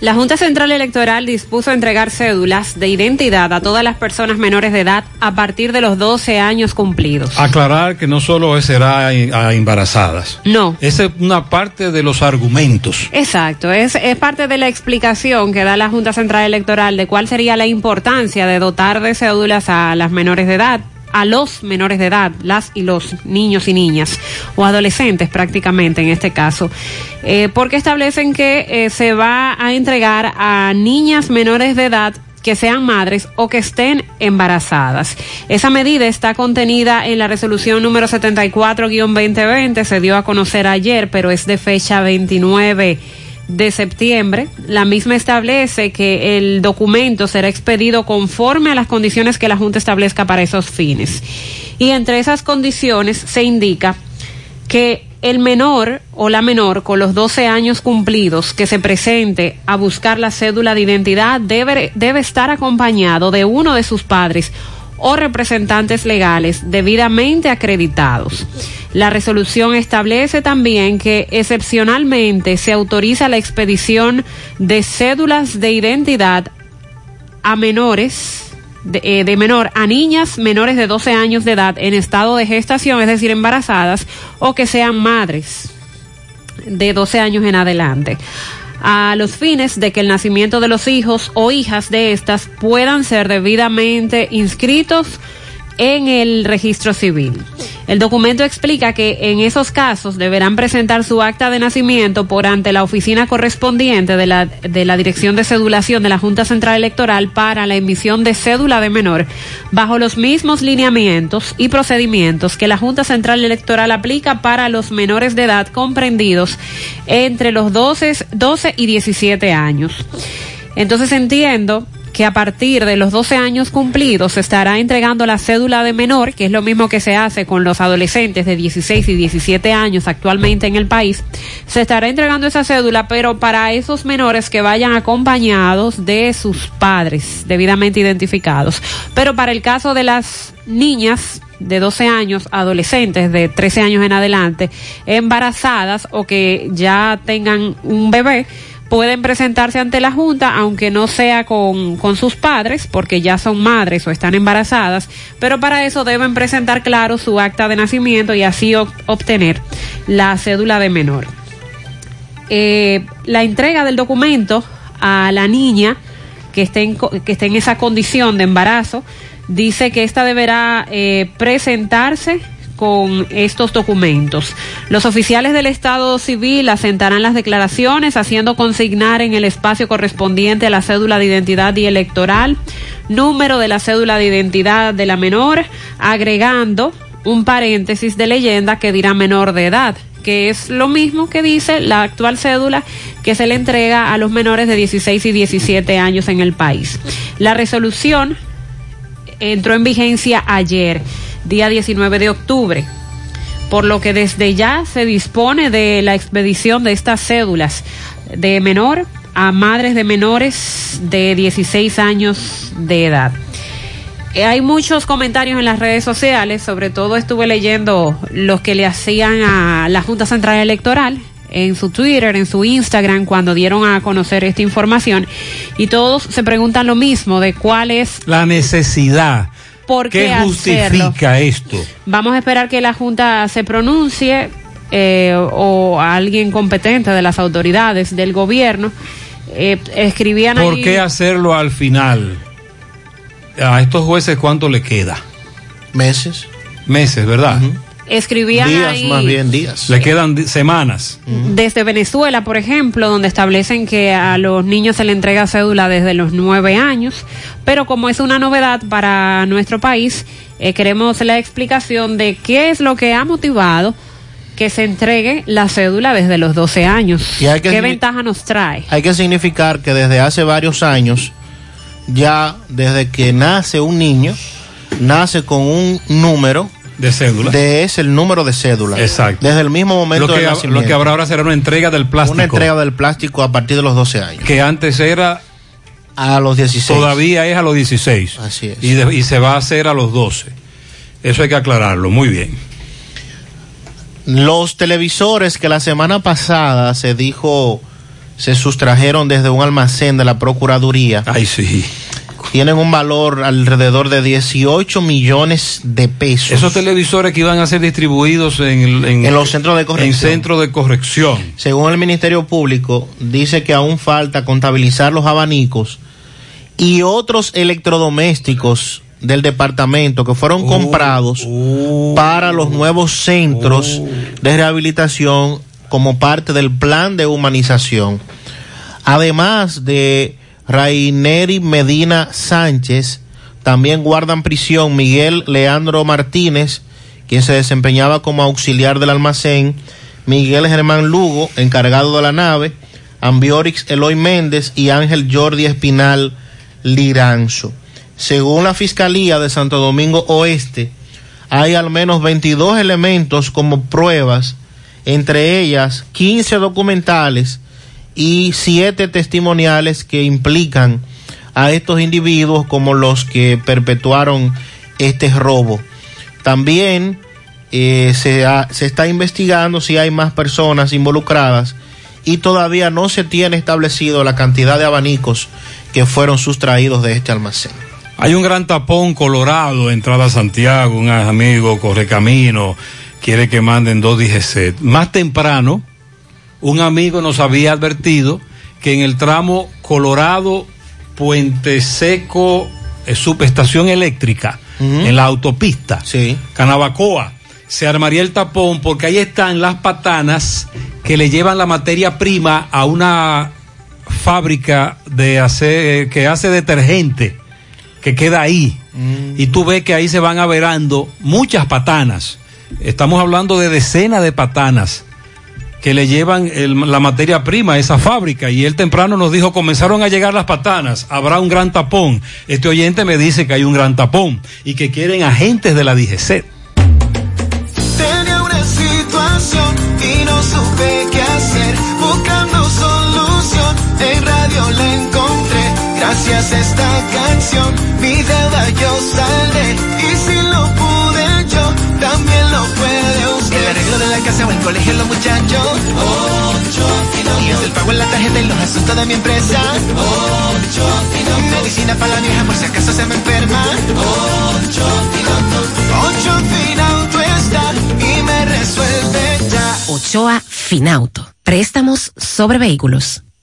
La Junta Central Electoral dispuso entregar cédulas de identidad a todas las personas menores de edad a partir de los 12 años cumplidos. Aclarar que no solo será a embarazadas. No. Esa es una parte de los argumentos. Exacto, es, es parte de la explicación que da la Junta Central Electoral de cuál sería la importancia de dotar de cédulas a las menores de edad a los menores de edad, las y los niños y niñas, o adolescentes prácticamente en este caso, eh, porque establecen que eh, se va a entregar a niñas menores de edad que sean madres o que estén embarazadas. Esa medida está contenida en la resolución número 74-2020, se dio a conocer ayer, pero es de fecha 29 de septiembre. La misma establece que el documento será expedido conforme a las condiciones que la Junta establezca para esos fines. Y entre esas condiciones se indica que el menor o la menor con los 12 años cumplidos que se presente a buscar la cédula de identidad debe, debe estar acompañado de uno de sus padres o representantes legales debidamente acreditados. La resolución establece también que excepcionalmente se autoriza la expedición de cédulas de identidad a menores, de, eh, menor a niñas menores de 12 años de edad en estado de gestación, es decir, embarazadas, o que sean madres de 12 años en adelante a los fines de que el nacimiento de los hijos o hijas de estas puedan ser debidamente inscritos en el registro civil. El documento explica que en esos casos deberán presentar su acta de nacimiento por ante la oficina correspondiente de la, de la Dirección de Cedulación de la Junta Central Electoral para la emisión de cédula de menor bajo los mismos lineamientos y procedimientos que la Junta Central Electoral aplica para los menores de edad comprendidos entre los 12, 12 y 17 años. Entonces entiendo que a partir de los 12 años cumplidos se estará entregando la cédula de menor, que es lo mismo que se hace con los adolescentes de 16 y 17 años actualmente en el país. Se estará entregando esa cédula, pero para esos menores que vayan acompañados de sus padres debidamente identificados. Pero para el caso de las niñas de 12 años, adolescentes de 13 años en adelante, embarazadas o que ya tengan un bebé, pueden presentarse ante la Junta, aunque no sea con, con, sus padres, porque ya son madres o están embarazadas, pero para eso deben presentar claro su acta de nacimiento y así obtener la cédula de menor. Eh, la entrega del documento a la niña que esté en, que esté en esa condición de embarazo, dice que ésta deberá eh, presentarse con estos documentos. Los oficiales del Estado Civil asentarán las declaraciones haciendo consignar en el espacio correspondiente a la cédula de identidad y electoral, número de la cédula de identidad de la menor, agregando un paréntesis de leyenda que dirá menor de edad que es lo mismo que dice la actual cédula que se le entrega a los menores de 16 y 17 años en el país. La resolución entró en vigencia ayer día 19 de octubre, por lo que desde ya se dispone de la expedición de estas cédulas de menor a madres de menores de 16 años de edad. Eh, hay muchos comentarios en las redes sociales, sobre todo estuve leyendo los que le hacían a la Junta Central Electoral en su Twitter, en su Instagram, cuando dieron a conocer esta información, y todos se preguntan lo mismo de cuál es la necesidad ¿Por qué, ¿Qué justifica hacerlo? esto? Vamos a esperar que la Junta se pronuncie eh, o alguien competente de las autoridades del gobierno. Eh, escribían ¿Por ahí- qué hacerlo al final? A estos jueces, ¿cuánto le queda? Meses. Meses, ¿verdad? Escribían ahí días. Le quedan semanas. desde Venezuela, por ejemplo, donde establecen que a los niños se le entrega cédula desde los nueve años, pero como es una novedad para nuestro país, eh, queremos la explicación de qué es lo que ha motivado que se entregue la cédula desde los 12 años. Y hay que ¿Qué ventaja nos trae? Hay que significar que desde hace varios años, ya desde que nace un niño, nace con un número de cédula. De es el número de cédula. Exacto. Desde el mismo momento Lo que, del nacimiento. lo que habrá ahora será una entrega del plástico. Una entrega del plástico a partir de los 12 años. Que antes era. A los 16. Todavía es a los 16. Así es. Y, de- y se va a hacer a los 12. Eso hay que aclararlo. Muy bien. Los televisores que la semana pasada se dijo se sustrajeron desde un almacén de la Procuraduría. Ay, sí. Tienen un valor alrededor de 18 millones de pesos. Esos televisores que iban a ser distribuidos en, En los centros de corrección. En centros de corrección. Según el Ministerio Público, dice que aún falta contabilizar los abanicos y otros electrodomésticos del departamento que fueron comprados para los nuevos centros de rehabilitación como parte del plan de humanización. Además de Raineri Medina Sánchez, también guardan prisión Miguel Leandro Martínez, quien se desempeñaba como auxiliar del almacén, Miguel Germán Lugo, encargado de la nave, Ambiorix Eloy Méndez y Ángel Jordi Espinal Liranzo. Según la Fiscalía de Santo Domingo Oeste, hay al menos 22 elementos como pruebas, entre ellas 15 documentales y 7 testimoniales que implican a estos individuos como los que perpetuaron este robo. También eh, se, se está investigando si hay más personas involucradas y todavía no se tiene establecido la cantidad de abanicos que fueron sustraídos de este almacén. Hay un gran tapón colorado, entrada a Santiago, un amigo corre camino, quiere que manden dos DGC. Más temprano, un amigo nos había advertido que en el tramo Colorado, Puente Seco, eh, subestación eléctrica, en la autopista, Canabacoa, se armaría el tapón porque ahí están las patanas que le llevan la materia prima a una fábrica de hacer, que hace detergente que queda ahí. Y tú ves que ahí se van averando muchas patanas. Estamos hablando de decenas de patanas que le llevan el- la materia prima a esa fábrica y él temprano nos dijo comenzaron a llegar las patanas, habrá un gran tapón. Este oyente me dice que hay un gran tapón y que quieren agentes de la DGC. Tenía una situación y no supe qué hacer. Buscando solución, en radio la encontré. Gracias a esta canción, mi deuda yo saldré. Y si lo pude también lo puede usted. El arreglo de la casa o el colegio, los muchachos. Ocho Y el pago en la tarjeta y los asuntos de mi empresa. Ocho Medicina para la vieja por si acaso se me enferma. Ocho Ocho Finauto está y me resuelve ya. Ochoa Finauto. Préstamos sobre vehículos.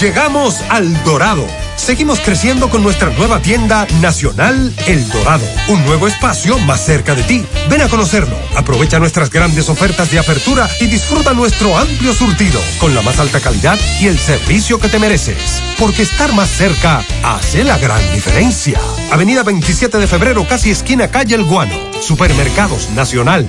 Llegamos al Dorado. Seguimos creciendo con nuestra nueva tienda nacional El Dorado, un nuevo espacio más cerca de ti. Ven a conocerlo, aprovecha nuestras grandes ofertas de apertura y disfruta nuestro amplio surtido con la más alta calidad y el servicio que te mereces. Porque estar más cerca hace la gran diferencia. Avenida 27 de febrero, casi esquina calle El Guano. Supermercados Nacional.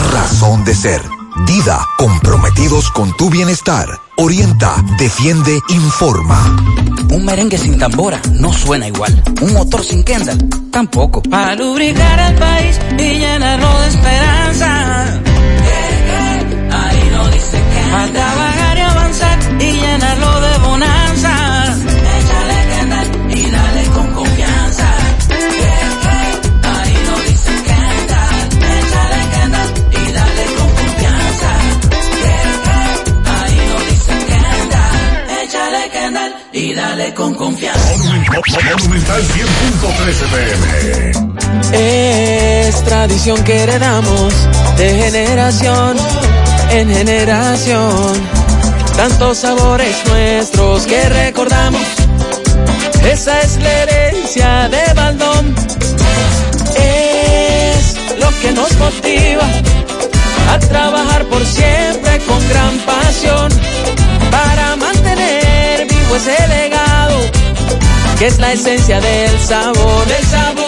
razón de ser. Dida, comprometidos con tu bienestar. Orienta, defiende, informa. Un merengue sin tambora no suena igual. Un motor sin Kendall tampoco. Para lubricar el país y llenarlo de esperanza. Ahí no dice que. Para trabajar y avanzar y llenarlo de bonanza. Y dale con confianza. Monumental 100.13 pm. Es tradición que heredamos de generación en generación. Tantos sabores nuestros que recordamos. Esa es la herencia de Baldón. Es lo que nos motiva a trabajar por siempre con gran pasión para mantener ese legado que es la esencia del sabor, del sabor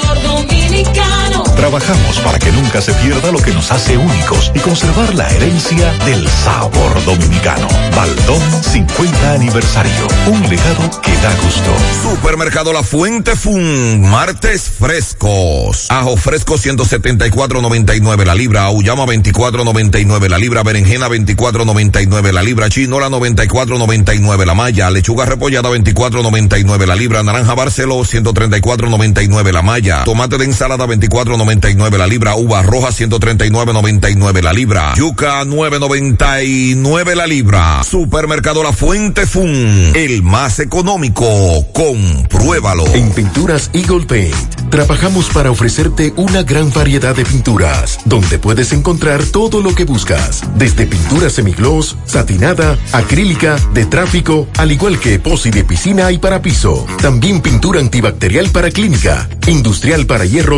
dominicano. Trabajamos para que nunca se pierda lo que nos hace únicos y conservar la herencia del sabor dominicano. Baldón 50 aniversario. Un legado que da gusto. Supermercado La Fuente Fun, martes frescos. Ajo fresco 174.99 la libra, auyama 24.99 la libra, berenjena 24.99 la libra, chinola 94.99 la malla, lechuga repollada 24.99 la libra, naranja barcelo 134.99 la malla, tomate de ensalada 24.99 la libra, uva roja 139.99 la libra, yuca 9.99 la libra. Supermercado La Fuente Fun, el más económico. Compruébalo. En Pinturas Eagle Paint trabajamos para ofrecerte una gran variedad de pinturas, donde puedes encontrar todo lo que buscas, desde pintura semigloss, satinada, acrílica, de tráfico, al igual que epoxi de piscina y para piso. También pintura antibacterial para clínica, industrial para hierro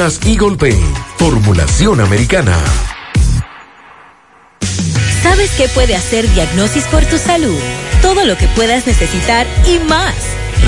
Pinturas Eagle. Formulación americana. ¿Sabes qué puede hacer Diagnosis por tu salud? Todo lo que puedas necesitar y más.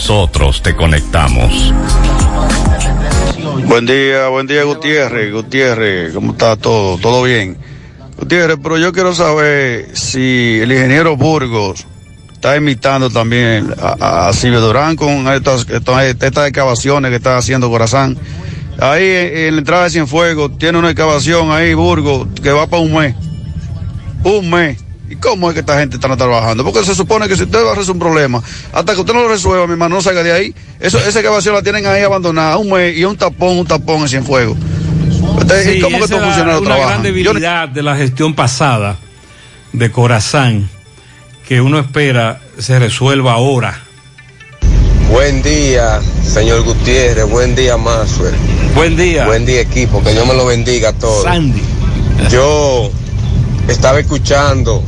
nosotros te conectamos. Buen día, buen día Gutiérrez, Gutiérrez, ¿cómo está todo? ¿Todo bien? Gutiérrez, pero yo quiero saber si el ingeniero Burgos está imitando también a, Silvio Durán con estas, estas, excavaciones que está haciendo Corazán. Ahí en la entrada de Cienfuegos tiene una excavación ahí, Burgos, que va para un mes. Un mes. ¿Y cómo es que esta gente está trabajando? Porque se supone que si usted va a resolver un problema, hasta que usted no lo resuelva, mi hermano, no salga de ahí. Eso, esa excavación la tienen ahí abandonada un mes y un tapón, un tapón en Cienfuegos. Usted, Sí, ¿Cómo que esa estos funcionarios una gran trabajan? debilidad de la gestión pasada de Corazán que uno espera se resuelva ahora. Buen día, señor Gutiérrez. Buen día, Maxwell. Buen día. Buen día, equipo. Que Dios me lo bendiga a todos. Sandy. Yo estaba escuchando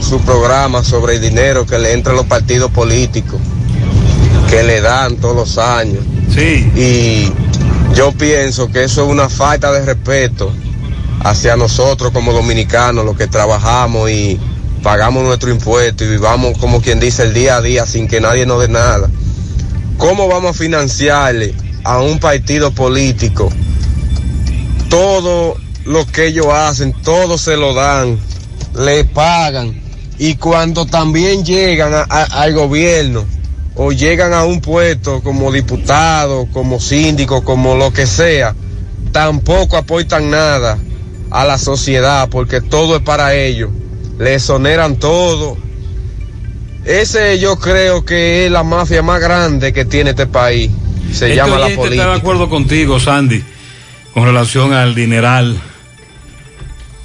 su programa sobre el dinero que le entra a los partidos políticos, que le dan todos los años. Sí. Y yo pienso que eso es una falta de respeto hacia nosotros como dominicanos, los que trabajamos y pagamos nuestro impuesto y vivamos como quien dice el día a día sin que nadie nos dé nada. ¿Cómo vamos a financiarle a un partido político todo lo que ellos hacen, todo se lo dan, le pagan y cuando también llegan a- a- al gobierno o llegan a un puesto como diputado, como síndico, como lo que sea, tampoco aportan nada a la sociedad porque todo es para ellos, le exoneran todo. Ese yo creo que es la mafia más grande que tiene este país. Se Este llama la política. Está de acuerdo contigo, Sandy, con relación al dineral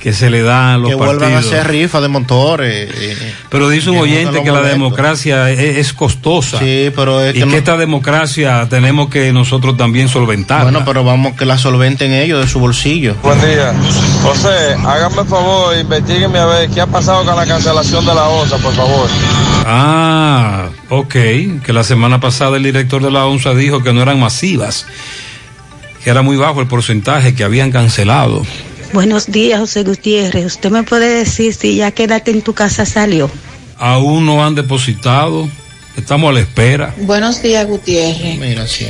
que se le da a los que vuelvan a partidos. hacer rifa de motores. eh, Pero dice un que oyente que la democracia es, es costosa. Sí, pero es y que que, no- esta democracia tenemos que nosotros también solventar. Bueno, pero vamos que la solventen ellos de su bolsillo. Buen día. José, háganme el favor, investiguenme a ver qué ha pasado con la cancelación de la OSA, por favor. Ah, ok. Que la semana pasada el director de la ONSA dijo que no eran masivas, que era muy bajo el porcentaje que habían cancelado. Buenos días, José Gutiérrez. ¿Usted me puede decir si ya quédate en tu casa salió? Aún no han depositado. Estamos a la espera. Buenos días, Gutiérrez. Mira, sí,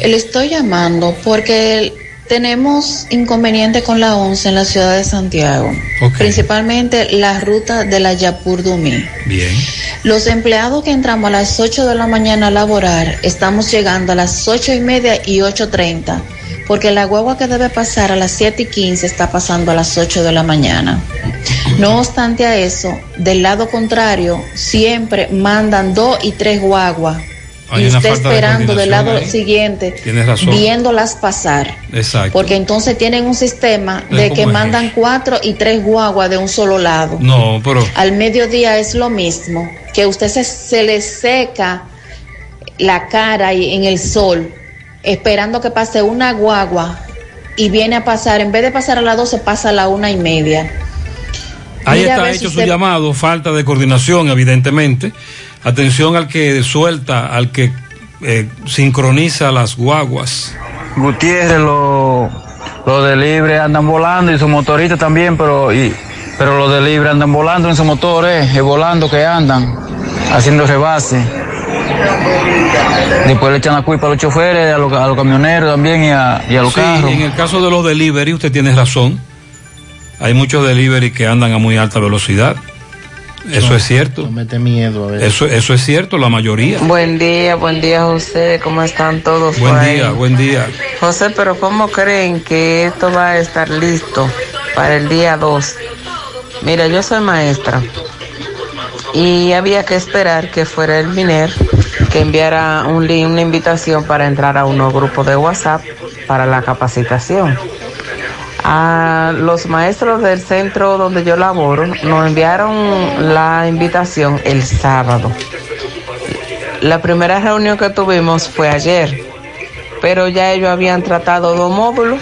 Le estoy llamando porque tenemos inconveniente con la 11 en la ciudad de Santiago, Ok. principalmente la ruta de la Yapur Dumí. Bien. Los empleados que entramos a las 8 de la mañana a laborar, estamos llegando a las 8 y media y 8.30, porque la guagua que debe pasar a las 7 y 15 está pasando a las 8 de la mañana. No obstante a eso, del lado contrario, siempre mandan dos y tres guaguas. Hay y de esperando del lado ahí. siguiente, viéndolas pasar. Exacto. Porque entonces tienen un sistema de que mandan cuatro y tres guaguas de un solo lado. No, pero Al mediodía es lo mismo, que usted se, se le seca la cara y- en el sol, esperando que pase una guagua y viene a pasar, en vez de pasar a las 12, pasa a la una y media. ahí está si hecho su llamado, falta de coordinación, evidentemente. Atención al que suelta, al que eh, sincroniza las guaguas. Gutiérrez, los lo de libre andan volando y sus motoristas también, pero y, pero los de libre andan volando en sus motores, eh, volando que andan, haciendo rebase. Después le echan la culpa a los choferes, a los, a los camioneros también y a, y a los Sí, carros. en el caso de los delivery, usted tiene razón. Hay muchos delivery que andan a muy alta velocidad. Eso No, es cierto. No mete miedo a ver. Eso, eso es cierto, la mayoría. Buen día, buen día José, ¿cómo están todos? Buen ahí? día, buen día. José, pero ¿cómo creen que esto va a estar listo para el día 2? Mira, yo soy maestra y había que esperar que fuera el MINER que enviara una invitación para entrar a un nuevo grupo de WhatsApp para la capacitación. A los maestros del centro donde yo laboro nos enviaron la invitación el sábado. La primera reunión que tuvimos fue ayer, pero ya ellos habían tratado dos módulos.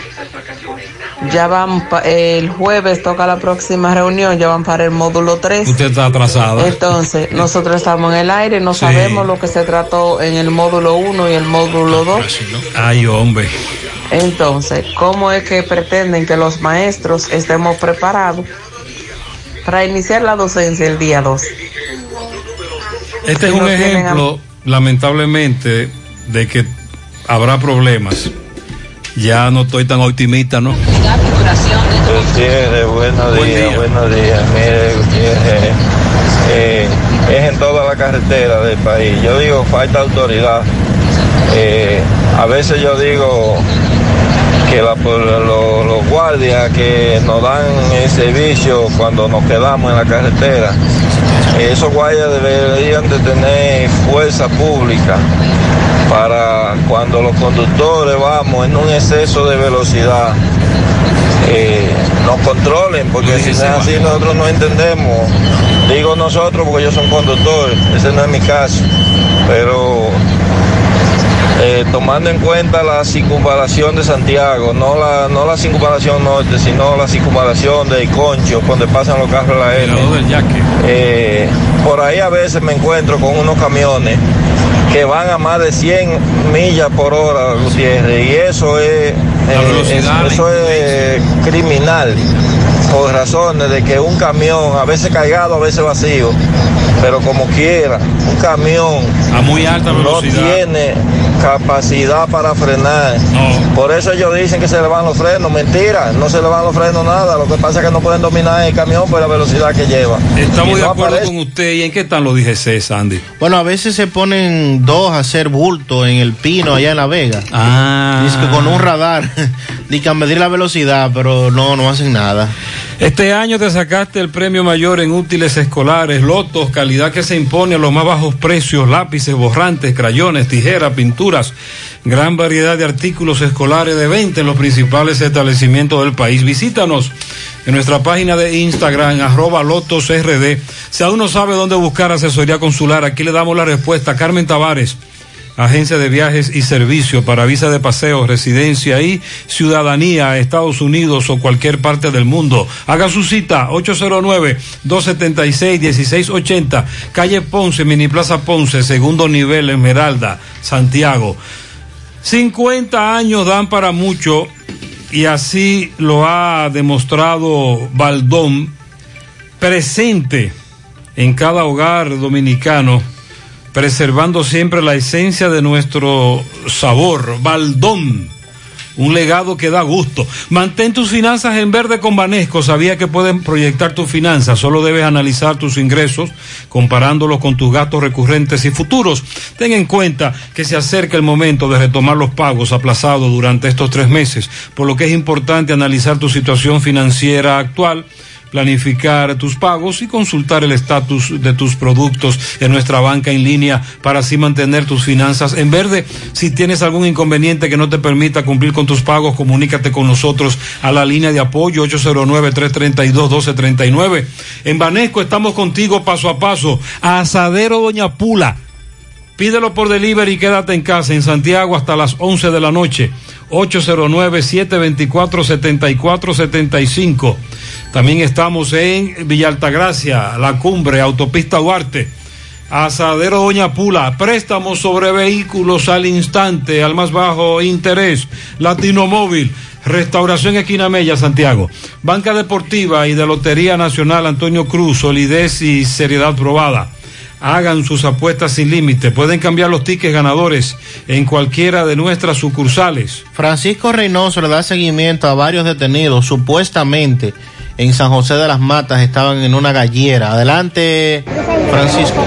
Ya van, pa- el jueves toca la próxima reunión, ya van para el módulo 3. Usted está atrasada. Entonces, nosotros estamos en el aire, no Sí. sabemos lo que se trató en el módulo 1 y el módulo 2. Ay, hombre. Entonces, ¿cómo es que pretenden que los maestros estemos preparados para iniciar la docencia el día 2? Este es un ejemplo, lamentablemente, de que habrá problemas. Ya no estoy tan optimista, ¿no? Gutiérrez, buenos Buen días, día. buenos días. Mire, Gutiérrez, eh, es en toda la carretera del país. Yo digo, falta autoridad. Eh, a veces yo digo que por los guardias que nos dan el servicio cuando nos quedamos en la carretera, esos guardias deberían de tener fuerza pública para cuando los conductores vamos en un exceso de velocidad eh, nos controlen, porque si no es así nosotros no entendemos. Digo nosotros porque yo soy conductor, ese no es mi caso, pero eh, tomando en cuenta la circunvalación de Santiago, no la, no la circunvalación norte, sino la circunvalación de Concho, donde pasan los carros de la N. Eh, por ahí a veces me encuentro con unos camiones que van a más de 100 millas por hora, Gutiérrez, y eso es, eh, es- eso es criminal por razones de que un camión, a veces cargado, a veces vacío, pero como quiera, un camión a muy alta no velocidad. tiene capacidad para frenar. Por eso ellos dicen que se le van los frenos, mentira, no se le van los frenos nada, lo que pasa es que no pueden dominar el camión por la velocidad que lleva. Estamos de no acuerdo aparece- con usted. ¿Y en qué están los DGC, Sandy? Bueno, a veces se ponen dos a hacer bulto en el pino allá en La Vega. Ah. Dice que con un radar, a medir la velocidad, pero no, no hacen nada. Este año te sacaste el premio mayor en útiles escolares, lotos, calidad que se impone a los más bajos precios, lápices, borrantes, crayones, tijeras, pinturas, gran variedad de artículos escolares de venta en los principales establecimientos del país. Visítanos en nuestra página de Instagram, arroba lotosrd. Si aún no sabe dónde buscar asesoría consular, aquí le damos la respuesta. Carmen Tavares. Agencia de Viajes y Servicio para visa de paseo, residencia y ciudadanía a Estados Unidos o cualquier parte del mundo. Haga su cita 809-276-1680, calle Ponce, Mini Plaza Ponce, segundo nivel, Esmeralda, Santiago. 50 años dan para mucho y así lo ha demostrado Baldón, presente en cada hogar dominicano preservando siempre la esencia de nuestro sabor. Baldón, un legado que da gusto. Mantén tus finanzas en verde con Banesco. Sabía que pueden proyectar tus finanzas. Solo debes analizar tus ingresos comparándolos con tus gastos recurrentes y futuros. Ten en cuenta que se acerca el momento de retomar los pagos aplazados durante estos tres meses, por lo que es importante analizar tu situación financiera actual planificar tus pagos y consultar el estatus de tus productos en nuestra banca en línea para así mantener tus finanzas en verde. Si tienes algún inconveniente que no te permita cumplir con tus pagos, comunícate con nosotros a la línea de apoyo 809-332-1239. En Banesco estamos contigo paso a paso. Asadero Doña Pula. Pídelo por delivery y quédate en casa en Santiago hasta las 11 de la noche. 809-724-7475. También estamos en Villa Altagracia, La Cumbre, Autopista Duarte. Asadero Doña Pula, préstamos sobre vehículos al instante, al más bajo interés. Latino Móvil, Restauración Esquina Mella, Santiago. Banca Deportiva y de Lotería Nacional Antonio Cruz, solidez y seriedad probada. Hagan sus apuestas sin límite. Pueden cambiar los tickets ganadores en cualquiera de nuestras sucursales. Francisco Reynoso le da seguimiento a varios detenidos supuestamente en San José de las Matas estaban en una gallera. Adelante, Francisco.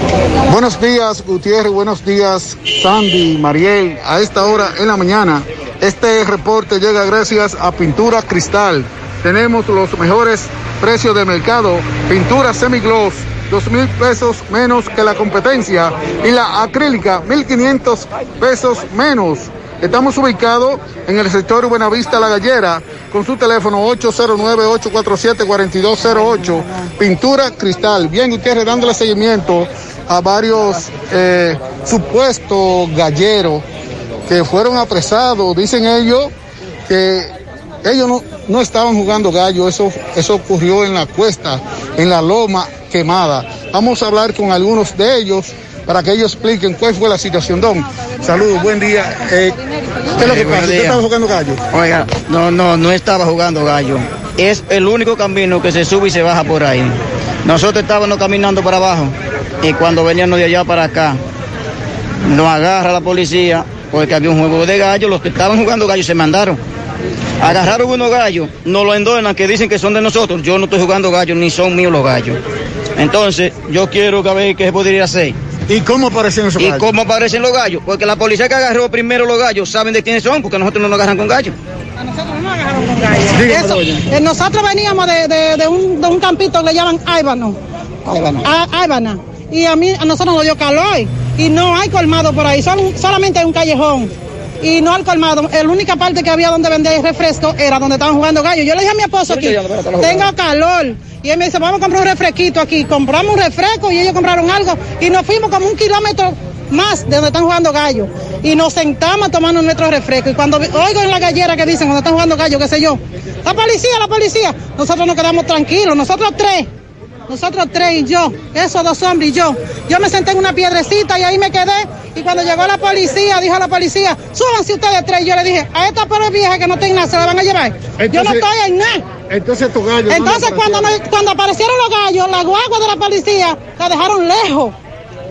Buenos días, Gutiérrez. Buenos días, Sandy, Mariel. A esta hora en la mañana, este reporte llega gracias a Pintura Cristal. Tenemos los mejores precios de mercado. Pintura semigloss, dos mil pesos menos que la competencia. Y la acrílica, mil quinientos pesos menos. Estamos ubicados en el sector Buenavista La Gallera con su teléfono 809-847-4208. Pintura Cristal. Bien, ustedes dándole seguimiento a varios eh, supuestos galleros que fueron apresados. Dicen ellos que ellos no, no estaban jugando gallo, eso, eso ocurrió en la cuesta, en la loma quemada. Vamos a hablar con algunos de ellos para que ellos expliquen cuál fue la situación. Don, saludos, buen día. Eh, ¿Qué es lo que pasa? ¿Usted estaba jugando gallo? Oiga, no, no, no estaba jugando gallo. Es el único camino que se sube y se baja por ahí. Nosotros estábamos caminando para abajo y cuando veníamos de allá para acá, nos agarra la policía porque había un juego de gallo. Los que estaban jugando gallo se mandaron. Agarraron unos gallos, nos lo endonan que dicen que son de nosotros. Yo no estoy jugando gallos ni son míos los gallos. Entonces, yo quiero que a ver qué se podría hacer. ¿Y cómo aparecen esos ¿Y gallos? cómo aparecen los gallos? Porque la policía que agarró primero los gallos saben de quiénes son, porque nosotros no nos agarran con gallos. Eso, eh, nosotros veníamos de, de- de un, de un campito que le llaman Áibano. Ah, Áibana. Y a mí, a nosotros nos dio calor. Y no hay colmado por ahí, son- solamente hay un callejón. Y no hay colmado. La única parte que había donde vendía refresco era donde estaban jugando gallos. Yo le dije a mi esposo aquí, tengo calor. Y él me dice, vamos a comprar un refresquito aquí. Compramos un refresco y ellos compraron algo. Y nos fuimos como un kilómetro más de donde están jugando gallos. Y nos sentamos tomando nuestro refresco. Y cuando oigo en la gallera que dicen cuando están jugando gallos, qué sé yo, la policía, la policía, nosotros nos quedamos tranquilos, nosotros tres. Nosotros tres y yo, esos dos hombres y yo. Yo me senté en una piedrecita y ahí me quedé. Y cuando llegó la policía, dijo la policía, súbanse ustedes tres. Y yo le dije, a esta pobre vieja que no tiene nada, se la van a llevar. yo no estoy en nada. Entonces estos gallos. Entonces cuando, cuando aparecieron los gallos, la guagua de la policía la dejaron lejos.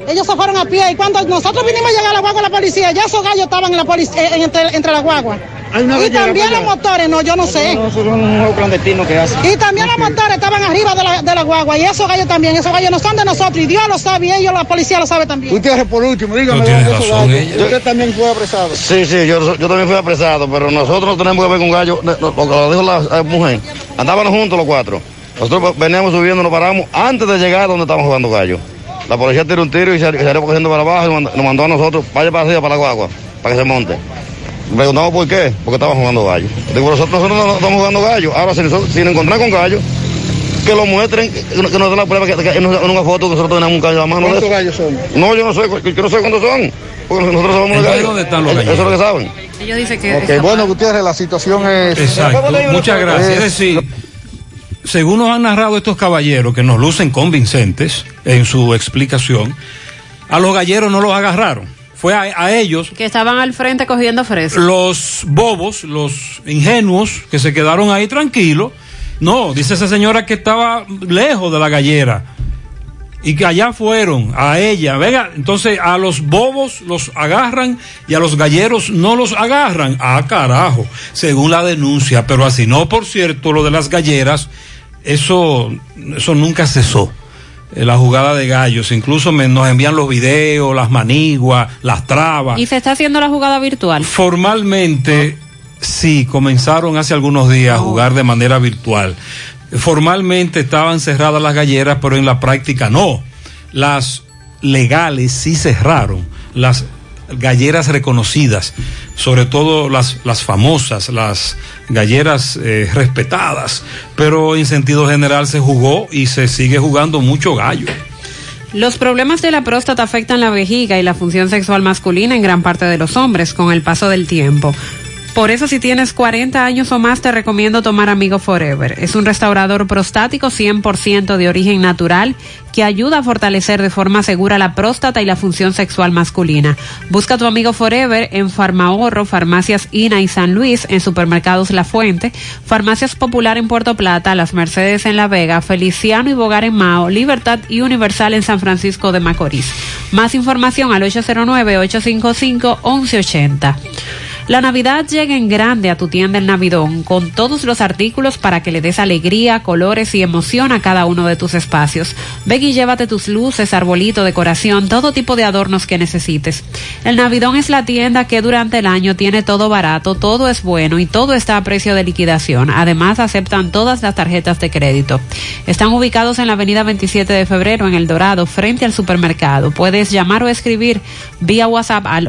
Ellos se fueron a pie y cuando nosotros vinimos a llegar a la guagua de la policía, ya esos gallos estaban en la eh, en- entre, entre la guagua. Una Y también los motores, no, yo no sé. No, eso es un juego clandestino que hace. Y también los motores estaban arriba de la, de la guagua y esos gallos también, esos gallos no son de nosotros y Dios lo sabe y ellos, la policía lo sabe también. Gutiérrez, por último, dígame. No tiene ¿dónde esos razón ella. Usted también fue apresado. Sí, sí, yo, yo también fui apresado, pero nosotros no tenemos que ver con gallo, lo, lo que lo dijo la mujer. Andábamos juntos los cuatro. Nosotros veníamos subiendo, nos paramos antes de llegar a donde estábamos jugando gallo. La policía tiró un tiro y sal- y salió cogiendo para abajo y nos mandó- nos mandó a nosotros, vaya para arriba, para la guagua, para que se monte. Preguntamos por qué, porque estábamos jugando gallo. Digo, nosotros, nosotros no, no estamos jugando gallo. Ahora, si, nosotros- si nos encontramos con gallo, que lo muestren, que, que nos den la prueba, que, que en una en una foto que nosotros tenemos un gallo a mano. ¿Cuántos gallos son? No, yo no sé, yo yo no sé cuántos son. Porque nosotros sabemos los Entonces, gallos. ¿dónde están los Eso- gallos? Eso es lo que saben. Ellos dicen que... Ok, bueno, Gutiérrez, la situación es. Exacto, muchas gracias. Es decir, según nos han narrado estos caballeros que nos lucen convincentes en su explicación, a los galleros no los agarraron. Fue a, a ellos, Que estaban al frente cogiendo fresco. los bobos, los ingenuos, que se quedaron ahí tranquilos. No, dice esa señora que estaba lejos de la gallera. Y que allá fueron, a ella. Venga, entonces a los bobos los agarran y a los galleros no los agarran. Ah, carajo, según la denuncia. Pero así no, por cierto, lo de las galleras, eso, eso nunca cesó. Eh, La jugada de gallos, incluso me- nos envían los videos, las maniguas, las trabas. Y se está haciendo la jugada virtual. Formalmente, sí, comenzaron hace algunos días a jugar de manera virtual. Formalmente estaban cerradas las galleras, pero en la práctica no. Las legales sí cerraron. Las galleras reconocidas, sobre todo las, las famosas, las galleras eh, respetadas, pero en sentido general se jugó y se sigue jugando mucho gallo. Los problemas de la próstata afectan la vejiga y la función sexual masculina en gran parte de los hombres con el paso del tiempo. Por eso si tienes 40 años o más te recomiendo tomar Amigo Forever. Es un restaurador prostático 100% de origen natural que ayuda a fortalecer de forma segura la próstata y la función sexual masculina. Busca tu Amigo Forever en Farmahorro, Farmacias Ina y San Luis, en Supermercados La Fuente, Farmacias Popular en Puerto Plata, Las Mercedes en La Vega, Feliciano y Bogar en Mao, Libertad y Universal en San Francisco de Macorís. Más información al 809-855-1180. La Navidad llega en grande a tu tienda El Navidón con todos los artículos para que le des alegría, colores y emoción a cada uno de tus espacios. Ven y llévate tus luces, arbolito, decoración, todo tipo de adornos que necesites. El Navidón es la tienda que durante el año tiene todo barato, todo es bueno y todo está a precio de liquidación. Además aceptan todas las tarjetas de crédito. Están ubicados en la avenida 27 de febrero en El Dorado, frente al supermercado. Puedes llamar o escribir vía WhatsApp al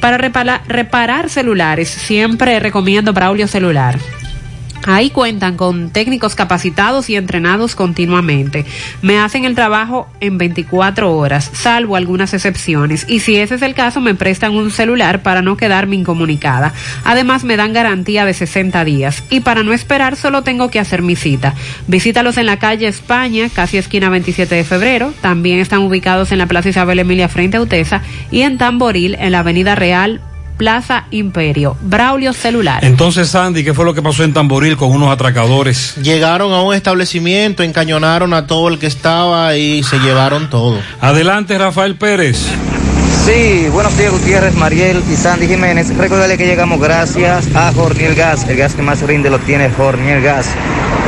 Para reparar, celulares, siempre recomiendo Braulio Celular. Ahí cuentan con técnicos capacitados y entrenados continuamente. Me hacen el trabajo en 24 horas, salvo algunas excepciones. Y si ese es el caso, me prestan un celular para no quedarme incomunicada. Además, me dan garantía de 60 días. Y para no esperar, solo tengo que hacer mi cita. Visítalos en la calle España, casi esquina 27 de febrero. También están ubicados en la Plaza Isabel Emilia frente a Utesa y en Tamboril, en la Avenida Real Plaza Imperio. Braulio Celular. Entonces, Sandy, ¿qué fue lo que pasó en Tamboril con unos atracadores? Llegaron a un establecimiento, encañonaron a todo el que estaba y se llevaron todo. Adelante, Rafael Pérez. Sí, buenos días Gutiérrez, Mariel y Sandy Jiménez. Recordarle que llegamos gracias a Jorniel Gas. El gas que más rinde lo tiene Jorniel Gas.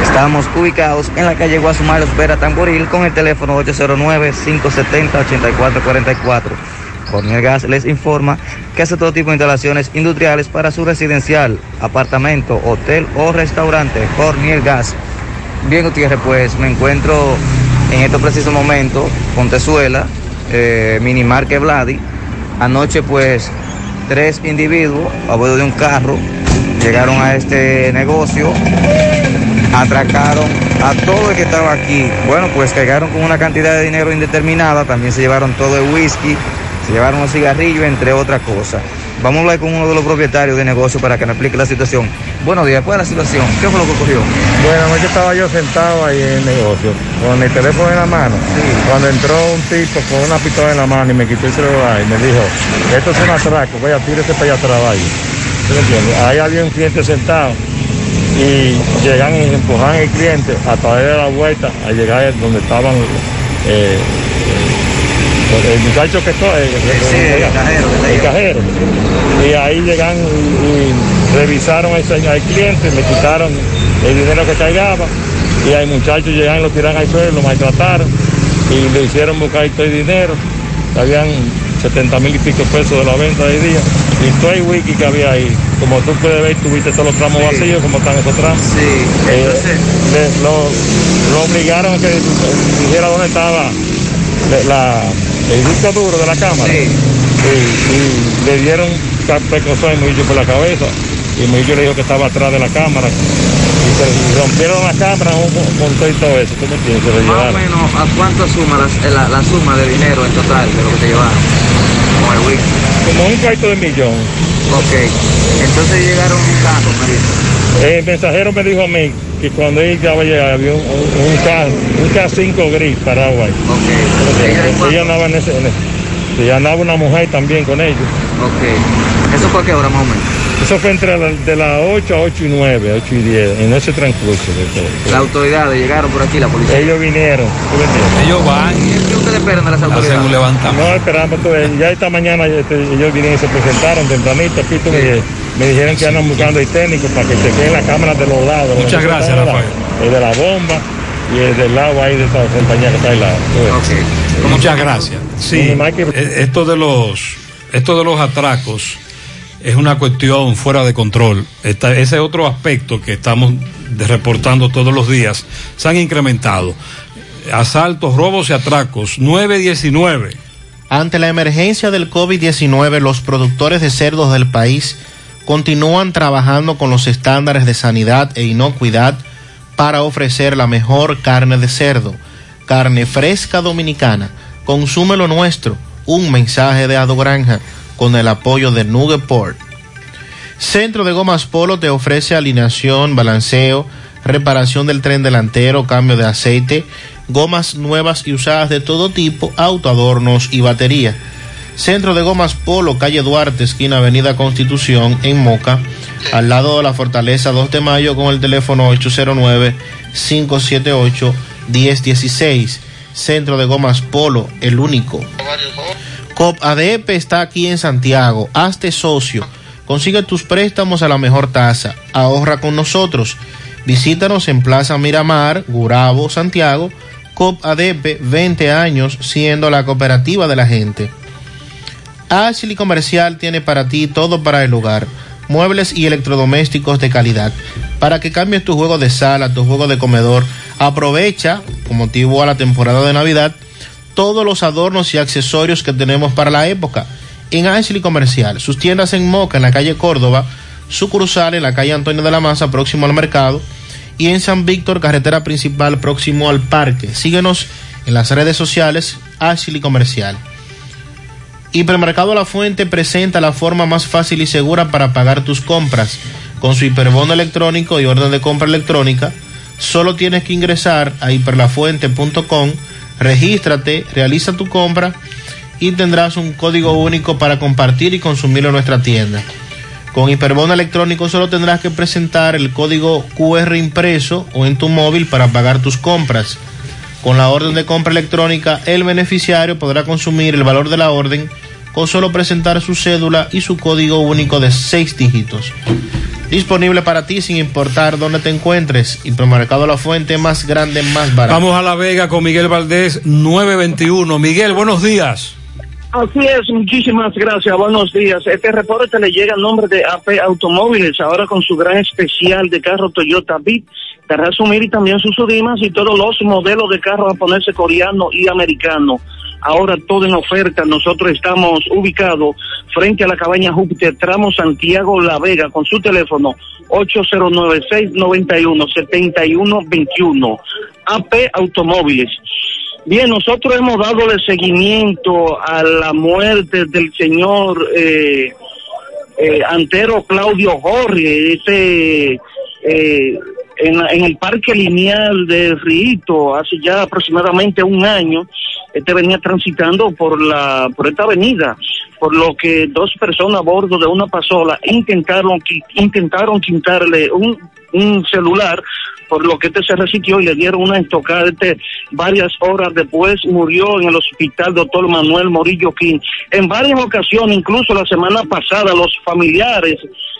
Estamos ubicados en la calle Guasumar, Vera Tamboril, con el teléfono 809-570-8444. Corniel Gas les informa que hace todo tipo de instalaciones industriales para su residencial, apartamento, hotel o restaurante. Corniel Gas. Bien, Gutiérrez, pues me encuentro en estos precisos momentos con Tezuela, eh, Minimarque Vladi. Anoche, pues, tres individuos a bordo de un carro llegaron a este negocio, atracaron a todo el que estaba aquí. Bueno, pues cargaron con una cantidad de dinero indeterminada, también se llevaron todo el whisky, se llevaron los cigarrillos, entre otras cosas. Vamos a hablar con uno de los propietarios de negocio para que nos explique la situación. Buenos días, ¿cuál es la situación? ¿Qué fue lo que ocurrió? Bueno, anoche estaba yo sentado ahí en el negocio, con el teléfono en la mano. Cuando entró un tipo con una pistola en la mano y me quitó el celular y me dijo, esto es un atraco, vaya, tírese para allá atrás, vaya. Ahí había un cliente sentado y llegan y empujan al cliente a través de la vuelta a llegar donde estaban eh, el muchacho que está, el, el- el cajero. Y ahí llegan y, y revisaron ese- al cliente, le quitaron el dinero que cargaba. Y hay muchachos llegan y lo tiran al suelo, lo maltrataron y le hicieron buscar todo el dinero. Habían 70 mil y pico pesos de la venta de día. Y todo el wiki que había ahí, como tú puedes ver, tuviste todos los tramos vacíos, como están esos tramos. Sí, entonces... lo, lo obligaron a que dijera dónde estaba la- el disco duro de la cámara. Y, y le dieron precozón a Murillo por la cabeza. Y Murillo le dijo que estaba atrás de la cámara. Y se y rompieron la cámara con, todo y todo eso. ¿Tú me entiendes? Se Más o menos, ¿a cuánto suma la, la- la suma de dinero en total de lo que te llevaron? Whisky. Como un cuarto de millón. Ok. Entonces llegaron un carro, me. El mensajero me dijo a mí que cuando él ya iba a llegar había un, un, un K, un K5 gris parado ahí. Ok. Ella andaba en ese, en ese- y andaba una mujer también con ellos. Ok. ¿Eso fue a qué hora más o menos? Eso fue entre la- de las 8 a 8 y 9, 8 y 10, en ese transcurso. de todo. Las autoridades llegaron por aquí, la policía. Ellos vinieron. Ellos van. ¿Qué ustedes esperan de las Hacen autoridades? un levantamiento. No, esperamos. todo. Ya esta mañana este, ellos vinieron y se presentaron tempranito aquí. tú, me, me dijeron que andan buscando el técnico para que chequeen las cámaras de los lados. Muchas gracias. Rafael. El de la bomba y el del lado ahí de esa compañía que está al lado. Muchas gracias. Sí, eh, esto de los, esto de los atracos es una cuestión fuera de control. Esta- ese otro aspecto que estamos reportando todos los días se han incrementado. Asaltos, robos y atracos, 919. Ante la emergencia del COVID-19, los productores de cerdos del país continúan trabajando con los estándares de sanidad e inocuidad para ofrecer la mejor carne de cerdo, carne fresca dominicana. Consume lo nuestro. Un mensaje de Ado Granja con el apoyo de Nugeport. Centro de Gomas Polo te ofrece alineación, balanceo, reparación del tren delantero, cambio de aceite, gomas nuevas y usadas de todo tipo, autoadornos y batería. Centro de Gomas Polo, calle Duarte, esquina Avenida Constitución, en Moca, al lado de la Fortaleza 2 de Mayo, con el teléfono 809-578-1016. Centro de Gomas Polo, el único. COP ADP está aquí en Santiago. Hazte socio. Consigue tus préstamos a la mejor tasa. Ahorra con nosotros. Visítanos en Plaza Miramar, Gurabo, Santiago. COP ADP, 20 años siendo la cooperativa de la gente. Ashley Comercial tiene para ti todo para el hogar. Muebles y electrodomésticos de calidad. Para que cambies tu juego de sala, tu juego de comedor, aprovecha, con motivo a la temporada de Navidad, todos los adornos y accesorios que tenemos para la época. En Ashley Comercial, sus tiendas en Moca, en la calle Córdoba, sucursal en la calle Antonio de la Maza, próximo al mercado, y en San Víctor, carretera principal, próximo al parque. Síguenos en las redes sociales, Ashley Comercial. Hipermercado La Fuente presenta la forma más fácil y segura para pagar tus compras. Con su hiperbono electrónico y orden de compra electrónica, solo tienes que ingresar a hiperlafuente.com, regístrate, realiza tu compra y tendrás un código único para compartir y consumirlo en nuestra tienda. Con Hiperbono electrónico solo tendrás que presentar el código QR impreso o en tu móvil para pagar tus compras. Con la orden de compra electrónica, el beneficiario podrá consumir el valor de la orden con solo presentar su cédula y su código único de seis dígitos. Disponible para ti sin importar dónde te encuentres. Hipermercado La Fuente, más grande, más barato. Vamos a La Vega con Miguel Valdés, 921. Miguel, buenos días. Así es, muchísimas gracias, buenos días. Este reporte le llega en nombre de AP Automóviles, ahora con su gran especial de carro Toyota Beat, Terrazumir y también sus Urimas y todos los modelos de carro japonés, coreano y americano. Ahora todo en oferta, nosotros estamos ubicados frente a la cabaña Júpiter, tramo Santiago La Vega, con su teléfono 8096917121. AP Automóviles. Bien, nosotros hemos dado el seguimiento a la muerte del señor eh, eh, Antero Claudio Jorge, ese eh, en, en, el parque lineal de Rito, hace ya aproximadamente un año, este venía transitando por la por esta avenida, por lo que dos personas a bordo de una pasola intentaron intentaron quitarle un, un celular por lo que este se resistió y le dieron una estocada. Este, varias horas después murió en el hospital doctor Manuel Morillo King. En varias ocasiones, incluso la semana pasada, los familiares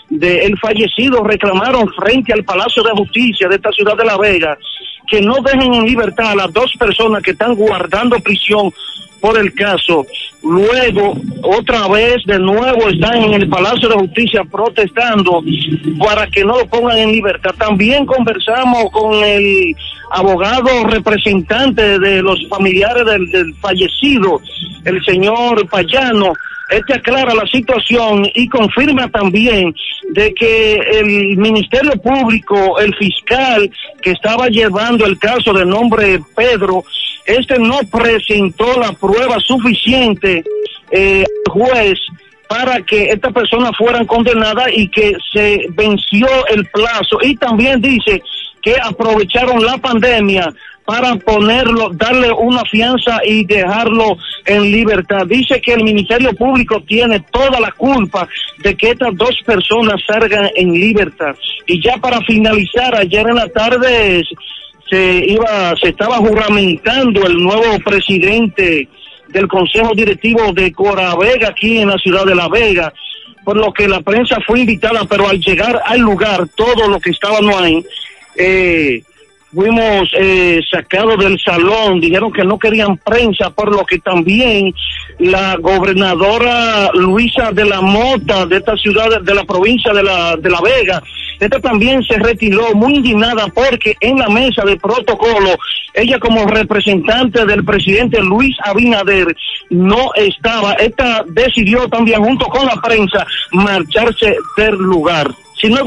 del fallecido reclamaron frente al Palacio de Justicia de esta ciudad de La Vega que no dejen en libertad a las dos personas que están guardando prisión por el caso. Luego, otra vez, de nuevo, están en el Palacio de Justicia protestando para que no lo pongan en libertad. También conversamos con el abogado representante de los familiares del fallecido, el señor Payano. Este aclara la situación y confirma también de que el Ministerio Público, el fiscal que estaba llevando el caso de nombre Pedro, este no presentó la prueba suficiente eh, al juez para que estas personas fueran condenadas y que se venció el plazo. Y también dice que aprovecharon la pandemia para ponerlo, darle una fianza y dejarlo en libertad. Dice que el Ministerio Público tiene toda la culpa de que estas dos personas salgan en libertad. Y ya para finalizar, ayer en la tarde se iba, se estaba juramentando el nuevo presidente del Consejo Directivo de Coravega aquí en la ciudad de La Vega, por lo que la prensa fue invitada, pero al llegar al lugar, todo lo que estaban ahí, eh, fuimos eh, sacados del salón, dijeron que no querían prensa, por lo que también la gobernadora Luisa de la Mota de esta ciudad, de la provincia de la, de la Vega, esta también se retiró muy indignada porque en la mesa de protocolo, ella como representante del presidente Luis Abinader no estaba. Esta decidió también junto con la prensa marcharse del lugar. Si no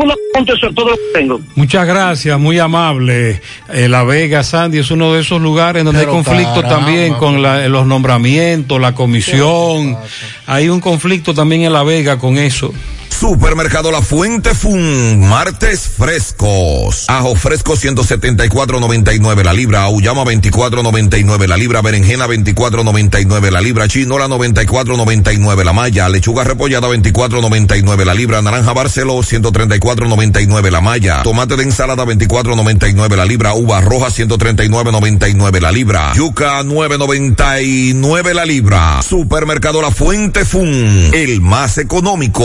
eso es todo lo que tengo. Muchas gracias, muy amable. Eh, la Vega, Sandy, es uno de esos lugares donde Pero hay conflicto caramba, también con la- los nombramientos, la comisión. Hay un conflicto también en La Vega con eso. Supermercado La Fuente Fun, martes frescos. Ajo fresco 174.99 la libra, auyama 24.99 la libra, berenjena 24.99 la libra, chinola 94.99 la malla, lechuga repollada 24.99 la libra, naranja barceló 134.99 la malla, tomate de ensalada 24.99 la libra, uva roja 139.99 la libra, yuca 9.99 la libra. Supermercado La Fuente Fun, el más económico.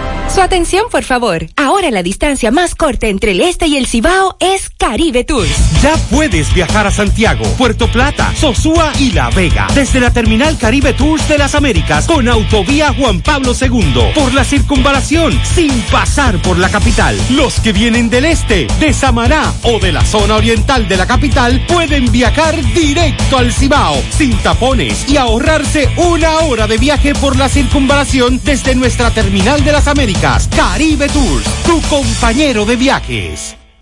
Su atención, por favor. Ahora la distancia más corta entre el este y el Cibao es Caribe Tours. Ya puedes viajar a Santiago, Puerto Plata, Sosúa y La Vega desde la terminal Caribe Tours de las Américas con autovía Juan Pablo II por la circunvalación sin pasar por la capital. Los que vienen del este, de Samaná o de la zona oriental de la capital pueden viajar directo al Cibao sin tapones y ahorrarse una hora de viaje por la circunvalación desde nuestra terminal de las Américas. Caribe Tours, tu compañero de viajes.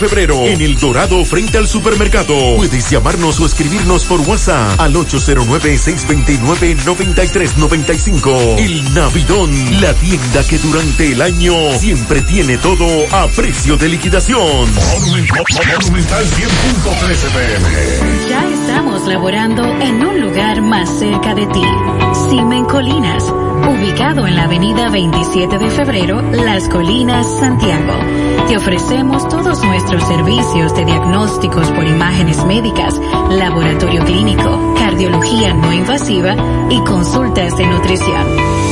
febrero, en El Dorado, frente al supermercado. Puedes llamarnos o escribirnos por WhatsApp al 809-629-9395. El Navidón, la tienda que durante el año siempre tiene todo a precio de liquidación. Monumental 100.13 pm. Ya estamos laborando en un lugar más cerca de ti. Simen Colinas, ubicado en la avenida 27 de febrero, Las Colinas, Santiago. Te ofrecemos todos nuestros servicios de diagnósticos por imágenes médicas, laboratorio clínico, cardiología no invasiva y consultas de nutrición.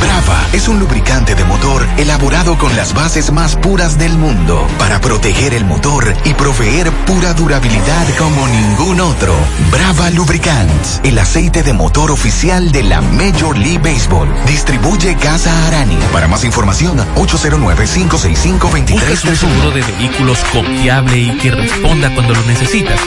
Brava es un lubricante de motor elaborado con las bases más puras del mundo para proteger el motor y proveer pura durabilidad como ningún otro. Brava Lubricants, el aceite de motor oficial de la Major League Baseball. Distribuye Casa Arani. Para más información, 809-565-2331. ¿Buscas un seguro de vehículos confiable y que responda cuando lo necesitas?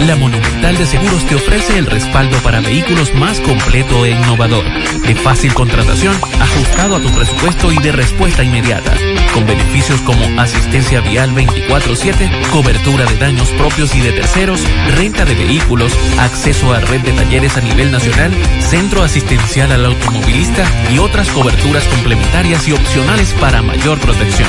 La Monumental de Seguros te ofrece el respaldo para vehículos más completo e innovador, de fácil contratación, ajustado a tu presupuesto y de respuesta inmediata, con beneficios como asistencia vial 24/7, cobertura de daños propios y de terceros, renta de vehículos, acceso a red de talleres a nivel nacional, centro asistencial al automovilista y otras coberturas complementarias y opcionales para mayor protección.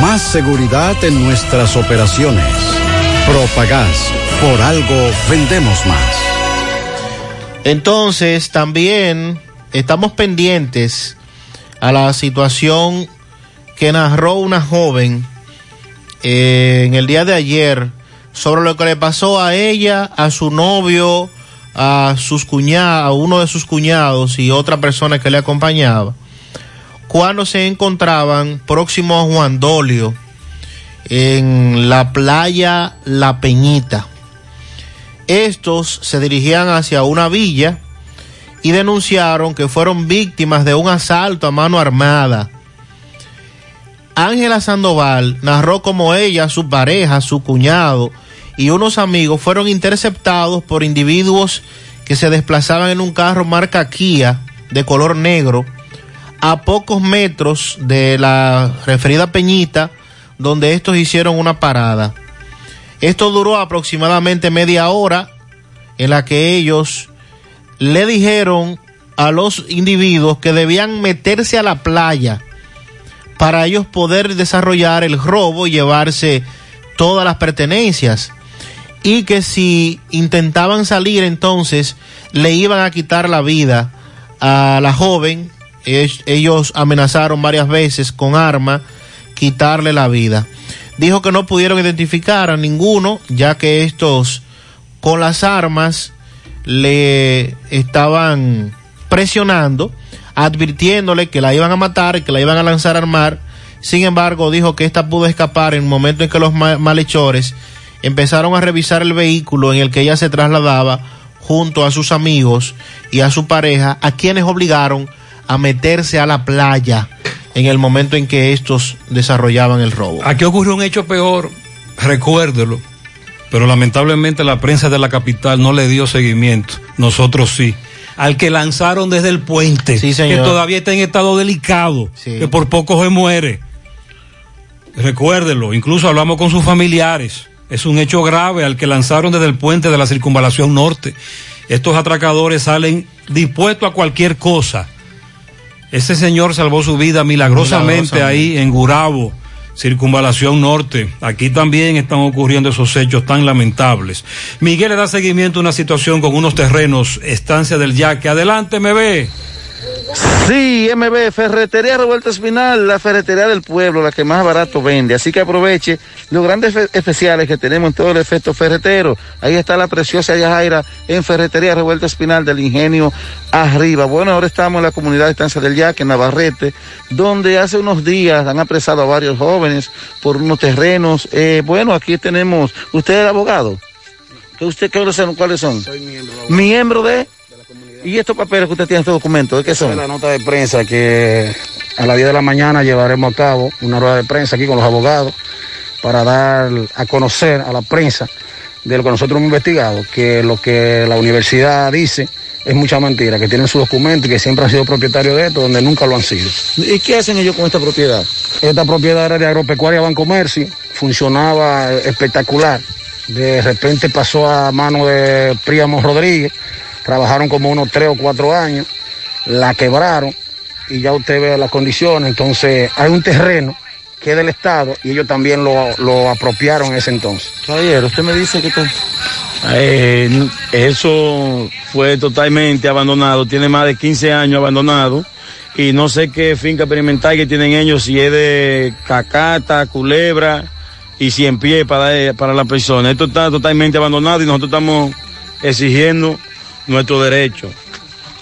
Más seguridad en nuestras operaciones. Propagás. Por algo vendemos más. Entonces, también estamos pendientes a la situación que narró una joven eh, en el día de ayer sobre lo que le pasó a ella, a su novio, a sus cuñados, a uno de sus cuñados y otra persona que le acompañaba, cuando se encontraban próximo a Juan Dolio en la playa La Peñita. Estos se dirigían hacia una villa y denunciaron que fueron víctimas de un asalto a mano armada. Ángela Sandoval narró como ella, su pareja, su cuñado y unos amigos fueron interceptados por individuos que se desplazaban en un carro marca Kia de color negro a pocos metros de la referida Peñita, donde estos hicieron una parada. Esto duró aproximadamente media hora en la que ellos le dijeron a los individuos que debían meterse a la playa para ellos poder desarrollar el robo y llevarse todas las pertenencias y que si intentaban salir entonces le iban a quitar la vida a la joven. Ellos amenazaron varias veces con arma quitarle la vida. Dijo que no pudieron identificar a ninguno ya que estos con las armas le estaban presionando, advirtiéndole que la iban a matar, que la iban a lanzar al mar. Sin embargo, dijo que esta pudo escapar en el momento en que los malhechores empezaron a revisar el vehículo en el que ella se trasladaba junto a sus amigos y a su pareja, a quienes obligaron a meterse a la playa en el momento en que estos desarrollaban el robo. Aquí ocurrió un hecho peor, recuérdelo, pero lamentablemente la prensa de la capital no le dio seguimiento, nosotros sí. Al que lanzaron desde el puente, que todavía está en estado delicado, que por poco se muere. Recuérdelo, incluso hablamos con sus familiares es un hecho grave al que lanzaron desde el puente de la circunvalación norte. Estos atracadores salen dispuestos a cualquier cosa. Ese señor salvó su vida milagrosamente, ahí en Gurabo, circunvalación norte. Aquí también están ocurriendo esos hechos tan lamentables. Miguel le da seguimiento a una situación con unos terrenos, estancia del yaque. Adelante, me ve. Sí, MB, Ferretería Revuelta Espinal, la ferretería del pueblo, la que más barato vende. Así que aproveche los grandes especiales que tenemos en todo el efecto ferretero. Ahí está la preciosa Yajaira en Ferretería Revuelta Espinal del Ingenio Arriba. Bueno, ahora estamos en la comunidad de Estancia del Yaque, en Navarrete, donde hace unos días han apresado a varios jóvenes por unos terrenos. Eh, bueno, aquí tenemos, ¿usted es abogado? ¿Qué usted, cuáles son? ¿Cuáles son? Soy miembro. ¿Miembro de? ¿Y estos papeles que usted tiene, estos documentos, de qué son? la nota de prensa que a las 10 de la mañana llevaremos a cabo una rueda de prensa aquí con los abogados para dar a conocer a la prensa de lo que nosotros hemos investigado, que lo que la universidad dice es mucha mentira, que tienen su documento y que siempre han sido propietarios de esto, donde nunca lo han sido. ¿Y qué hacen ellos con esta propiedad? Esta propiedad era de Agropecuaria Bancomercio, funcionaba espectacular. De repente pasó a mano de Príamo Rodríguez, trabajaron como unos tres o cuatro años, la quebraron y ya usted ve las condiciones, entonces hay un terreno que es del Estado y ellos también lo, apropiaron en ese entonces. Caballero, usted me dice que eh, eso fue totalmente abandonado, tiene más de 15 años abandonado y no sé qué finca experimental que tienen ellos, si es de cacata, culebra y cien pies para, para la persona. Esto está totalmente abandonado y nosotros estamos exigiendo nuestro derecho.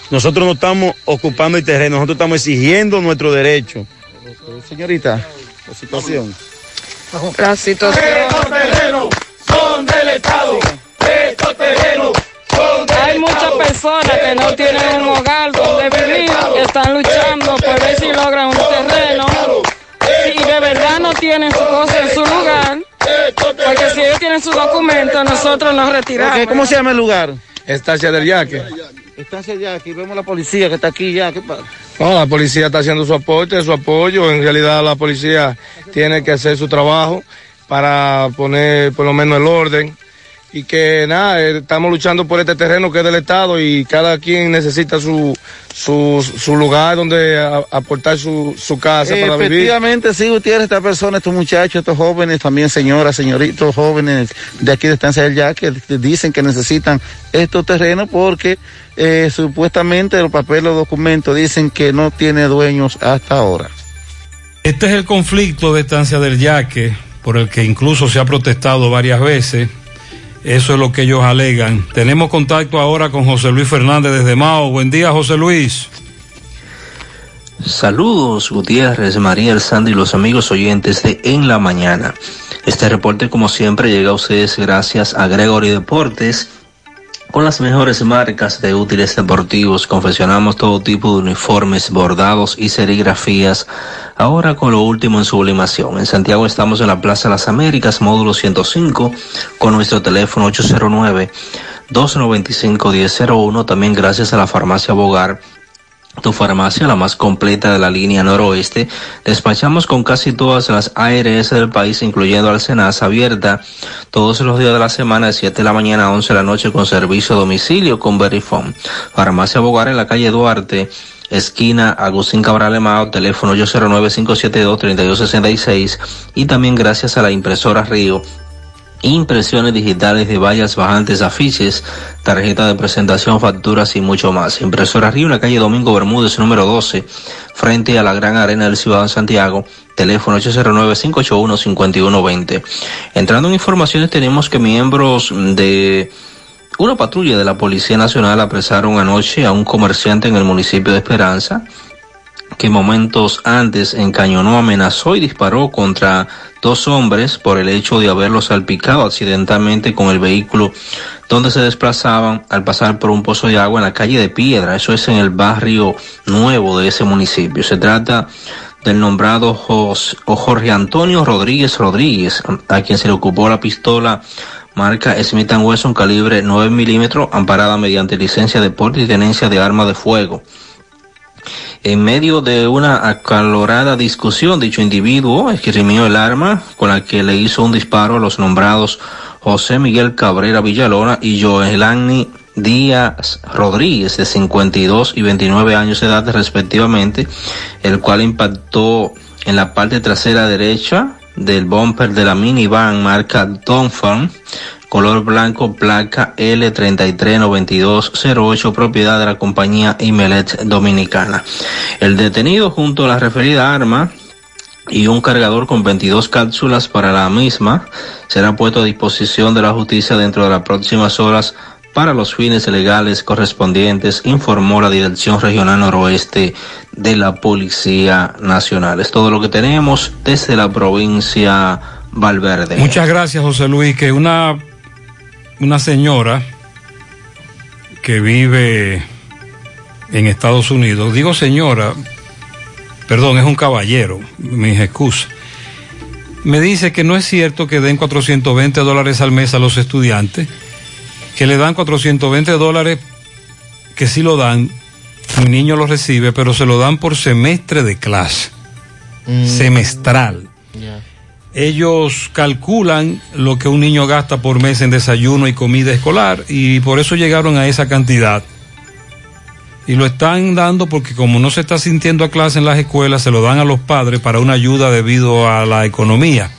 Nosotros no estamos ocupando el terreno, nosotros estamos exigiendo nuestro derecho. Señorita, la situación. La situación. Estos terrenos son del Estado. Estos terrenos son del Hay muchas personas que no tienen un hogar donde vivir, están luchando por ver si logran un terreno. Y de verdad no tienen su cosa en su lugar, porque si ellos tienen su documento, nosotros nos retiramos. ¿Cómo se llama el lugar? Estancia del Yaque. Estancia del Yaque, vemos la policía que está aquí ya, ¿qué pasa? No, la policía está haciendo su aporte, su apoyo. En realidad la policía tiene que hacer su trabajo para poner por lo menos el orden y que nada, eh, estamos luchando por este terreno que es del Estado y cada quien necesita su, su, su lugar donde aportar su, su casa para vivir. Efectivamente, sí, Gutiérrez, esta persona, estos muchachos, estos jóvenes, también señoras, señoritos, jóvenes de aquí de Estancia del Yaque, dicen que necesitan estos terrenos porque eh, supuestamente los papeles, los documentos dicen que no tiene dueños hasta ahora. Este es el conflicto de Estancia del Yaque, por el que incluso se ha protestado varias veces eso es lo que ellos alegan. Tenemos contacto ahora con José Luis Fernández desde Mao. Buen día, José Luis. Saludos, Gutiérrez, María, El Sandy y los amigos oyentes de En la Mañana. Este reporte, como siempre, llega a ustedes gracias a Gregory Deportes. Con las mejores marcas de útiles deportivos, confeccionamos todo tipo de uniformes, bordados y serigrafías Ahora con lo último en sublimación. En Santiago estamos en la Plaza Las Américas, módulo 105, con nuestro teléfono 809 295 1001. También gracias a la farmacia Bogar tu farmacia, la más completa de la línea noroeste. Despachamos con casi todas las ARS del país, incluyendo Alcenas, abierta todos los días de la semana, de 7 de la mañana a 11 de la noche, con servicio a domicilio con Verifone. Farmacia Bogar en la calle Duarte, esquina Agustín Cabral Emao, teléfono 809-572-3266 y también gracias a la impresora Río impresiones digitales de vallas bajantes, afiches, tarjeta de presentación, facturas y mucho más. Impresora Río, en la calle Domingo Bermúdez, número 12, frente a la Gran Arena del Ciudad de Santiago, teléfono 809-581-5120. Entrando en informaciones, tenemos que miembros de una patrulla de la Policía Nacional apresaron anoche a un comerciante en el municipio de Esperanza que momentos antes encañonó, amenazó y disparó contra dos hombres por el hecho de haberlos salpicado accidentalmente con el vehículo donde se desplazaban al pasar por un pozo de agua en la calle de Piedra. Eso es en el barrio nuevo de ese municipio. Se trata del nombrado Jorge Antonio Rodríguez Rodríguez, a quien se le ocupó la pistola marca Smith Wesson calibre 9 milímetros, amparada mediante licencia de porte y tenencia de arma de fuego. En medio de una acalorada discusión, dicho individuo esgrimió el arma con la que le hizo un disparo a los nombrados José Miguel Cabrera Villalona y Joelani Díaz Rodríguez, de 52 y 29 años de edad respectivamente, el cual impactó en la parte trasera derecha del bumper de la minivan marca Donphan color blanco, placa L339208, propiedad de la compañía Imelet Dominicana. El detenido junto a la referida arma y un cargador con 22 cápsulas para la misma será puesto a disposición de la justicia dentro de las próximas horas para los fines legales correspondientes, informó la Dirección Regional Noroeste de la Policía Nacional. Es todo lo que tenemos desde la provincia Valverde. Muchas gracias, José Luis. Que una una señora que vive en Estados Unidos, digo señora, perdón, es un caballero, mis excusas, me dice que no es cierto que den 420 dólares al mes a los estudiantes, que le dan 420 dólares, que sí lo dan, mi niño lo recibe, pero se lo dan por semestre de clase, mm. semestral. Ellos calculan lo que un niño gasta por mes en desayuno y comida escolar y por eso llegaron a esa cantidad. Y lo están dando porque como no se está sintiendo a clase en las escuelas, se lo dan a los padres para una ayuda debido a la economía.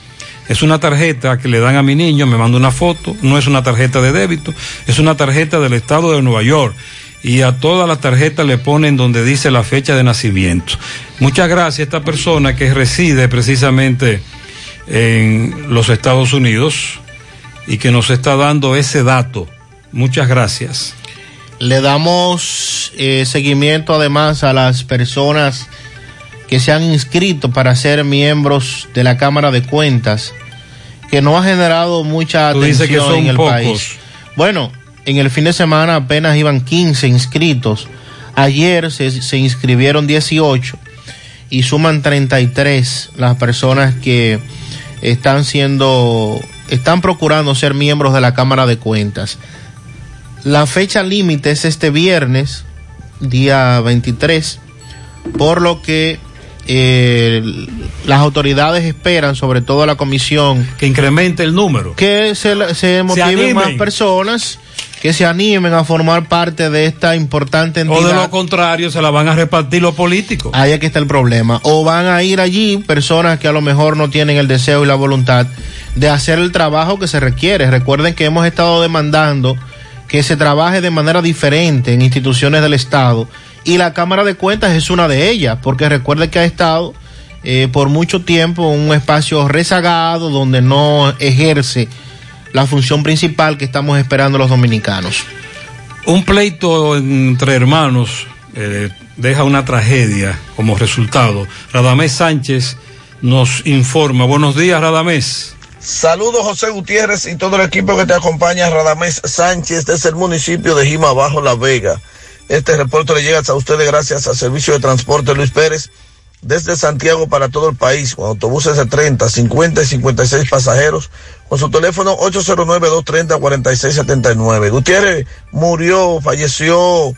Es una tarjeta que le dan a mi niño, me manda una foto, no es una tarjeta de débito, es una tarjeta del estado de Nueva York. Y a todas las tarjetas le ponen donde dice la fecha de nacimiento. Muchas gracias a esta persona que reside precisamente en los Estados Unidos y que nos está dando ese dato. Muchas gracias. Le damos eh, seguimiento además a las personas que se han inscrito para ser miembros de la Cámara de Cuentas, que no ha generado mucha atención en el país. Bueno, en el fin de semana apenas iban 15 inscritos. Ayer se, se inscribieron 18 y suman 33 las personas que están siendo, están procurando ser miembros de la Cámara de Cuentas. La fecha límite es este viernes, día 23, por lo que eh, las autoridades esperan, sobre todo la comisión, que incremente el número, que se, se motiven más personas que se animen a formar parte de esta importante entidad. O de lo contrario, se la van a repartir los políticos. Ahí es que está el problema. O van a ir allí personas que a lo mejor no tienen el deseo y la voluntad de hacer el trabajo que se requiere. Recuerden que hemos estado demandando que se trabaje de manera diferente en instituciones del Estado y la Cámara de Cuentas es una de ellas, porque recuerde que ha estado eh, por mucho tiempo en un espacio rezagado donde no ejerce la función principal que estamos esperando los dominicanos. Un pleito entre hermanos eh, deja una tragedia como resultado. Radamés Sánchez nos informa. Buenos días, Radamés. Saludos José Gutiérrez y todo el equipo que te acompaña, Radamés Sánchez, desde el municipio de Jima Bajo La Vega. Este reporte le llega a ustedes gracias al Servicio de Transporte Luis Pérez desde Santiago para todo el país, con autobuses de 30, 50 y 56 pasajeros, con su teléfono 809-230-4679. Gutiérrez murió, falleció en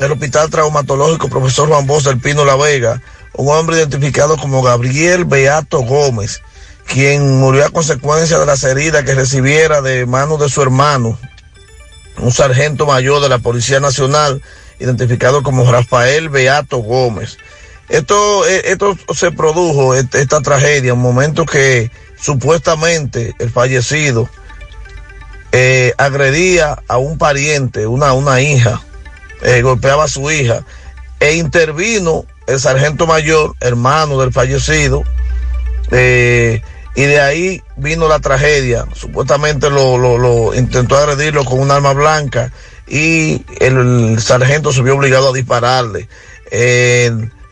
el Hospital Traumatológico Profesor Juan Bosch Pino La Vega, un hombre identificado como Gabriel Beato Gómez, quien murió a consecuencia de las heridas que recibiera de manos de su hermano, un sargento mayor de la Policía Nacional, identificado como Rafael Beato Gómez. Esto, eh, esto se produjo, esta tragedia, en un momento que supuestamente el fallecido eh, agredía a un pariente, una, una hija, eh, golpeaba a su hija, e intervino el sargento mayor, hermano del fallecido, y de ahí vino la tragedia. Supuestamente lo, lo, intentó agredirlo con un arma blanca y el, sargento se vio obligado a dispararle.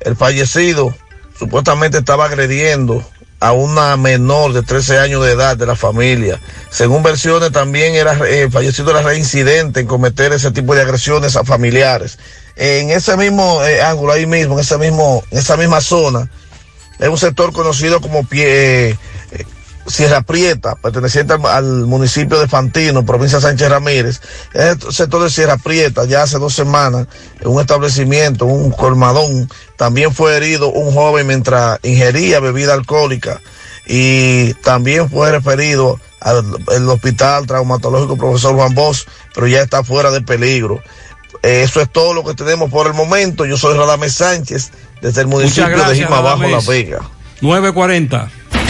El fallecido supuestamente estaba agrediendo a una menor de 13 años de edad de la familia. Según versiones, también era eh, fallecido era reincidente en cometer ese tipo de agresiones a familiares. En ese mismo eh, ángulo, ahí mismo, en ese mismo, en esa misma zona, es un sector conocido como pie, eh, Sierra Prieta, perteneciente al, al municipio de Fantino, provincia de Sánchez Ramírez. Es el sector de Sierra Prieta, ya hace dos semanas, en un establecimiento, un colmadón, también fue herido un joven mientras ingería bebida alcohólica y también fue referido al hospital traumatológico profesor Juan Bosch, pero ya está fuera de peligro. Eh, Eso es todo lo que tenemos por el momento. Yo soy Radamés Sánchez, desde el municipio de Jima Abajo, La. Vega. 940.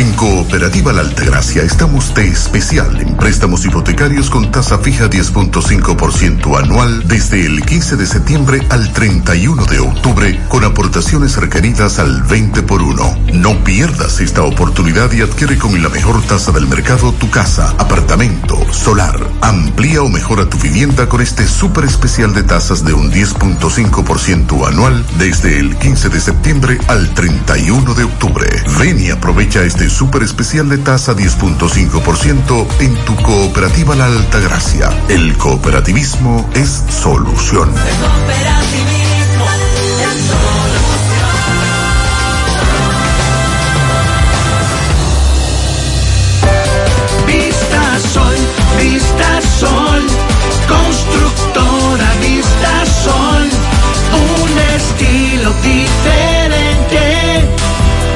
En Cooperativa La Altagracia estamos de especial en préstamos hipotecarios con tasa fija 10.5% anual desde el 15 de septiembre al 31 de octubre con aportaciones requeridas al 20 por 1. No pierdas esta oportunidad y adquiere con la mejor tasa del mercado tu casa, apartamento, solar. Amplía o mejora tu vivienda con este súper especial de tasas de un 10.5% anual desde el 15 de septiembre al 31 de octubre. Ven y aprovecha este súper especial de tasa 10.5% en tu cooperativa La Altagracia. El cooperativismo es solución. Vista Sol, Vista Sol, constructora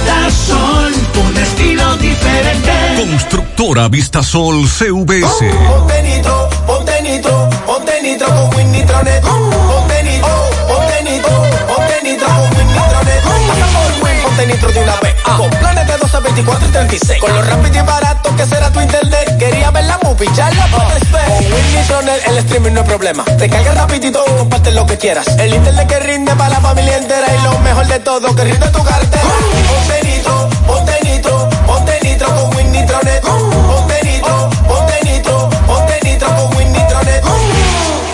Vista Sol, un estilo diferente. Constructora Vistasol CVS. Ponte nitro, ponte nitro, ponte nitro con Win Nitronet. Ponte nitro, ponte nitro, ponte nitro con Win Nitronet. Ponte nitro de una vez. Con planes de 12, 24 y 36. Con lo rápido y barato que será tu internet. Quería ver la movie, ya la puedes ver. Con Win Nitronet el streaming no es problema. Te carga rapidito y comparte lo que quieras. El internet que rinde para la familia entera. Y lo mejor de todo, que rinde tu cartera. Ponte nitro, ponte nitro, ponte nitro con Win Nitronet. Ponte nitro, ponte nitro, ponte nitro con Win Nitronet.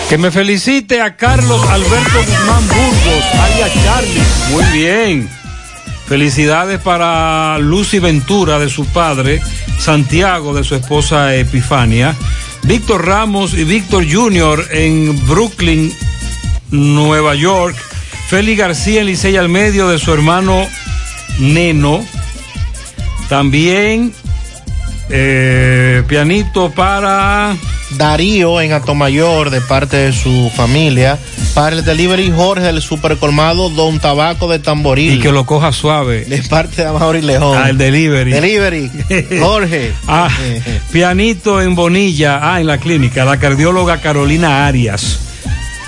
Que me felicite a Carlos Alberto Guzmán Burgos, alias Charlie. Muy bien. Felicidades para Lucy Ventura de su padre, Santiago de su esposa Epifania, Víctor Ramos y Víctor Jr. en Brooklyn, Nueva York, Félix García en Licey al medio de su hermano Neno. También eh, pianito para Darío en Atomayor de parte de su familia. Para el delivery Jorge del supercolmado Don Tabaco de Tamboril. y que lo coja suave. De parte de Amaury León. Ah, el delivery. Delivery. Jorge. Ah, pianito en Bonilla, ah, en la clínica, la cardióloga Carolina Arias,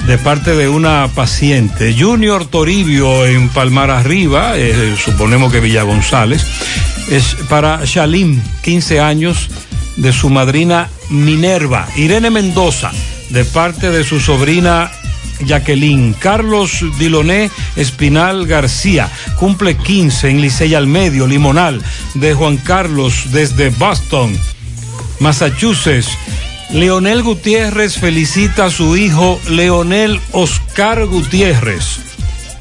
de parte de una paciente. Junior Toribio en Palmar Arriba, eh, suponemos que Villa González, es para Shalim, 15 años, de su madrina Minerva. Irene Mendoza, de parte de su sobrina Jacqueline. Carlos Diloné Espinal García, cumple 15 en Licey al Medio, Limonal, de Juan Carlos desde Boston, Massachusetts. Leonel Gutiérrez felicita a su hijo Leonel Oscar Gutiérrez.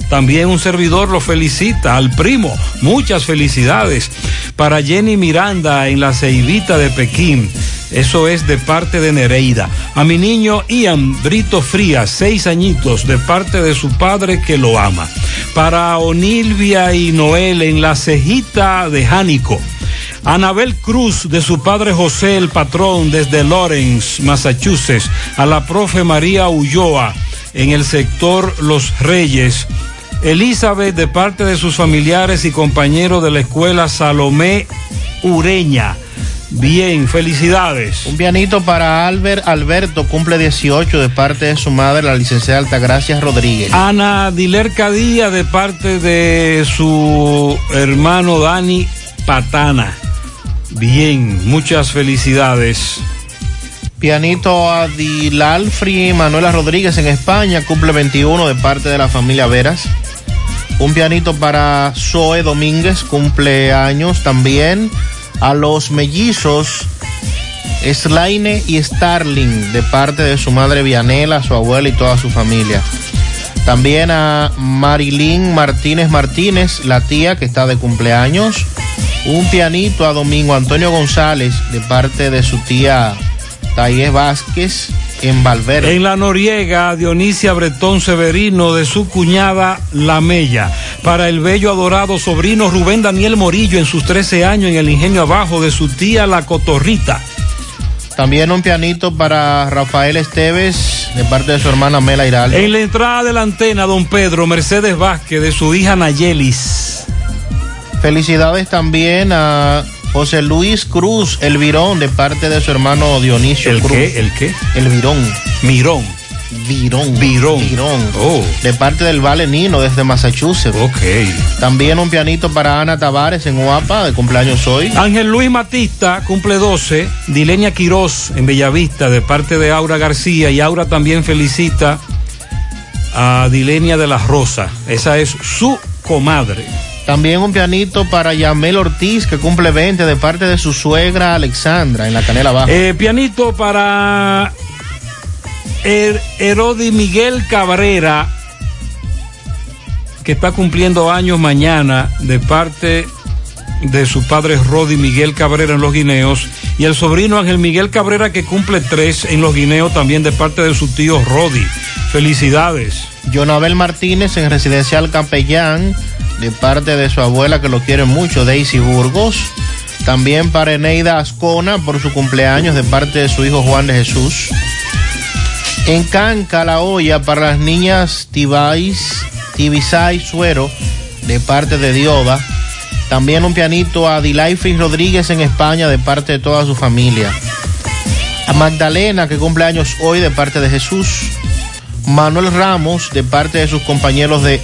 También un servidor lo felicita al primo. Muchas felicidades para Jenny Miranda en la Ceibita de Pekín. Eso es de parte de Nereida. A mi niño Ian Brito Frías, seis añitos, de parte de su padre que lo ama. Para Onilvia y Noel en la cejita de Jánico. Anabel Cruz, de su padre José el Patrón, desde Lawrence, Massachusetts. A la profe María Ulloa, en el sector Los Reyes. Elizabeth, de parte de sus familiares y compañeros de la escuela Salomé Ureña. Bien, felicidades. Un pianito para Albert Alberto, cumple 18 de parte de su madre, la licenciada Altagracia Rodríguez. Ana Diler Cadía, de parte de su hermano Dani Patana. Bien, muchas felicidades. Pianito a Dilalfri Manuela Rodríguez en España, cumple 21 de parte de la familia Veras. Un pianito para Zoe Domínguez, cumple años también. A los mellizos Slaine y Starling, de parte de su madre Vianela, su abuela y toda su familia. También a Marilyn Martínez Martínez, la tía que está de cumpleaños. Un pianito a Domingo Antonio González, de parte de su tía Tayez Vázquez en Valverde. En la Noriega, Dionisia Bretón Severino de su cuñada La Mella. Para el bello adorado sobrino Rubén Daniel Morillo en sus 13 años en el ingenio abajo de su tía La Cotorrita. También un pianito para Rafael Esteves de parte de su hermana Mela Hiraldo. En la entrada de la antena, don Pedro Mercedes Vázquez de su hija Nayelis. Felicidades también a José Luis Cruz, el Virón, de parte de su hermano Dionisio ¿El Cruz. qué? ¿El qué? El Virón. Mirón. Virón. Virón. Virón. Oh. De parte del Vale Nino, desde Massachusetts. Ok. También un pianito para Ana Tavares en Uapa, de cumpleaños hoy. Ángel Luis Matista cumple 12. Dilenia Quirós en Bellavista de parte de Aura García. Y Aura también felicita a Dilenia de la Rosa. Esa es su comadre. También un pianito para Yamel Ortiz, que cumple 20, de parte de su suegra Alexandra, en la Canela Baja. Eh, pianito para Er- Herodi Miguel Cabrera, que está cumpliendo años mañana de parte de su padre Rodi Miguel Cabrera en Los Guineos y el sobrino Ángel Miguel Cabrera que cumple tres en Los Guineos también de parte de su tío Rodi. Felicidades. Jonabel Martínez en Residencial Capellán, de parte de su abuela que lo quiere mucho, Daisy Burgos. También para Eneida Ascona por su cumpleaños, de parte de su hijo Juan de Jesús. En Canca, la olla para las niñas Tibais, Tibisay Suero, de parte de Dioda. También un pianito a Dilaifri Rodríguez en España, de parte de toda su familia. A Magdalena, que cumple años hoy, de parte de Jesús. Manuel Ramos, de parte de sus compañeros de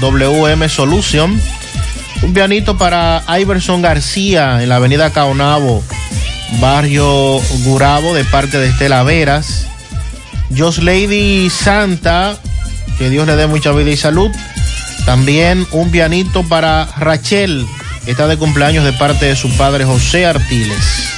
AWM Solution. Un pianito para Iverson García en la avenida Caonabo, barrio Gurabo, de parte de Estela Veras. Jos Lady Santa, que Dios le dé mucha vida y salud. También un pianito para Rachel, está de cumpleaños de parte de su padre José Artiles.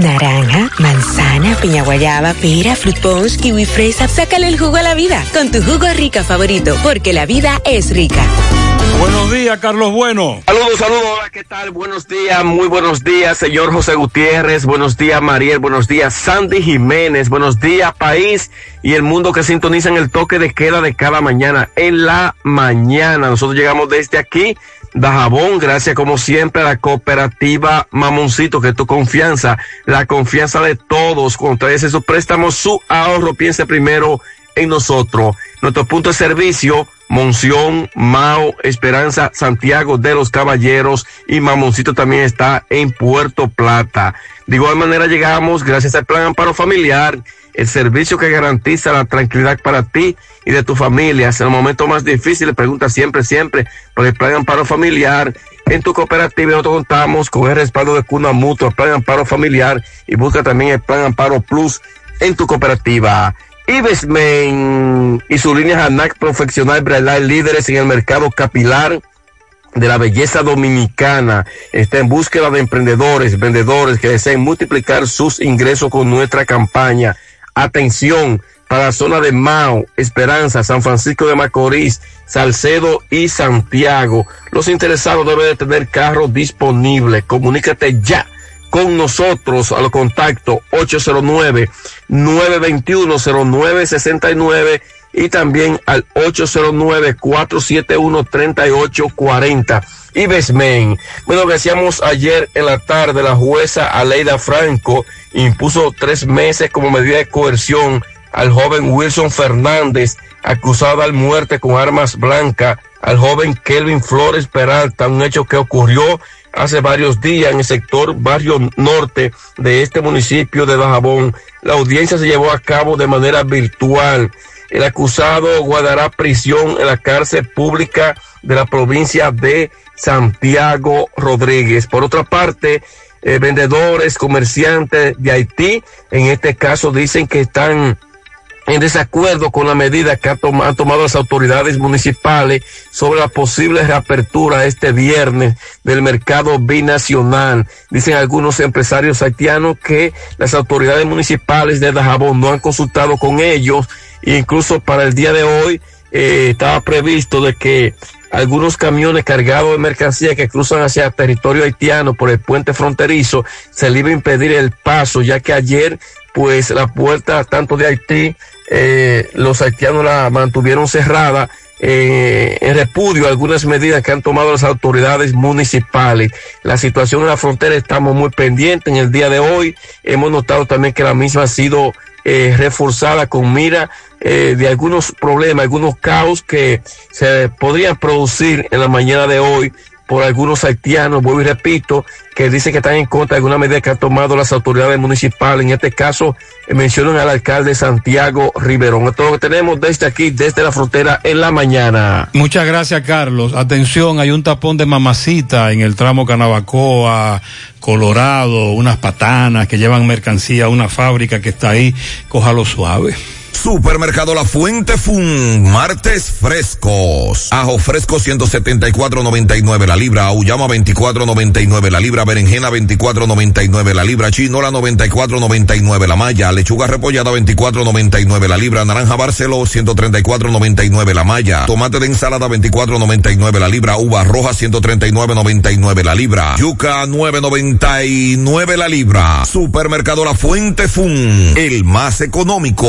Naranja, manzana, piña guayaba, pera, fruit punch, kiwi fresa. Sácale el jugo a la vida con tu jugo rica favorito, porque la vida es rica. Buenos días, Carlos Bueno. Saludos, saludos, hola, ¿qué tal? Buenos días, muy buenos días, señor José Gutiérrez, buenos días, Mariel, buenos días, Sandy Jiménez, buenos días, país y el mundo que sintonizan el toque de queda de cada mañana, en la mañana. Nosotros llegamos desde aquí, Dajabón, gracias como siempre a la cooperativa Mamoncito, que tu confianza, la confianza de todos. Cuando traes esos préstamos, su ahorro, piense primero en nosotros. Nuestro punto de servicio, Monción, Mao, Esperanza, Santiago de los Caballeros y Mamoncito también está en Puerto Plata. De igual manera llegamos gracias al Plan Amparo Familiar, el servicio que garantiza la tranquilidad para ti y de tu familia. En el momento más difícil, pregunta siempre, siempre por el Plan Amparo Familiar. En tu cooperativa nosotros contamos con el respaldo de Cuna Mutua, Plan Amparo Familiar y busca también el Plan Amparo Plus en tu cooperativa. Ibesmen y su línea Hanac Profesional Bradley, líderes en el mercado capilar de la belleza dominicana. Está en búsqueda de emprendedores, vendedores que deseen multiplicar sus ingresos con nuestra campaña. Atención para la zona de Mao, Esperanza, San Francisco de Macorís, Salcedo y Santiago. Los interesados deben de tener carro disponible. Comunícate ya con nosotros a los contactos 809-921-0969 y también al 809-471-3840. Y Besmen, bueno, decíamos ayer en la tarde, la jueza Aleida Franco impuso tres meses como medida de coerción al joven Wilson Fernández, acusado al muerte con armas blancas, al joven Kelvin Flores Peralta, un hecho que ocurrió hace varios días en el sector barrio norte de este municipio de Dajabón. La audiencia se llevó a cabo de manera virtual. El acusado guardará prisión en la cárcel pública de la provincia de Santiago Rodríguez. Por otra parte, eh, vendedores, comerciantes de Haití, en este caso dicen que están en desacuerdo con la medida que han, tom han, tomado las autoridades municipales sobre la posible reapertura este viernes del mercado binacional. Dicen algunos empresarios haitianos que las autoridades municipales de Dajabón no han consultado con ellos incluso para el día de hoy eh, estaba previsto de que algunos camiones cargados de mercancía que cruzan hacia territorio haitiano por el puente fronterizo se le iba a impedir el paso ya que ayer pues la puerta tanto de Haití eh, los haitianos la mantuvieron cerrada eh, en repudio a algunas medidas que han tomado las autoridades municipales. La situación en la frontera estamos muy pendientes. En el día de hoy hemos notado también que la misma ha sido eh, reforzada con mira eh, de algunos problemas, algunos caos que se podrían producir en la mañana de hoy por algunos haitianos, vuelvo y repito, que dicen que están en contra de alguna medida que han tomado las autoridades municipales. En este caso, eh, mencionan al alcalde Santiago Riverón. Esto es lo que tenemos desde aquí, desde la frontera, en la mañana. Muchas gracias, Carlos. Atención, hay un tapón de mamacita en el tramo Canabacoa, Colorado, unas patanas que llevan mercancía a una fábrica que está ahí. Cójalo suave. Supermercado La Fuente Fun, martes frescos. Ajo fresco 174.99 la libra, auyama 24.99 la libra, berenjena 24.99 la libra, chinola 94.99 la malla, lechuga repollada 24.99 la libra, naranja barcelo 134.99 la malla, tomate de ensalada 24.99 la libra, uva roja 139.99 la libra, yuca 9.99 la libra. Supermercado La Fuente Fun, el más económico.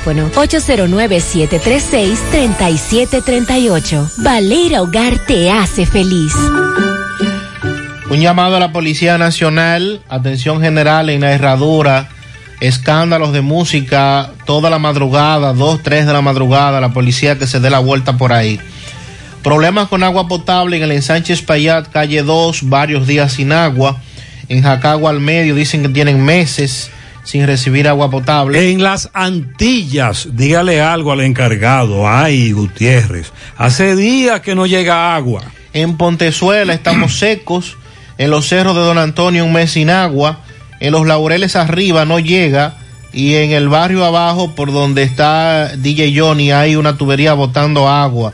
809-736-3738. Baleira Hogar te hace feliz. Un llamado a la Policía Nacional, atención general en la herradura, escándalos de música toda la madrugada, 2, 3 de la madrugada, la policía que se dé la vuelta por ahí. Problemas con agua potable en el ensanche Espaillat, calle 2, varios días sin agua. En Jacagua al medio dicen que tienen meses sin recibir agua potable. En las Antillas, dígale algo al encargado, ay Gutiérrez, hace días que no llega agua. En Pontezuela estamos secos, en los cerros de Don Antonio un mes sin agua, en los laureles arriba no llega y en el barrio abajo por donde está DJ Johnny hay una tubería botando agua,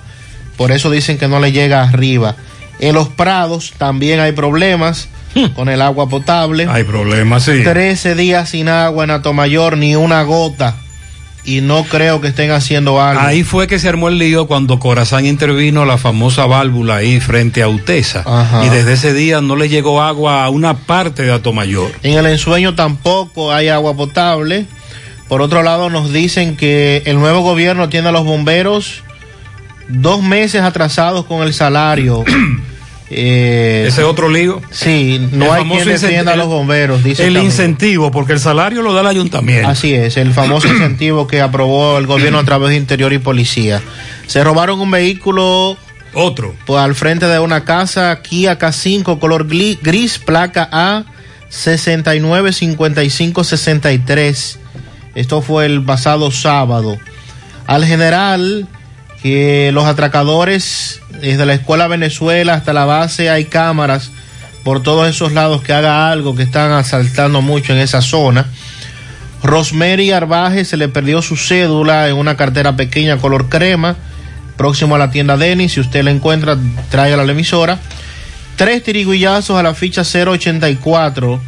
por eso dicen que no le llega arriba. En los prados también hay problemas con el agua potable. Hay problemas, sí. 13 días sin agua en Atomayor, ni una gota. Y no creo que estén haciendo algo. Ahí fue que se armó el lío cuando Corazán intervino la famosa válvula ahí frente a Utesa. Ajá. Y desde ese día no le llegó agua a una parte de Atomayor. En el ensueño tampoco hay agua potable. Por otro lado, nos dicen que el nuevo gobierno tiene a los bomberos dos meses atrasados con el salario. Eh, Ese otro lío. Sí, no El hay quien defienda a los bomberos. Dice El también. incentivo, porque el salario lo da el ayuntamiento. Así es, el famoso incentivo que aprobó el gobierno a través de Interior y Policía. Se robaron un vehículo. Otro. Pues, al frente de una casa, Kia K5, color gris, placa A 695563. Esto fue el pasado sábado. Al general, que los atracadores, desde la escuela Venezuela hasta la base, hay cámaras por todos esos lados que haga algo, que están asaltando mucho en esa zona. Rosemary Arbaje se le perdió su cédula en una cartera pequeña color crema, próximo a la tienda Denis. Si usted la encuentra, tráigala a la emisora. Tres tiriguillazos a la ficha 084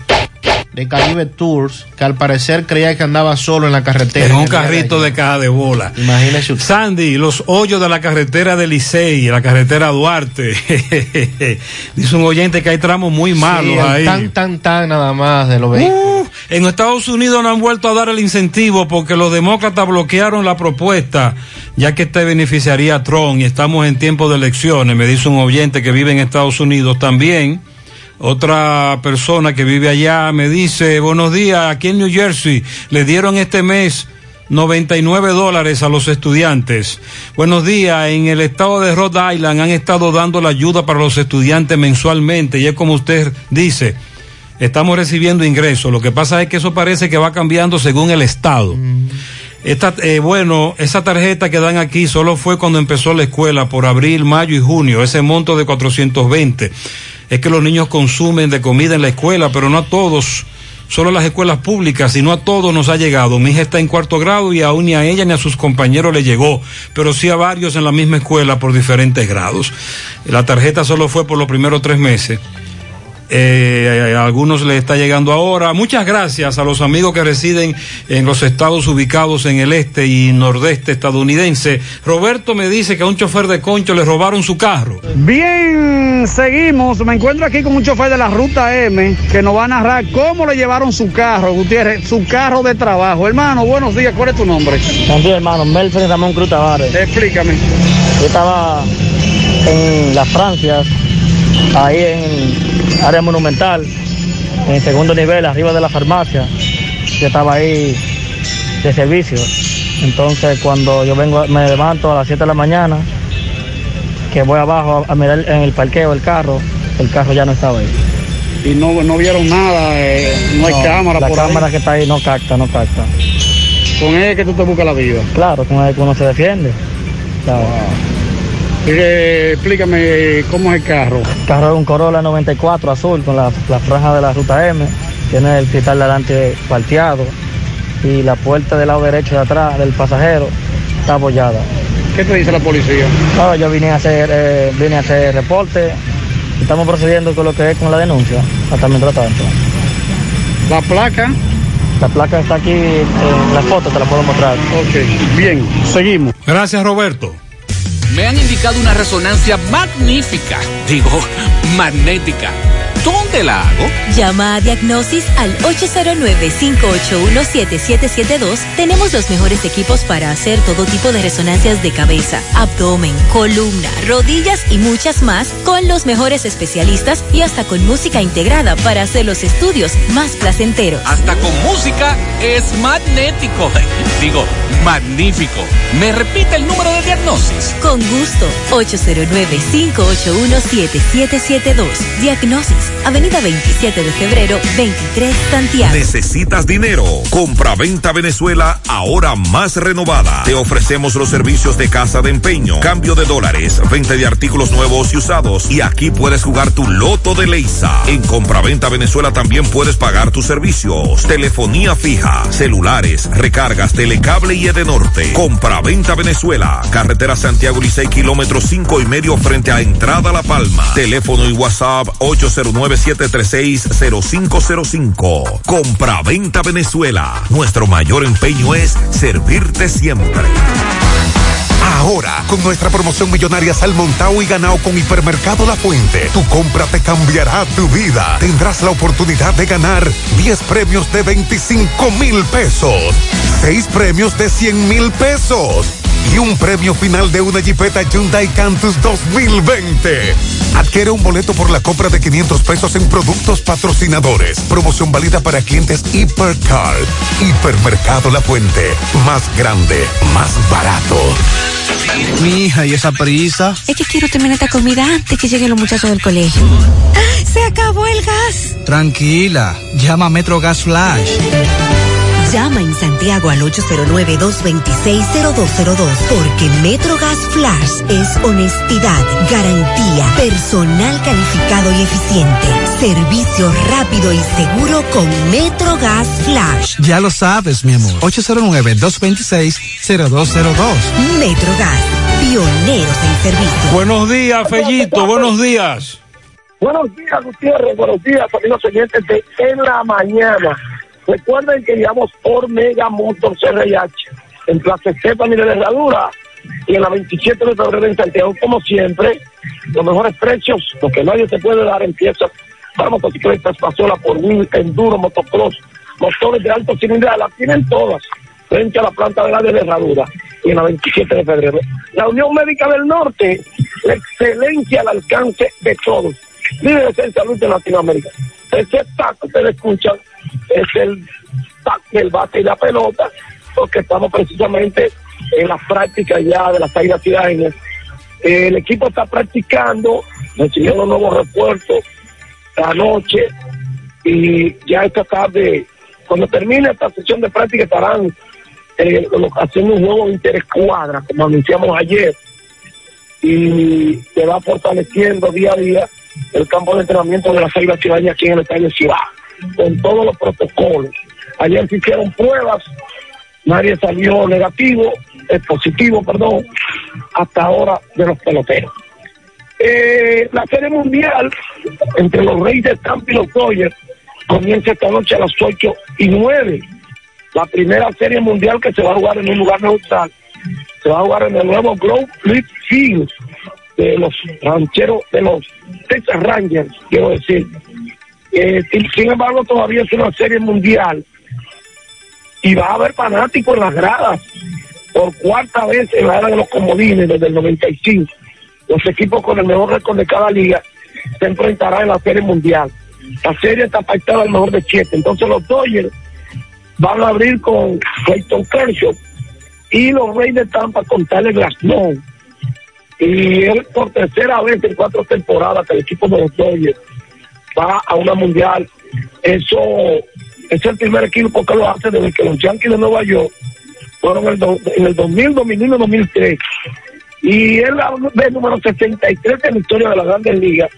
de Caribe Tours, que al parecer creía que andaba solo en la carretera. En un carrito de caja de bola. Imagínese usted. Sandy, los hoyos de la carretera de Licey, la carretera Duarte. Dice un oyente que hay tramos muy malos Sí, ahí. Tan, tan, tan nada más de los vehículos. Uh, en Estados Unidos no han vuelto a dar el incentivo porque los demócratas bloquearon la propuesta, ya que este beneficiaría a Trump y estamos en tiempo de elecciones, me dice un oyente que vive en Estados Unidos también. Otra persona que vive allá me dice, buenos días, aquí en New Jersey le dieron este mes 99 dólares a los estudiantes. Buenos días, en el estado de Rhode Island han estado dando la ayuda para los estudiantes mensualmente y es como usted dice, estamos recibiendo ingresos. Lo que pasa es que eso parece que va cambiando según el estado. Esta, eh, bueno, esa tarjeta que dan aquí solo fue cuando empezó la escuela, por abril, mayo y junio, ese monto de 420. Es que los niños consumen de comida en la escuela, pero no a todos, solo a las escuelas públicas, sino a todos nos ha llegado. Mi hija está en cuarto grado y aún ni a ella ni a sus compañeros le llegó, pero sí a varios en la misma escuela por diferentes grados. La tarjeta solo fue por los primeros tres meses. Eh, a algunos les está llegando ahora. Muchas gracias a los amigos que residen en los estados ubicados en el este y nordeste estadounidense. Roberto me dice que a un chofer de concho le robaron su carro. Bien, seguimos. Me encuentro aquí con un chofer de la ruta M que nos va a narrar cómo le llevaron su carro, Gutiérrez, su carro de trabajo. Hermano, buenos días. ¿Cuál es tu nombre? Buen día, hermano. Melfred Ramón Cruz Tavares. Explícame. Yo estaba en las Francias, ahí en área monumental, en el segundo nivel, arriba de la farmacia. Yo estaba ahí de servicio. Entonces, cuando yo vengo, me levanto a las 7 de la mañana, que voy abajo a, mirar en el parqueo el carro, el carro ya no estaba ahí. Y no, no vieron nada, eh, no hay cámara La por cámara ahí. que está ahí no capta, no capta. Con él que tú te buscas la vida. Claro, con él que uno se defiende. Claro. Eh, explícame cómo es el carro. El carro es un Corolla 94 azul con la, la franja de la ruta M. Tiene el cristal delante cuarteado. y la puerta del lado derecho de atrás del pasajero está abollada. ¿Qué te dice la policía? No, yo vine a hacer, eh, vine a hacer reporte. Estamos procediendo con lo que es con la denuncia, hasta mientras tanto. ¿La placa? La placa está aquí en la foto, te la puedo mostrar. Ok, bien, seguimos. Gracias, Roberto. Me han indicado una resonancia magnífica, digo, magnética. ¿Dónde la hago? Llama a Diagnosis al 809-581-7772. Tenemos los mejores equipos para hacer todo tipo de resonancias de cabeza, abdomen, columna, rodillas y muchas más con los mejores especialistas y hasta con música integrada para hacer los estudios más placenteros. Hasta con música es magnético. Digo, magnífico. ¿Me repite el número de diagnosis? Con gusto, 809-581-7772. Diagnosis, Avenida 27 de febrero, 23, Santiago. ¿Necesitas dinero? Compra-venta Venezuela, ahora más renovada. Te ofrecemos los servicios de casa de empeño, cambio de dólares, venta de artículos nuevos y usados. Y aquí puedes jugar tu loto de Leisa. En Compra-venta Venezuela también puedes pagar tus servicios. Telefonía fija, celulares, recargas, telecable y Edenorte. Compra-venta Venezuela. Carretera Santiago Licey, kilómetro cinco y medio frente a Entrada La Palma. Teléfono y WhatsApp 809-736-0505. Compra-venta Venezuela. Nuestro mayor empeño es servirte siempre. Ahora, con nuestra promoción millonaria Salmontao y Ganao con Hipermercado La Fuente, tu compra te cambiará tu vida. Tendrás la oportunidad de ganar 10 premios de 25 mil pesos, 6 premios de 100 mil pesos y un premio final de una Jeepeta Hyundai Cantus 2020. Adquiere un boleto por la compra de 500 pesos en productos patrocinadores. Promoción válida para clientes Hipercar. Hipermercado La Fuente. Más grande, más barato. Mi hija, ¿y esa prisa? Es que quiero terminar esta comida antes que lleguen los muchachos del colegio. ¡Ah! ¡Se acabó el gas! Tranquila, llama a Metro Gas Flash. Llama en Santiago al 809-226-0202 porque MetroGas Flash es honestidad, garantía, personal calificado y eficiente, servicio rápido y seguro con MetroGas Flash. Ya lo sabes, mi amor. 809-226-0202. MetroGas, pioneros en servicio. Buenos días, Fellito, buenos días. Buenos días, Gutiérrez. Buenos días, amigos oyentes de En la Mañana. Recuerden que llevamos por Mega Motor CRH en Plaza Estefani de la Herradura y en la 27 de febrero en Santiago, como siempre, los mejores precios, lo que nadie te puede dar, empieza para motocicletas, pasola por mil, enduro, motocross, motores de alto cilindrada, las tienen todas frente a la planta de la de Herradura y en la 27 de febrero. La Unión Médica del Norte, la excelencia al alcance de todos. Líderes en salud de Latinoamérica. Ese taco que ustedes escuchan es el tac del bate y la pelota, porque estamos precisamente en la práctica ya de las águilas ciudadanas. El equipo está practicando, recibió los nuevos refuerzos anoche y ya esta tarde, cuando termine esta sesión de práctica, estarán eh, haciendo un nuevo interescuadra, como anunciamos ayer, y se va fortaleciendo día a día el campo de entrenamiento de las águilas ciudadanas aquí en el estadio Ciudad con todos los protocolos. Ayer se hicieron pruebas, nadie salió negativo, es positivo, perdón, hasta ahora de los peloteros. Eh, la serie mundial entre los Reyes de Tampa y los Dodgers comienza esta noche a las 8 y 9. La primera serie mundial que se va a jugar en un lugar neutral se va a jugar en el nuevo Grove League Field de los rancheros, de los Texas Rangers, quiero decir. Eh, sin, embargo, todavía es una serie mundial y va a haber fanáticos en las gradas por cuarta vez en la era de los comodines desde el 95. Los equipos con el mejor récord de cada liga se enfrentarán en la serie mundial. La serie está pactada al mejor de siete. Entonces los Dodgers van a abrir con Clayton Kershaw y los Reyes de Tampa con Tyler Glasnow. Y él por tercera vez en cuatro temporadas que el equipo de los Dodgers va a una mundial. Eso es el primer equipo que lo hace desde que los Yankees de Nueva York fueron el en el 2000, 2001 2003. Y es la número 63 en la historia de la Grandes Ligas.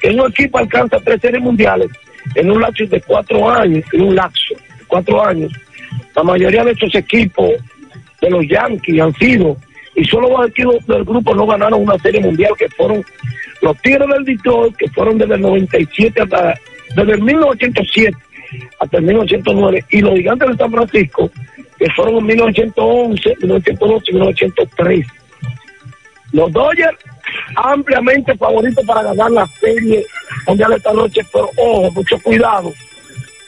Que un equipo alcanza tres series mundiales en un lapso de cuatro años, en un lapso de cuatro años. La mayoría de estos equipos de los Yankees han sido, y solo dos equipos del grupo no ganaron una serie mundial, que fueron los Tigres del Detroit, que fueron desde el 97 hasta, desde el 1907 hasta el 1909, y los Gigantes de San Francisco, que fueron en 1911, 1912 y 1903. Los Dodgers ampliamente favoritos para ganar la serie mundial esta noche, pero ojo, mucho cuidado.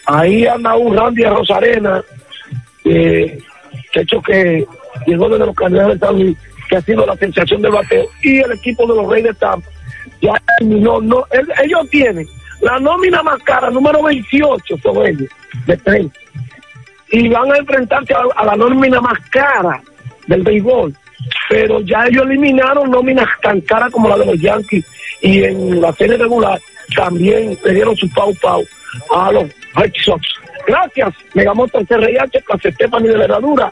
Ahí anda un Randy Rosarena, eh, que hecho que llegó desde los candidatos de Estados Unidos, que ha sido la sensación del bateo, y el equipo de los Reyes de Tampa ya terminó, no, el- ellos tienen la nómina más cara, número 28 son ellos, de 30 y van a enfrentarse a, a la nómina más cara del béisbol. Pero ya ellos eliminaron nóminas tan caras como la de los Yankees y en la serie regular también le dieron su pau pau a los Red Sox. Gracias, Megamoto CRH, Casa Stephanie de la Herradura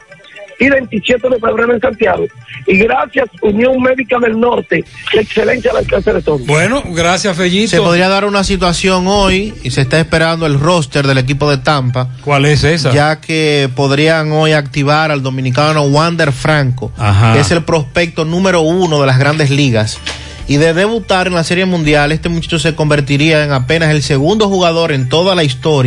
y 27 de febrero en Santiago. Y gracias, Unión Médica del Norte, la excelencia al alcance de todos. Bueno, gracias, Fellito. Se podría dar una situación hoy y se está esperando el roster del equipo de Tampa. ¿Cuál es esa? Ya que podrían hoy activar al dominicano Wander Franco, Ajá. que es el prospecto número uno de las grandes ligas. Y de debutar en la Serie Mundial, este muchacho se convertiría en apenas el segundo jugador en toda la historia